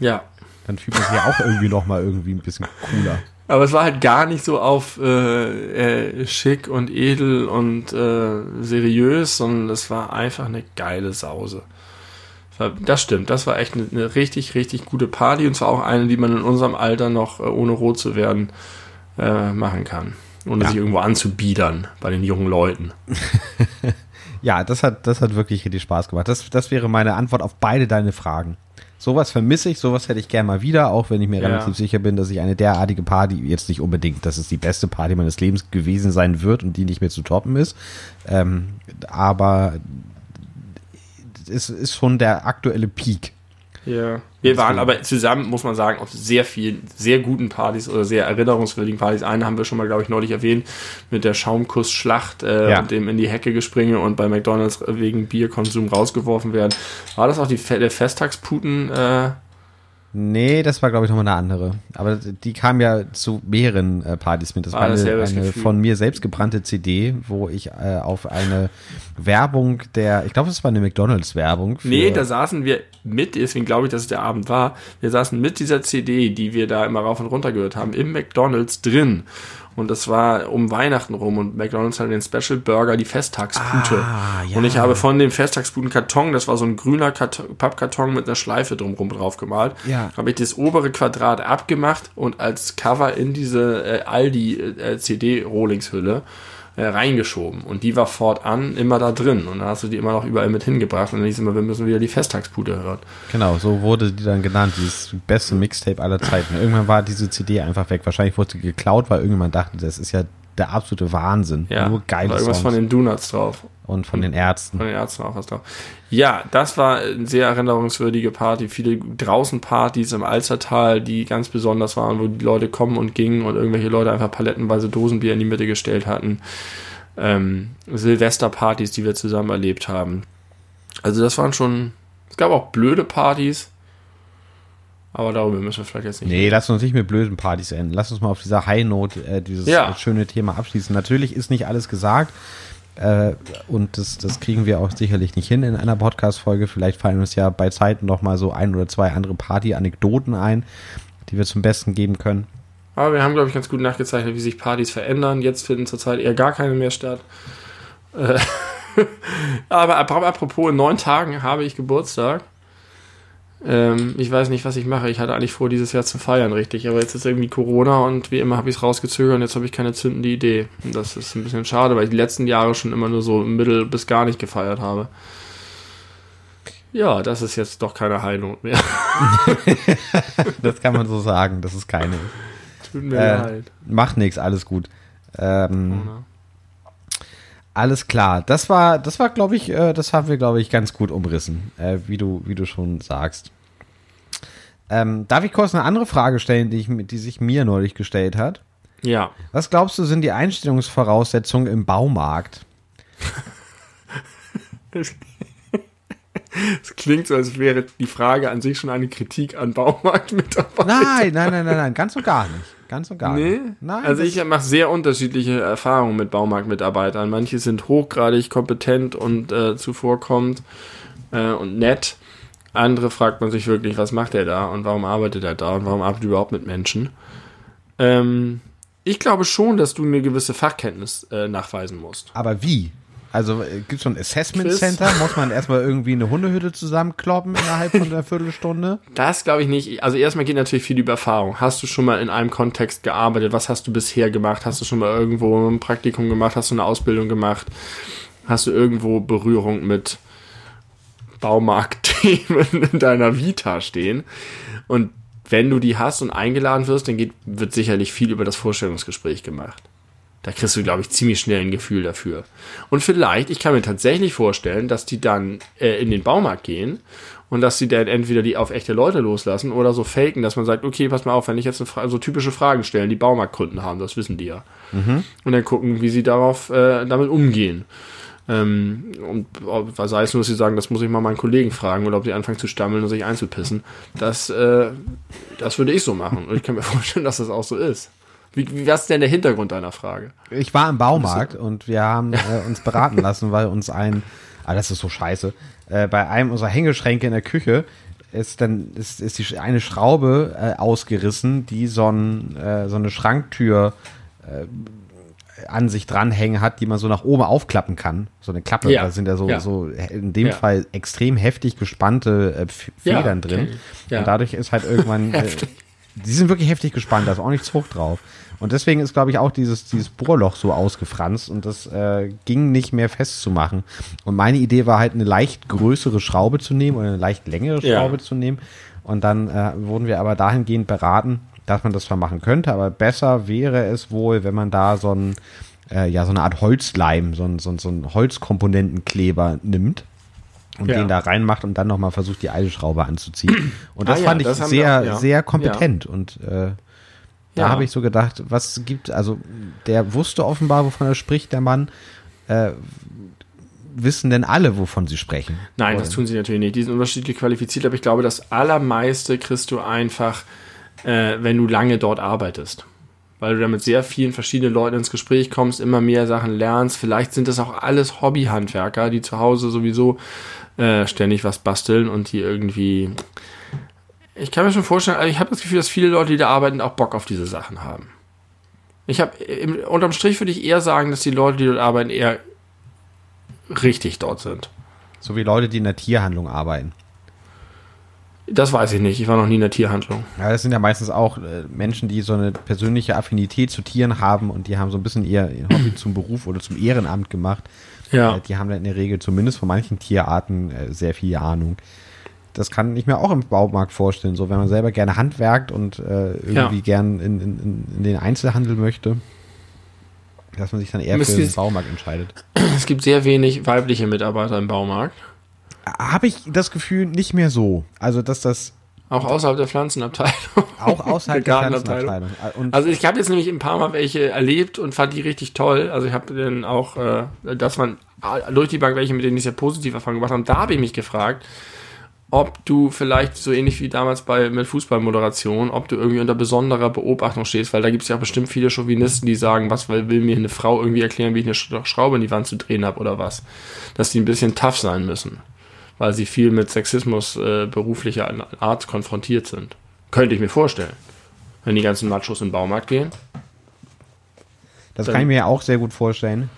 Ja. Dann fühlt man sich ja auch irgendwie nochmal irgendwie ein bisschen cooler. Aber es war halt gar nicht so auf äh, äh, schick und edel und äh, seriös, sondern es war einfach eine geile Sause. Das stimmt, das war echt eine, eine, richtig, richtig gute Party und zwar auch eine, die man in unserem Alter noch, äh, ohne rot zu werden, äh, machen kann. Ohne ja. sich irgendwo anzubiedern bei den jungen Leuten. ja, das hat, das hat wirklich richtig Spaß gemacht. Das, das wäre meine Antwort auf beide deine Fragen. Sowas vermisse ich, sowas hätte ich gerne mal wieder, auch wenn ich mir ja. relativ sicher bin, dass ich eine derartige Party, jetzt nicht unbedingt, dass es die beste Party meines Lebens gewesen sein wird und die nicht mehr zu toppen ist. Ähm, aber es ist schon der aktuelle Peak. Ja. Wir waren aber zusammen, muss man sagen, auf sehr vielen, sehr guten Partys oder sehr erinnerungswürdigen Partys. Eine haben wir schon mal, glaube ich, neulich erwähnt, mit der Schaumkussschlacht äh, ja. und dem in die Hecke gespringe und bei McDonalds wegen Bierkonsum rausgeworfen werden. War das auch die, der Festtagsputen? Äh, Nee, das war, glaube ich, nochmal eine andere. Aber die kam ja zu mehreren äh, Partys mit. Das war, war das eine, eine von mir selbst gebrannte CD, wo ich äh, auf eine Werbung der, ich glaube, es war eine McDonalds-Werbung. Nee, da saßen wir mit, deswegen glaube ich, dass es der Abend war. Wir saßen mit dieser CD, die wir da immer rauf und runter gehört haben, im McDonalds drin. Und das war um Weihnachten rum und McDonalds hatte den Special Burger, die Festtagspute. Ah, ja. Und ich habe von dem Festtagsputen Karton, das war so ein grüner Karton, Pappkarton mit einer Schleife drumherum drauf gemalt, ja. habe ich das obere Quadrat abgemacht und als Cover in diese äh, Aldi äh, CD-Rohlingshülle äh, reingeschoben. Und die war fortan immer da drin. Und dann hast du die immer noch überall mit hingebracht. Und dann hieß immer, wir müssen wieder die Festtagspude hören. Genau, so wurde die dann genannt, dieses beste Mixtape aller Zeiten. Irgendwann war diese CD einfach weg. Wahrscheinlich wurde sie geklaut, weil irgendjemand dachte, das ist ja der absolute Wahnsinn. Ja, Nur geile war irgendwas Songs. von den Donuts drauf. Und von den Ärzten. Von den Ärzten auch was drauf. Ja, das war eine sehr erinnerungswürdige Party. Viele draußen Partys im Alzertal, die ganz besonders waren, wo die Leute kommen und gingen und irgendwelche Leute einfach palettenweise Dosenbier in die Mitte gestellt hatten. Ähm, Silvesterpartys, die wir zusammen erlebt haben. Also das waren schon, es gab auch blöde Partys, aber darüber müssen wir vielleicht jetzt nicht. Nee, reden. lass uns nicht mit blöden Partys enden. Lass uns mal auf dieser High Note äh, dieses ja. schöne Thema abschließen. Natürlich ist nicht alles gesagt. Äh, und das, das kriegen wir auch sicherlich nicht hin in einer Podcast-Folge. Vielleicht fallen uns ja bei Zeiten noch mal so ein oder zwei andere Party-Anekdoten ein, die wir zum Besten geben können. Aber wir haben, glaube ich, ganz gut nachgezeichnet, wie sich Partys verändern. Jetzt finden zurzeit eher gar keine mehr statt. Äh, aber apropos, in neun Tagen habe ich Geburtstag. Ähm, ich weiß nicht, was ich mache. Ich hatte eigentlich vor, dieses Jahr zu feiern, richtig. Aber jetzt ist irgendwie Corona und wie immer habe ich es rausgezögert und jetzt habe ich keine zündende Idee. Und das ist ein bisschen schade, weil ich die letzten Jahre schon immer nur so mittel bis gar nicht gefeiert habe. Ja, das ist jetzt doch keine Heilung mehr. das kann man so sagen, dass es keine ist. Tut mir äh, leid. Macht nichts, alles gut. Ähm, oh, alles klar. Das war, das war, glaube ich, äh, das haben wir, glaube ich, ganz gut umrissen, äh, wie du, wie du schon sagst. Ähm, darf ich kurz eine andere Frage stellen, die, ich, die sich mir neulich gestellt hat? Ja. Was glaubst du, sind die Einstellungsvoraussetzungen im Baumarkt? Es klingt so, als wäre die Frage an sich schon eine Kritik an Baumarktmitarbeitern. Nein, nein, nein, nein, nein, ganz und gar nicht. Ganz und gar nee? nicht. Nein, also ich mache sehr unterschiedliche Erfahrungen mit Baumarktmitarbeitern. Manche sind hochgradig kompetent und äh, zuvorkommend äh, und nett. Andere fragt man sich wirklich, was macht er da und warum arbeitet er da und warum arbeitet er überhaupt mit Menschen. Ähm, ich glaube schon, dass du eine gewisse Fachkenntnis äh, nachweisen musst. Aber wie? Also äh, gibt es so ein Assessment? Center? Muss man erstmal irgendwie eine Hundehütte zusammenkloppen innerhalb von einer Viertelstunde? Das glaube ich nicht. Also erstmal geht natürlich viel über Erfahrung. Hast du schon mal in einem Kontext gearbeitet? Was hast du bisher gemacht? Hast du schon mal irgendwo ein Praktikum gemacht? Hast du eine Ausbildung gemacht? Hast du irgendwo Berührung mit Baumarktthemen in deiner Vita stehen? Und wenn du die hast und eingeladen wirst, dann geht, wird sicherlich viel über das Vorstellungsgespräch gemacht. Da kriegst du, glaube ich, ziemlich schnell ein Gefühl dafür. Und vielleicht, ich kann mir tatsächlich vorstellen, dass die dann äh, in den Baumarkt gehen und dass sie dann entweder die auf echte Leute loslassen oder so faken, dass man sagt, okay, pass mal auf, wenn ich jetzt so typische Fragen stellen, die Baumarktkunden haben, das wissen die ja. Mhm. Und dann gucken, wie sie darauf äh, damit umgehen. Ähm, und sei es nur, dass sie sagen, das muss ich mal meinen Kollegen fragen oder ob sie anfangen zu stammeln und sich einzupissen. Das, äh, das würde ich so machen. Und ich kann mir vorstellen, dass das auch so ist. Wie, wie was ist denn der Hintergrund deiner Frage? Ich war im Baumarkt und wir haben äh, uns beraten lassen, weil uns ein, ah, das ist so scheiße, äh, bei einem unserer Hängeschränke in der Küche ist dann ist, ist die, eine Schraube äh, ausgerissen, die so, ein, äh, so eine Schranktür äh, an sich dranhängen hat, die man so nach oben aufklappen kann. So eine Klappe, Ja. da sind ja so, Ja. so in dem Ja. Fall extrem heftig gespannte äh, Federn drin. Ja. Und dadurch ist halt irgendwann, äh, die sind wirklich heftig gespannt, da ist auch nichts hoch drauf. Und deswegen ist, glaube ich, auch dieses, dieses Bohrloch so ausgefranst und das äh, ging nicht mehr festzumachen. Und meine Idee war halt, eine leicht größere Schraube zu nehmen oder eine leicht längere. Schraube zu nehmen. Und dann äh, wurden wir aber dahingehend beraten, dass man das zwar machen könnte, aber besser wäre es wohl, wenn man da so ein, äh, ja, so eine Art Holzleim, so ein, so ein, so ein Holzkomponentenkleber nimmt und Ja. den da reinmacht und dann nochmal versucht, die alte Schraube anzuziehen. Und das Ah ja, fand ich das haben sehr, wir- ja. sehr kompetent und äh, da Ja. habe ich so gedacht, was gibt, also der wusste offenbar, wovon er spricht, der Mann. Äh, wissen denn alle, wovon sie sprechen? Nein, Oder? das tun sie natürlich nicht. Die sind unterschiedlich qualifiziert, aber ich glaube, das allermeiste kriegst du einfach, äh, wenn du lange dort arbeitest. Weil du da mit sehr vielen verschiedenen Leuten ins Gespräch kommst, immer mehr Sachen lernst. Vielleicht sind das auch alles Hobbyhandwerker, die zu Hause sowieso äh, ständig was basteln und die irgendwie. Ich kann mir schon vorstellen, also ich habe das Gefühl, dass viele Leute, die da arbeiten, auch Bock auf diese Sachen haben. Ich habe unterm Strich würde ich eher sagen, dass die Leute, die dort arbeiten, eher richtig dort sind. So wie Leute, die in der Tierhandlung arbeiten. Das weiß ich nicht. Ich war noch nie in der Tierhandlung. Ja, das sind ja meistens auch äh, Menschen, die so eine persönliche Affinität zu Tieren haben und die haben so ein bisschen ihr, Hobby zum Beruf oder zum Ehrenamt gemacht. Ja. Äh, die haben dann in der Regel zumindest von manchen Tierarten äh, sehr viel Ahnung. Das kann ich mir auch im Baumarkt vorstellen, so wenn man selber gerne handwerkt und irgendwie Ja. gern in, in, in- den Einzelhandel möchte, dass man sich dann eher für den Baumarkt entscheidet. Es gibt sehr wenig weibliche Mitarbeiter im Baumarkt. Habe ich das Gefühl nicht mehr so. Also, dass das Auch außerhalb der Pflanzenabteilung. auch außerhalb der Gartenabteilung. Pflanzenabteilung. Und Also ich habe jetzt nämlich ein paar Mal welche erlebt und fand die richtig toll. Also ich habe dann auch, äh, dass man durch die Bank welche, mit denen ich sehr positiv Erfahrungen gemacht habe. Da habe ich mich gefragt, ob du vielleicht so ähnlich wie damals bei mit Fußballmoderation, ob du irgendwie unter besonderer Beobachtung stehst, weil da gibt es ja auch bestimmt viele Chauvinisten, die sagen, was will, will mir eine Frau irgendwie erklären, wie ich eine Sch- Schraube in die Wand zu drehen habe oder was. Dass die ein bisschen tough sein müssen, weil sie viel mit Sexismus äh, beruflicher Art konfrontiert sind. Könnte ich mir vorstellen. Wenn die ganzen Machos in den Baumarkt gehen. Das kann ich mir ja auch sehr gut vorstellen.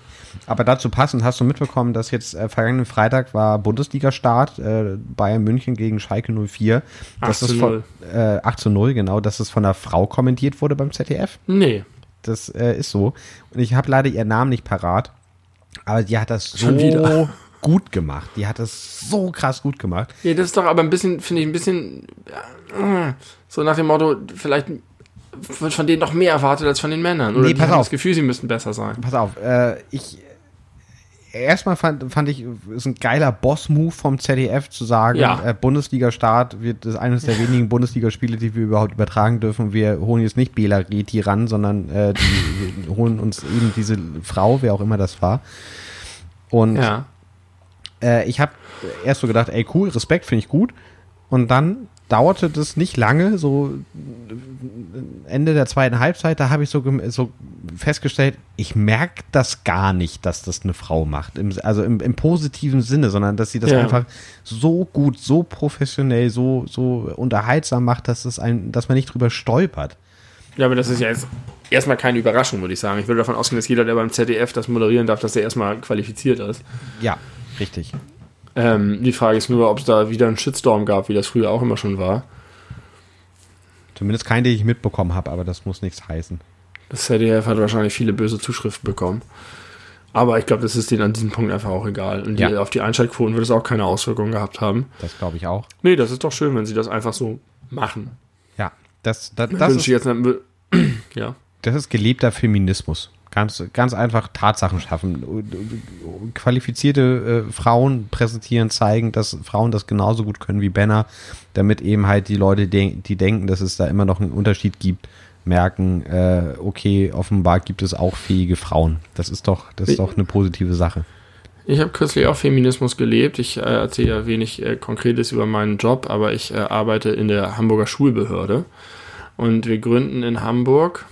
Aber dazu passend hast du mitbekommen, dass jetzt äh, vergangenen Freitag war Bundesliga-Start, äh, Bayern München gegen Schalke 04. 8 Das zu ist von, äh, 8 zu 0, genau, dass es von einer Frau kommentiert wurde beim ZDF. Nee. Das äh, ist so. Und ich habe leider ihren Namen nicht parat. Aber die hat das Schon wieder. so gut gemacht. Die hat das so krass gut gemacht. Ja, das ist doch aber ein bisschen, finde ich, ein bisschen äh, so nach dem Motto, vielleicht wird von denen noch mehr erwartet als von den Männern. Oder Nee, pass auf. das Gefühl, sie müssten besser sein. Pass auf, äh, ich erstmal fand, fand ich, ist ein geiler Boss-Move vom ZDF zu sagen, Ja. äh, Bundesliga-Start wird das eines der wenigen Bundesligaspiele, die wir überhaupt übertragen dürfen. Wir holen jetzt nicht Bela Reti ran, sondern äh, die, wir holen uns eben diese Frau, wer auch immer das war. Und Ja. Äh, ich habe erst so gedacht, ey cool, Respekt finde ich gut. Und dann dauerte das nicht lange, so äh, Ende der zweiten Halbzeit, da habe ich so, so festgestellt, ich merke das gar nicht, dass das eine Frau macht. Im, also im, im positiven Sinne, sondern dass sie das Ja. einfach so gut, so professionell, so, so unterhaltsam macht, dass, es ein, dass man nicht drüber stolpert. Ja, aber das ist ja jetzt erstmal keine Überraschung, würde ich sagen. Ich würde davon ausgehen, dass jeder, der beim ZDF das moderieren darf, dass er erstmal qualifiziert ist. Ja, richtig. Ähm, die Frage ist nur, ob es da wieder einen Shitstorm gab, wie das früher auch immer schon war. Zumindest keinen, den ich mitbekommen habe, aber das muss nichts heißen. Das ZDF hat wahrscheinlich viele böse Zuschriften bekommen. Aber ich glaube, das ist denen an diesem Punkt einfach auch egal. Und die, Ja. auf die Einschaltquoten wird es auch keine Auswirkungen gehabt haben. Das glaube ich auch. Nee, das ist doch schön, wenn sie das einfach so machen. Ja, das, das, Das das wünsche ist ich jetzt eine, ja. Das ist gelebter Feminismus. Ganz, ganz einfach Tatsachen schaffen. Qualifizierte äh, Frauen präsentieren, zeigen, dass Frauen das genauso gut können wie Männer, damit eben halt die Leute, de die denken, dass es da immer noch einen Unterschied gibt, merken, äh, okay, offenbar gibt es auch fähige Frauen. Das ist doch, das ist doch eine positive Sache. Ich habe kürzlich auch Feminismus gelebt. Ich äh, erzähle ja wenig äh, Konkretes über meinen Job, aber ich äh, arbeite in der Hamburger Schulbehörde. Und wir gründen in Hamburg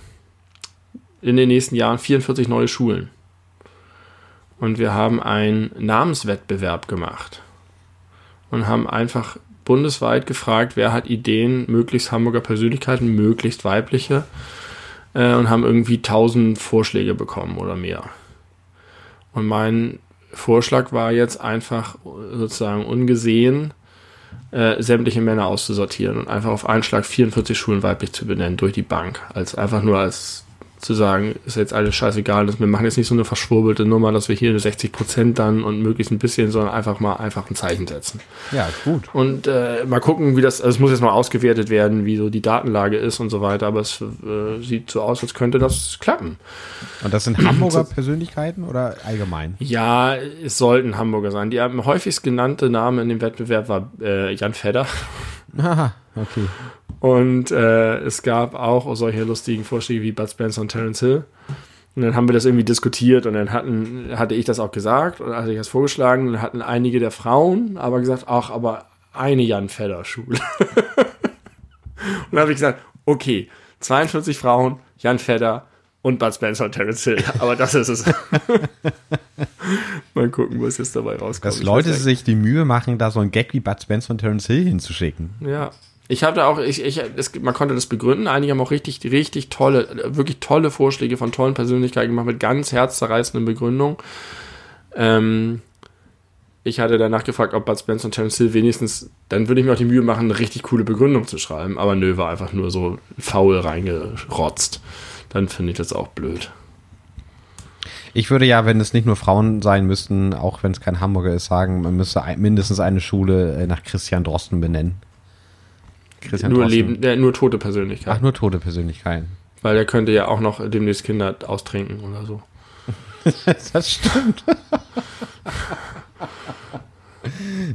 in den nächsten Jahren 44 neue Schulen. Und wir haben einen Namenswettbewerb gemacht. Und haben einfach bundesweit gefragt, wer hat Ideen, möglichst Hamburger Persönlichkeiten, möglichst weibliche, äh, und haben irgendwie tausend Vorschläge bekommen oder mehr. Und mein Vorschlag war jetzt einfach sozusagen ungesehen, äh, sämtliche Männer auszusortieren und einfach auf einen Schlag 44 Schulen weiblich zu benennen durch die Bank. Als einfach nur als zu sagen, ist jetzt alles scheißegal, wir machen jetzt nicht so eine verschwurbelte Nummer, dass wir hier eine 60 Prozent dann und möglichst ein bisschen, sondern einfach mal einfach ein Zeichen setzen. Ja, gut. Und äh, mal gucken, wie das, also es muss jetzt mal ausgewertet werden, wie so die Datenlage ist und so weiter, aber es äh, sieht so aus, als könnte das klappen. Und das sind Hamburger Persönlichkeiten oder allgemein? Ja, es sollten Hamburger sein. Die am häufigst genannte Name in dem Wettbewerb war äh, Jan Fedder. Aha, okay. Und äh, es gab auch solche lustigen Vorschläge wie Bud Spencer und Terence Hill. Und dann haben wir das irgendwie diskutiert und dann hatten, hatte ich das auch gesagt und hatte ich das vorgeschlagen und dann hatten einige der Frauen aber gesagt, ach, aber eine Jan Fedder Schule. und dann habe ich gesagt, okay, 42 Frauen, Jan Fedder und Bud Spencer und Terence Hill. Aber das ist es. Mal gucken, was jetzt dabei rauskommt. Dass Leute sich die Mühe machen, da so ein Gag wie Bud Spencer und Terence Hill hinzuschicken. Ja, ich habe da auch, ich, ich, es, man konnte das begründen. Einige haben auch richtig, richtig tolle, wirklich tolle Vorschläge von tollen Persönlichkeiten gemacht mit ganz herzzerreißenden Begründungen. Ähm, ich hatte danach gefragt, ob Bud Spencer und Terence Hill wenigstens, dann würde ich mir auch die Mühe machen, eine richtig coole Begründung zu schreiben. Aber nö, war einfach nur so faul reingerotzt. Dann finde ich das auch blöd. Ich würde ja, wenn es nicht nur Frauen sein müssten, auch wenn es kein Hamburger ist, sagen, man müsste mindestens eine Schule äh, nach Christian Drosten benennen. Christian nur, Leben, äh, nur tote Persönlichkeiten. Ach, nur tote Persönlichkeiten. Weil der könnte ja auch noch demnächst Kinder austrinken oder so. das stimmt.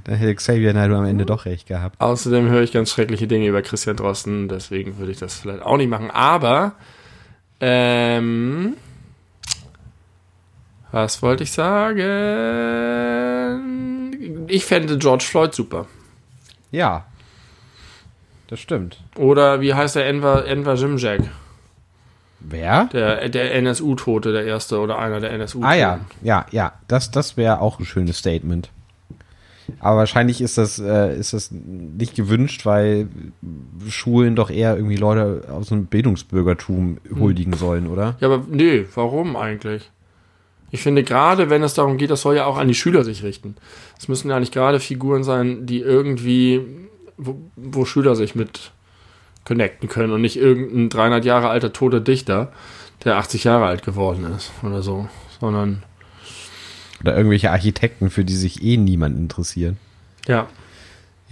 Dann hätte Xavier Naidoo am Ende doch recht gehabt. Außerdem höre ich ganz schreckliche Dinge über Christian Drosten, deswegen würde ich das vielleicht auch nicht machen. Aber, ähm, was wollte ich sagen? Ich fände George Floyd super. Ja, das stimmt. Oder wie heißt der Enver, Enver Jimjack? Wer? Der, der NSU-Tote, der erste oder einer der NSU-Toten. Ah ja, ja, ja. Das, das wäre auch ein schönes Statement. Aber wahrscheinlich ist das, äh, ist das nicht gewünscht, weil Schulen doch eher irgendwie Leute aus dem Bildungsbürgertum huldigen hm. sollen, oder? Ja, aber nee, warum eigentlich? Ich finde gerade, wenn es darum geht, das soll ja auch an die Schüler sich richten. Es müssen ja nicht gerade Figuren sein, die irgendwie wo, wo Schüler sich mit connecten können und nicht irgendein 300 Jahre alter toter Dichter, der 80 Jahre alt geworden ist oder so, sondern oder irgendwelche Architekten, für die sich eh niemand interessiert. Ja.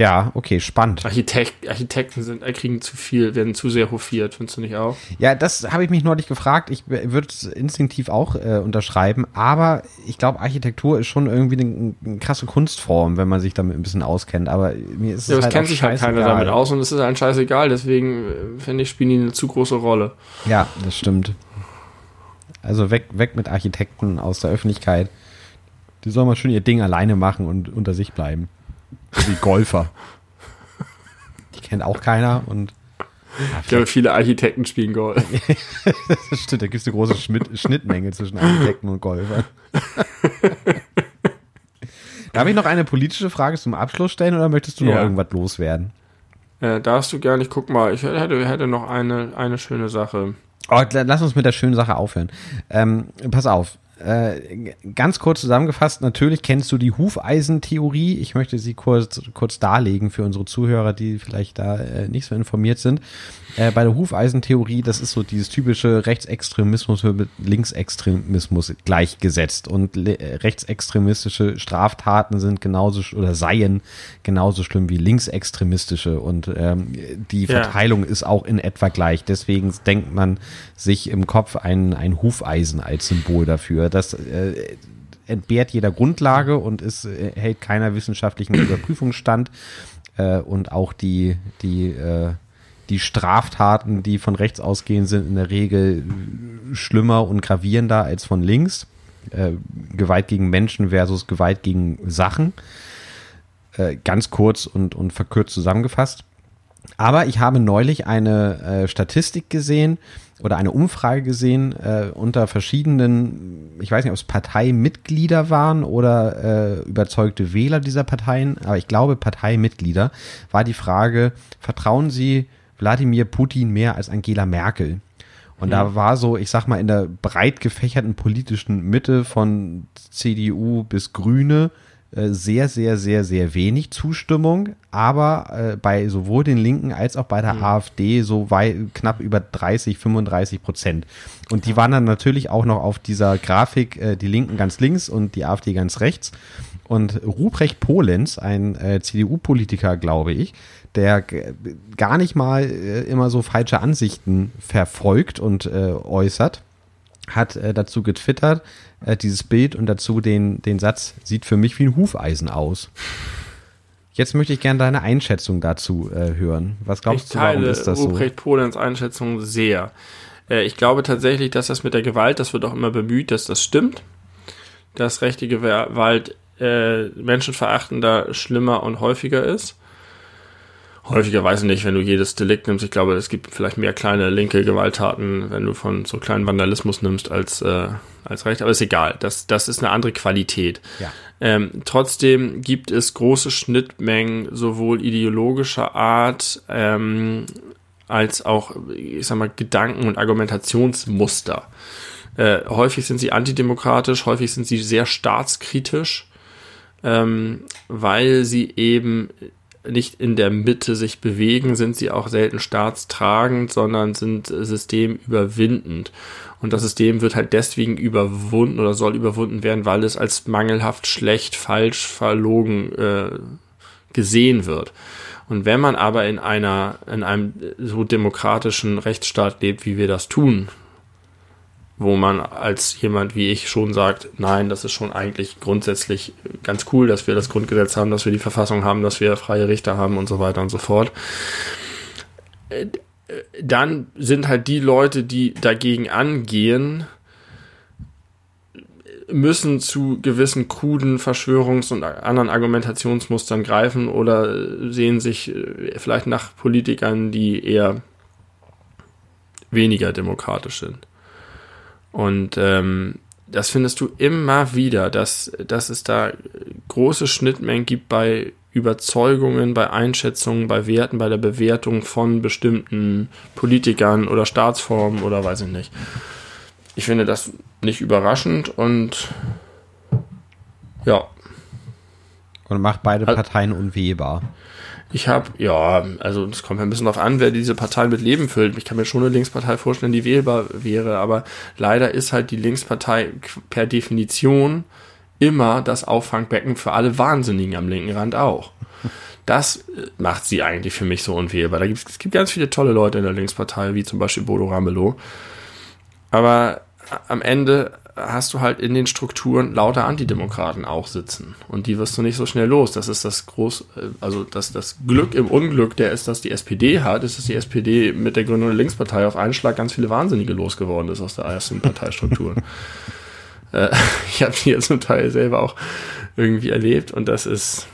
Ja, okay, spannend. Architekt, Architekten sind, kriegen zu viel, werden zu sehr hofiert, findest du nicht auch? Ja, das habe ich mich neulich gefragt. Ich würde es instinktiv auch äh, unterschreiben, aber ich glaube, Architektur ist schon irgendwie eine, eine, krasse Kunstform, wenn man sich damit ein bisschen auskennt. Aber mir ist es ja, es halt kennt sich halt keiner damit aus und es ist ein scheißegal. Deswegen äh, finde ich, spielen die eine zu große Rolle. Ja, das stimmt. Also weg, weg mit Architekten aus der Öffentlichkeit. Die sollen mal schön ihr Ding alleine machen und unter sich bleiben. Wie Golfer. Die kennt auch keiner und. Ja, ich glaube, viele Architekten spielen Golf. das stimmt, da gibt es eine große Schmidt Schnittmenge zwischen Architekten und Golfern. Darf ich noch eine politische Frage zum Abschluss stellen oder möchtest du noch irgendwas loswerden? Äh, darfst du gerne. Ich guck mal, ich hätte, hätte noch eine, eine schöne Sache. Oh, lass uns mit der schönen Sache aufhören. Ähm, pass auf. Äh, ganz kurz zusammengefasst, natürlich kennst du die Hufeisentheorie. Ich möchte sie kurz, kurz darlegen für unsere Zuhörer, die vielleicht da äh, nicht so informiert sind. Äh, bei der Hufeisentheorie, das ist so dieses typische Rechtsextremismus mit Linksextremismus gleichgesetzt. Und äh, rechtsextremistische Straftaten sind genauso oder seien genauso schlimm wie linksextremistische. Und ähm, die Verteilung ja. ist auch in etwa gleich. Deswegen denkt man sich im Kopf ein, ein Hufeisen als Symbol dafür das äh, entbehrt jeder Grundlage und ist, äh, hält keiner wissenschaftlichen Überprüfung stand. Äh, und auch die, die, äh, die Straftaten, die von rechts ausgehen, sind in der Regel schlimmer und gravierender als von links. Äh, Gewalt gegen Menschen versus Gewalt gegen Sachen. Äh, ganz kurz und, und verkürzt zusammengefasst. Aber ich habe neulich eine äh, Statistik gesehen oder eine Umfrage gesehen äh, unter verschiedenen, ich weiß nicht, ob es Parteimitglieder waren oder äh, überzeugte Wähler dieser Parteien, aber ich glaube Parteimitglieder, war die Frage, vertrauen Sie Wladimir Putin mehr als Angela Merkel? Und mhm. da war so, ich sag mal, in der breit gefächerten politischen Mitte von CDU bis Grüne äh, sehr, sehr, sehr, sehr wenig Zustimmung, aber äh, bei sowohl den Linken als auch bei der mhm. AfD so weit, knapp über 30, 35 Prozent. Und die waren dann natürlich auch noch auf dieser Grafik, äh, die Linken ganz links und die AfD ganz rechts. Und Ruprecht Polenz, ein äh, CDU-Politiker, glaube ich, der gar nicht mal äh, immer so falsche Ansichten verfolgt und äh, äußert, hat äh, dazu getwittert, äh, dieses Bild und dazu den, den Satz, sieht für mich wie ein Hufeisen aus. Jetzt möchte ich gerne deine Einschätzung dazu äh, hören. Was glaubst ich du, warum ist das so? Ruprecht Polens Einschätzung sehr. Äh, ich glaube tatsächlich, dass das mit der Gewalt, das wird auch immer bemüht, dass das stimmt. Dass rechte Gewalt menschenverachtender, schlimmer und häufiger ist häufiger weiß ich nicht, wenn du jedes Delikt nimmst. Ich glaube, es gibt vielleicht mehr kleine linke Gewalttaten, wenn du von so kleinen Vandalismus nimmst als, äh, als recht. Aber ist egal. Das, das ist eine andere Qualität. Ja. Ähm, trotzdem gibt es große Schnittmengen, sowohl ideologischer Art, ähm, als auch, ich sag mal, Gedanken- und Argumentationsmuster. Äh, häufig sind sie antidemokratisch, häufig sind sie sehr staatskritisch, ähm, weil sie eben nicht in der Mitte sich bewegen, sind sie auch selten staatstragend, sondern sind systemüberwindend. Und das System wird halt deswegen überwunden oder soll überwunden werden, weil es als mangelhaft, schlecht, falsch, verlogen äh, gesehen wird. Und wenn man aber in einer, in einem so demokratischen Rechtsstaat lebt, wie wir das tun, wo man als jemand wie ich schon sagt, nein, das ist schon eigentlich grundsätzlich ganz cool, dass wir das Grundgesetz haben, dass wir die Verfassung haben, dass wir freie Richter haben und so weiter und so fort. Dann sind halt die Leute, die dagegen angehen, müssen zu gewissen kruden Verschwörungs- und anderen Argumentationsmustern greifen oder sehen sich vielleicht nach Politikern, die eher weniger demokratisch sind. Und ähm, das findest du immer wieder, dass, dass es da große Schnittmengen gibt bei Überzeugungen, bei Einschätzungen, bei Werten, bei der Bewertung von bestimmten Politikern oder Staatsformen oder weiß ich nicht. Ich finde das nicht überraschend und ja. Und macht beide Parteien unwählbar. Ich habe, ja, also es kommt ein bisschen darauf an, wer diese Partei mit Leben füllt. Ich kann mir schon eine Linkspartei vorstellen, die wählbar wäre, aber leider ist halt die Linkspartei per Definition immer das Auffangbecken für alle Wahnsinnigen am linken Rand auch. Das äh, macht sie eigentlich für mich so unwählbar. Da gibt, es gibt ganz viele tolle Leute in der Linkspartei, wie zum Beispiel Bodo Ramelow. Aber am Ende hast du halt in den Strukturen lauter Antidemokraten auch sitzen. Und die wirst du nicht so schnell los. Das ist das groß, äh, also das, das Glück im Unglück, der ist, dass die SPD hat, ist, dass die SPD mit der Grünen Linkspartei auf einen Schlag ganz viele Wahnsinnige losgeworden ist aus der ersten Parteistrukturen. äh, ich habe die jetzt zum Teil selber auch irgendwie erlebt und das ist,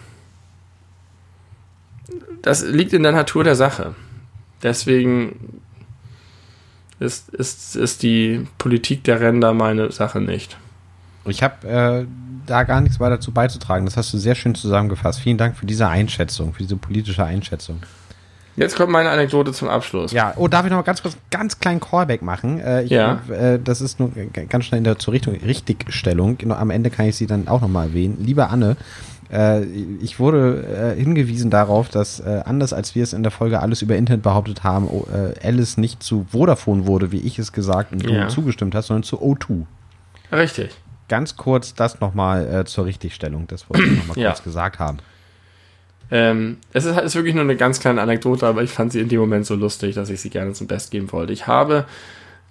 das liegt in der Natur der Sache. Deswegen ist, ist, ist die Politik der Ränder meine Sache nicht. Ich habe äh, da gar nichts weiter dazu beizutragen. Das hast du sehr schön zusammengefasst. Vielen Dank für diese Einschätzung, für diese politische Einschätzung. Jetzt kommt meine Anekdote zum Abschluss. Ja, oh, darf ich noch mal ganz kurz ganz kleinen Callback machen? Äh, ich, ja. Äh, das ist nur ganz schnell in der zur Richtung, Richtigstellung. Am Ende kann ich sie dann auch noch mal erwähnen. Liebe Anne, äh, ich wurde äh, hingewiesen darauf, dass äh, anders als wir es in der Folge alles über Internet behauptet haben, oh, äh, Alice nicht zu Vodafone wurde, wie ich es gesagt und ja. du zugestimmt hast, sondern zu O2. Richtig. Ganz kurz das nochmal äh, zur Richtigstellung, das wollte ich nochmal ja. kurz gesagt haben. Ähm, es ist, ist, wirklich nur eine ganz kleine Anekdote, aber ich fand sie in dem Moment so lustig, dass ich sie gerne zum Best geben wollte. Ich habe,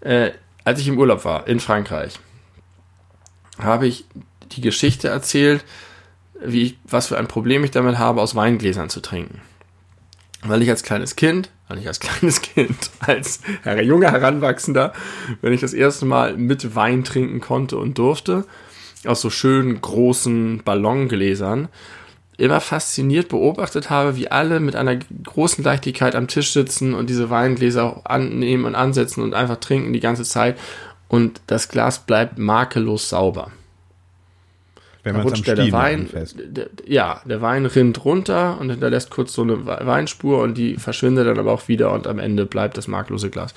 äh, als ich im Urlaub war in Frankreich, habe ich die Geschichte erzählt, wie ich, was für ein Problem ich damit habe, aus Weingläsern zu trinken. Weil ich als kleines Kind, weil ich als kleines Kind, als junger Heranwachsender, wenn ich das erste Mal mit Wein trinken konnte und durfte, aus so schönen großen Ballongläsern, immer fasziniert beobachtet habe, wie alle mit einer großen Leichtigkeit am Tisch sitzen und diese Weingläser annehmen und ansetzen und einfach trinken die ganze Zeit und das Glas bleibt makellos sauber. Wenn man rutscht der, der Wein, der, ja, der Wein rinnt runter und hinterlässt kurz so eine Weinspur und die verschwindet dann aber auch wieder und am Ende bleibt das marklose Glas.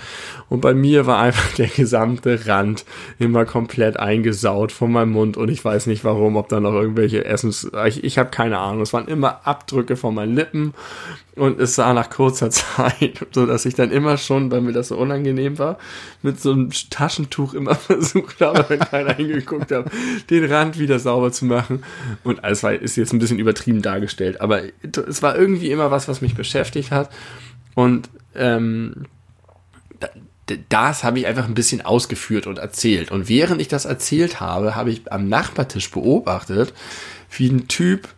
Und bei mir war einfach der gesamte Rand immer komplett eingesaut von meinem Mund und ich weiß nicht warum, ob da noch irgendwelche Essens, ich, ich habe keine Ahnung. Es waren immer Abdrücke von meinen Lippen und es sah nach kurzer Zeit, so dass ich dann immer schon, weil mir das so unangenehm war, mit so einem Taschentuch immer versucht habe, wenn keiner hingeguckt hat, den Rand wieder sauber zu machen. Und alles war, ist jetzt ein bisschen übertrieben dargestellt, aber es war irgendwie immer was, was mich beschäftigt hat. Und ähm, das habe ich einfach ein bisschen ausgeführt und erzählt. Und während ich das erzählt habe, habe ich am Nachbartisch beobachtet, wie ein Typ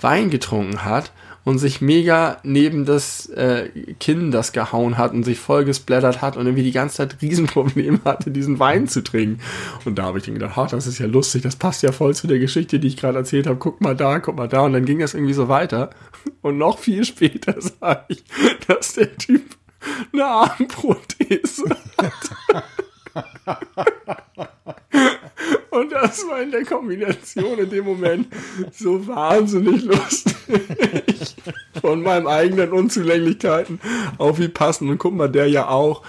Wein getrunken hat und sich mega neben das äh, Kinn das gehauen hat und sich voll gesplattert hat und irgendwie die ganze Zeit Riesenprobleme hatte, diesen Wein zu trinken. Und da habe ich dann gedacht, ach, das ist ja lustig, das passt ja voll zu der Geschichte, die ich gerade erzählt habe. Guck mal da, guck mal da. Und dann ging das irgendwie so weiter. Und noch viel später sah ich, dass der Typ eine Armprothese hat. Und das war in der Kombination in dem Moment so wahnsinnig lustig. Von meinen eigenen Unzulänglichkeiten auf wie passen. Und guck mal, der ja auch.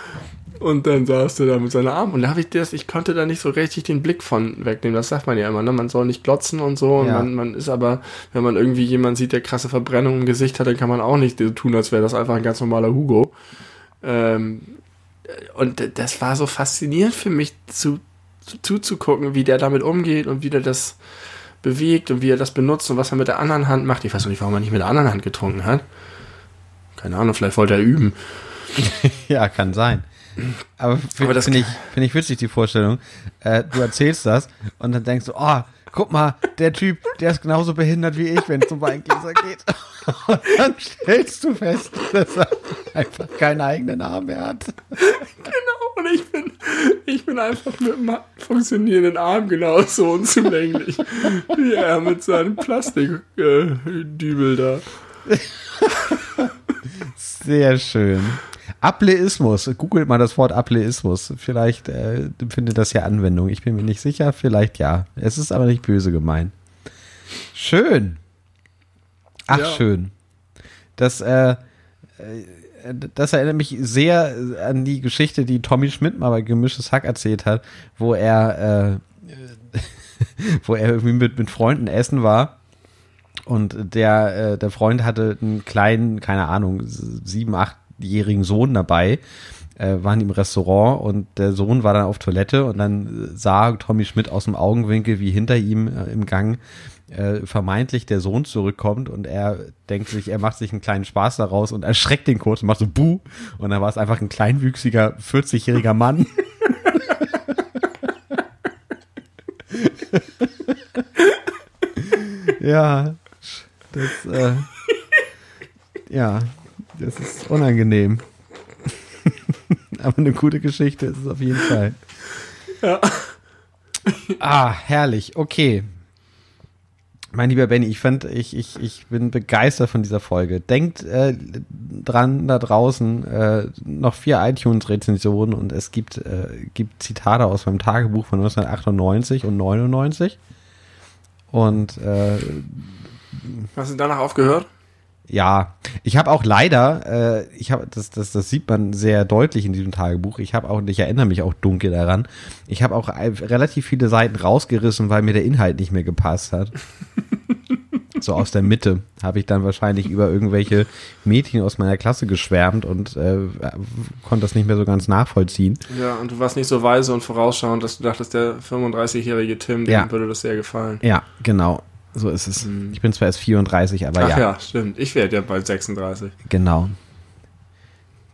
Und dann saß der da mit seiner Arm. Und da habe ich das, ich konnte da nicht so richtig den Blick von wegnehmen. Das sagt man ja immer, ne? Man soll nicht glotzen und so. Und ja. man, man ist aber, wenn man irgendwie jemanden sieht, der krasse Verbrennungen im Gesicht hat, dann kann man auch nicht so tun, als wäre das einfach ein ganz normaler Hugo. Ähm, und das war so faszinierend für mich zu, zuzugucken, wie der damit umgeht und wie der das bewegt und wie er das benutzt und was er mit der anderen Hand macht. Ich weiß noch nicht, warum er nicht mit der anderen Hand getrunken hat. Keine Ahnung, vielleicht wollte er üben. ja, kann sein. Aber, Aber finde ich, find ich witzig, die Vorstellung. Äh, du erzählst das und dann denkst du, oh, guck mal, der Typ, der ist genauso behindert wie ich, wenn es um Weingläser geht. Und dann stellst du fest, dass er einfach keinen eigenen Arm mehr hat. Genau, und ich bin, ich bin einfach mit einem funktionierenden Arm genauso unzulänglich wie er mit seinem Plastikdübel äh, da. Sehr schön. Ableismus. Googelt mal das Wort Ableismus. Vielleicht äh, findet das ja Anwendung. Ich bin mir nicht sicher. Vielleicht ja. Es ist aber nicht böse gemeint. Schön. Ach, ja. schön. Das, äh, das erinnert mich sehr an die Geschichte, die Tommy Schmidt mal bei Gemischtes Hack erzählt hat, wo er, äh, wo er irgendwie mit, mit Freunden essen war. Und der, äh, der Freund hatte einen kleinen, keine Ahnung, sieben, achtjährigen Sohn dabei, äh, waren im Restaurant und der Sohn war dann auf Toilette und dann sah Tommy Schmidt aus dem Augenwinkel, wie hinter ihm äh, im Gang äh, vermeintlich der Sohn zurückkommt und er denkt sich, er macht sich einen kleinen Spaß daraus und erschreckt den kurz und macht so Buh. Und dann war es einfach ein kleinwüchsiger, 40-jähriger Mann. ja, das, äh, ja, das ist unangenehm. Aber eine gute Geschichte ist es auf jeden Fall. Ja. Ah, herrlich. Okay. Mein lieber Benny, ich fand, ich, ich, ich bin begeistert von dieser Folge. Denkt äh, dran da draußen, äh, noch vier iTunes-Rezensionen und es gibt, äh, gibt Zitate aus meinem Tagebuch von 1998 und 99. Und äh, Hast du danach aufgehört? Ja, ich habe auch leider, äh, ich habe das, das, das sieht man sehr deutlich in diesem Tagebuch. Ich habe auch, ich erinnere mich auch dunkel daran. Ich habe auch relativ viele Seiten rausgerissen, weil mir der Inhalt nicht mehr gepasst hat. so aus der Mitte habe ich dann wahrscheinlich über irgendwelche Mädchen aus meiner Klasse geschwärmt und äh, konnte das nicht mehr so ganz nachvollziehen. Ja, und du warst nicht so weise und vorausschauend, dass du dachtest, der 35-jährige Tim, dem ja. würde das sehr gefallen. Ja, genau. So ist es. Hm. Ich bin zwar erst 34, aber Ach ja. ja, stimmt. Ich werde ja bald 36. Genau.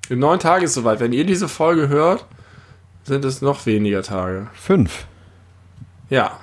In neun Tagen ist soweit. Wenn ihr diese Folge hört, sind es noch weniger Tage. Fünf. Ja.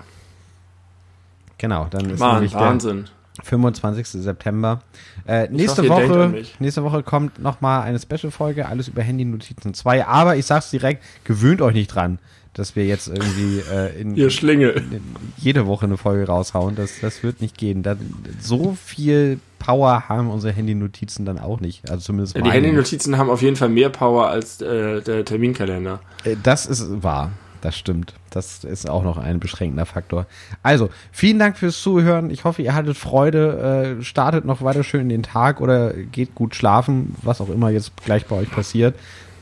Genau, dann ist Mann, Wahnsinn. der 25. September. Äh, nächste, hoffe, Woche, nächste Woche kommt nochmal eine Special-Folge, alles über Handy-Notizen 2. Aber ich sag's direkt, gewöhnt euch nicht dran dass wir jetzt irgendwie äh, in, Ihr Schlingel. in jede Woche eine Folge raushauen. Das, das wird nicht gehen. Da, so viel Power haben unsere Handynotizen dann auch nicht. Also zumindest Ja, die. Handynotizen haben auf jeden Fall mehr Power als äh, der Terminkalender. Äh, Das ist wahr. Das stimmt. Das ist auch noch ein beschränkender Faktor. Also, vielen Dank fürs Zuhören. Ich hoffe, ihr hattet Freude. Äh, startet noch weiter schön in den Tag oder geht gut schlafen, was auch immer jetzt gleich bei euch passiert.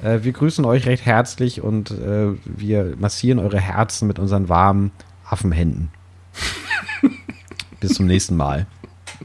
Äh, wir grüßen euch recht herzlich und äh, wir massieren eure Herzen mit unseren warmen Affenhänden. Bis zum nächsten Mal.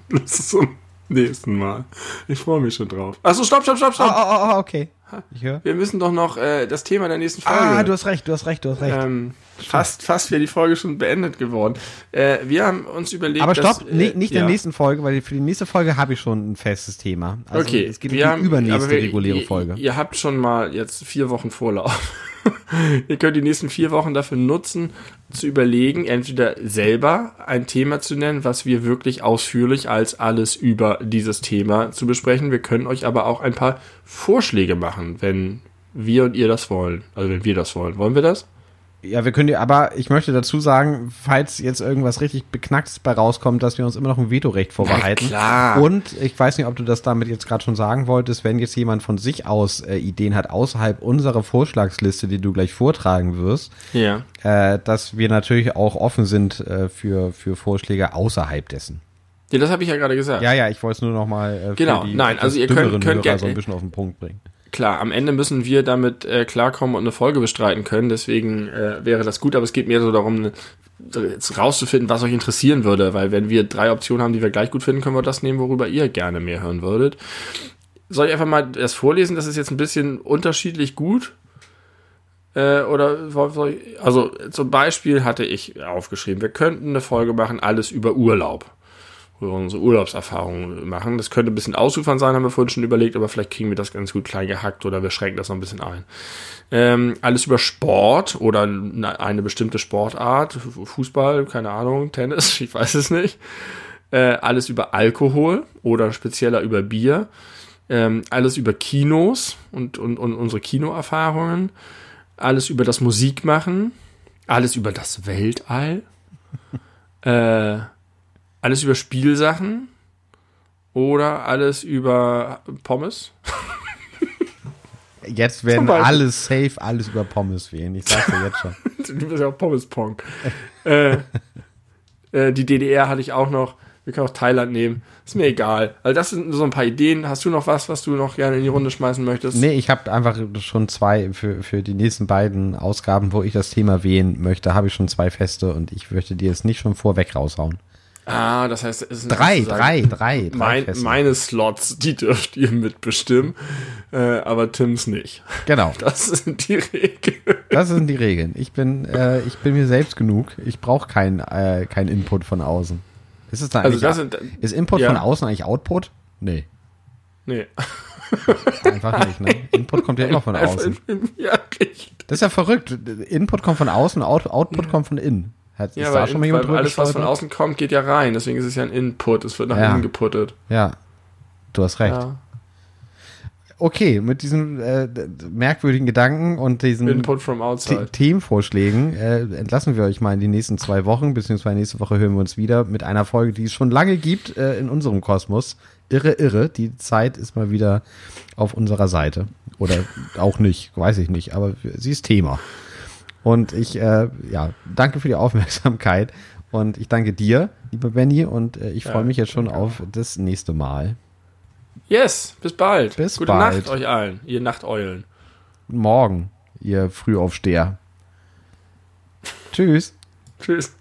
Bis zum nächsten Mal. Ich freue mich schon drauf. Achso, stopp, stopp, stopp, Oh, stopp. oh, oh, okay. Ich höre. Wir müssen doch noch äh, das Thema der nächsten Folge. Ah, du hast recht, du hast recht, du hast recht. ähm, fast, fast wäre die Folge schon beendet geworden. Äh, wir haben uns überlegt, Aber dass, stopp, äh, nee, nicht in der nächsten Folge, weil für die nächste Folge habe ich schon ein festes Thema. Also Okay, es geht um wir die haben- übernächste wir- reguläre ihr, Folge. Ihr habt schon mal jetzt vier Wochen Vorlauf. ihr könnt die nächsten vier Wochen dafür nutzen, zu überlegen, entweder selber ein Thema zu nennen, was wir wirklich ausführlich als alles über dieses Thema zu besprechen. Wir können euch aber auch ein paar Vorschläge machen, wenn wir und ihr das wollen. Also wenn wir das wollen. Wollen wir das? Ja, wir können dir, aber ich möchte dazu sagen, falls jetzt irgendwas richtig Beknacktes bei rauskommt, dass wir uns immer noch ein Vetorecht vorbehalten. klar. Und ich weiß nicht, ob du das damit jetzt gerade schon sagen wolltest, wenn jetzt jemand von sich aus äh, Ideen hat, außerhalb unserer Vorschlagsliste, die du gleich vortragen wirst, Ja. äh, dass wir natürlich auch offen sind äh, für, für Vorschläge außerhalb dessen. Ja, das habe ich ja gerade gesagt. Ja, ja, ich wollte es nur noch mal äh, Genau, nein, also ihr könnt- könnt gerne- so ein bisschen auf den Punkt bringen. Klar, am Ende müssen wir damit äh, klarkommen und eine Folge bestreiten können. Deswegen äh, wäre das gut, aber es geht mir so darum, jetzt rauszufinden, was euch interessieren würde. Weil wenn wir drei Optionen haben, die wir gleich gut finden, können wir das nehmen, worüber ihr gerne mehr hören würdet. Soll ich einfach mal das vorlesen? Das ist jetzt ein bisschen unterschiedlich gut. Äh, oder soll- ich, also zum Beispiel hatte ich aufgeschrieben, wir könnten eine Folge machen, alles über Urlaub unsere Urlaubserfahrungen machen. Das könnte ein bisschen ausufern sein, haben wir vorhin schon überlegt, aber vielleicht kriegen wir das ganz gut klein gehackt oder wir schränken das noch ein bisschen ein. Ähm, alles über Sport oder eine, bestimmte Sportart, Fu- Fußball, keine Ahnung, Tennis, ich weiß es nicht. Äh, alles über Alkohol oder spezieller über Bier. Ähm, alles über Kinos und, und, und unsere Kinoerfahrungen. Alles über das Musikmachen. Alles über das Weltall. äh, alles über Spielsachen oder alles über Pommes. Jetzt werden Beispiel. alle safe alles über Pommes wählen. Ich sag's dir jetzt schon. Du bist ja auch Pommes-Pong. äh, äh, die DDR hatte ich auch noch. Wir können auch Thailand nehmen. Ist mir egal. Also das sind so ein paar Ideen. Hast du noch was, was du noch gerne in die Runde schmeißen möchtest? Nee, ich habe einfach schon zwei für, für die nächsten beiden Ausgaben, wo ich das Thema wählen möchte, habe ich schon zwei feste und ich möchte dir jetzt nicht schon vorweg raushauen. Ah, das heißt, es sind Drei, drei, drei, drei Mein, meine Slots, die dürft ihr mitbestimmen, äh, aber Tims nicht. Genau, Das sind die Regeln. das sind die Regeln. Ich bin, äh, ich bin mir selbst genug. Ich brauche keinen äh, kein Input von außen. Ist es da Also eigentlich, das sind, ist Input ja. von außen eigentlich Output? Nee, nee. einfach nicht. Ne? Input kommt ja immer von außen. Ja, richtig. Das ist ja verrückt. Input kommt von außen, Out, Output kommt von innen. Hat, Ja, weil, jemand weil alles, was von außen kommt, geht ja rein. Deswegen ist es ja ein Input. Es wird nach Ja. innen geputtet. Ja, du hast recht. Ja. Okay, mit diesen äh, merkwürdigen Gedanken und diesen Input from The outside. Themenvorschlägen äh, entlassen wir euch mal in die nächsten zwei Wochen, beziehungsweise nächste Woche hören wir uns wieder mit einer Folge, die es schon lange gibt äh, in unserem Kosmos. Irre, irre. Die Zeit ist mal wieder auf unserer Seite. Oder auch nicht, weiß ich nicht, aber sie ist Thema. Und ich, äh, ja, danke für die Aufmerksamkeit. Und ich danke dir, lieber Benny, und äh, ich freue mich jetzt schon auf das nächste Mal. Yes, bis bald. Bis Gute bald. Nacht euch allen, ihr Nachteulen. Morgen, ihr Frühaufsteher. Tschüss. Tschüss.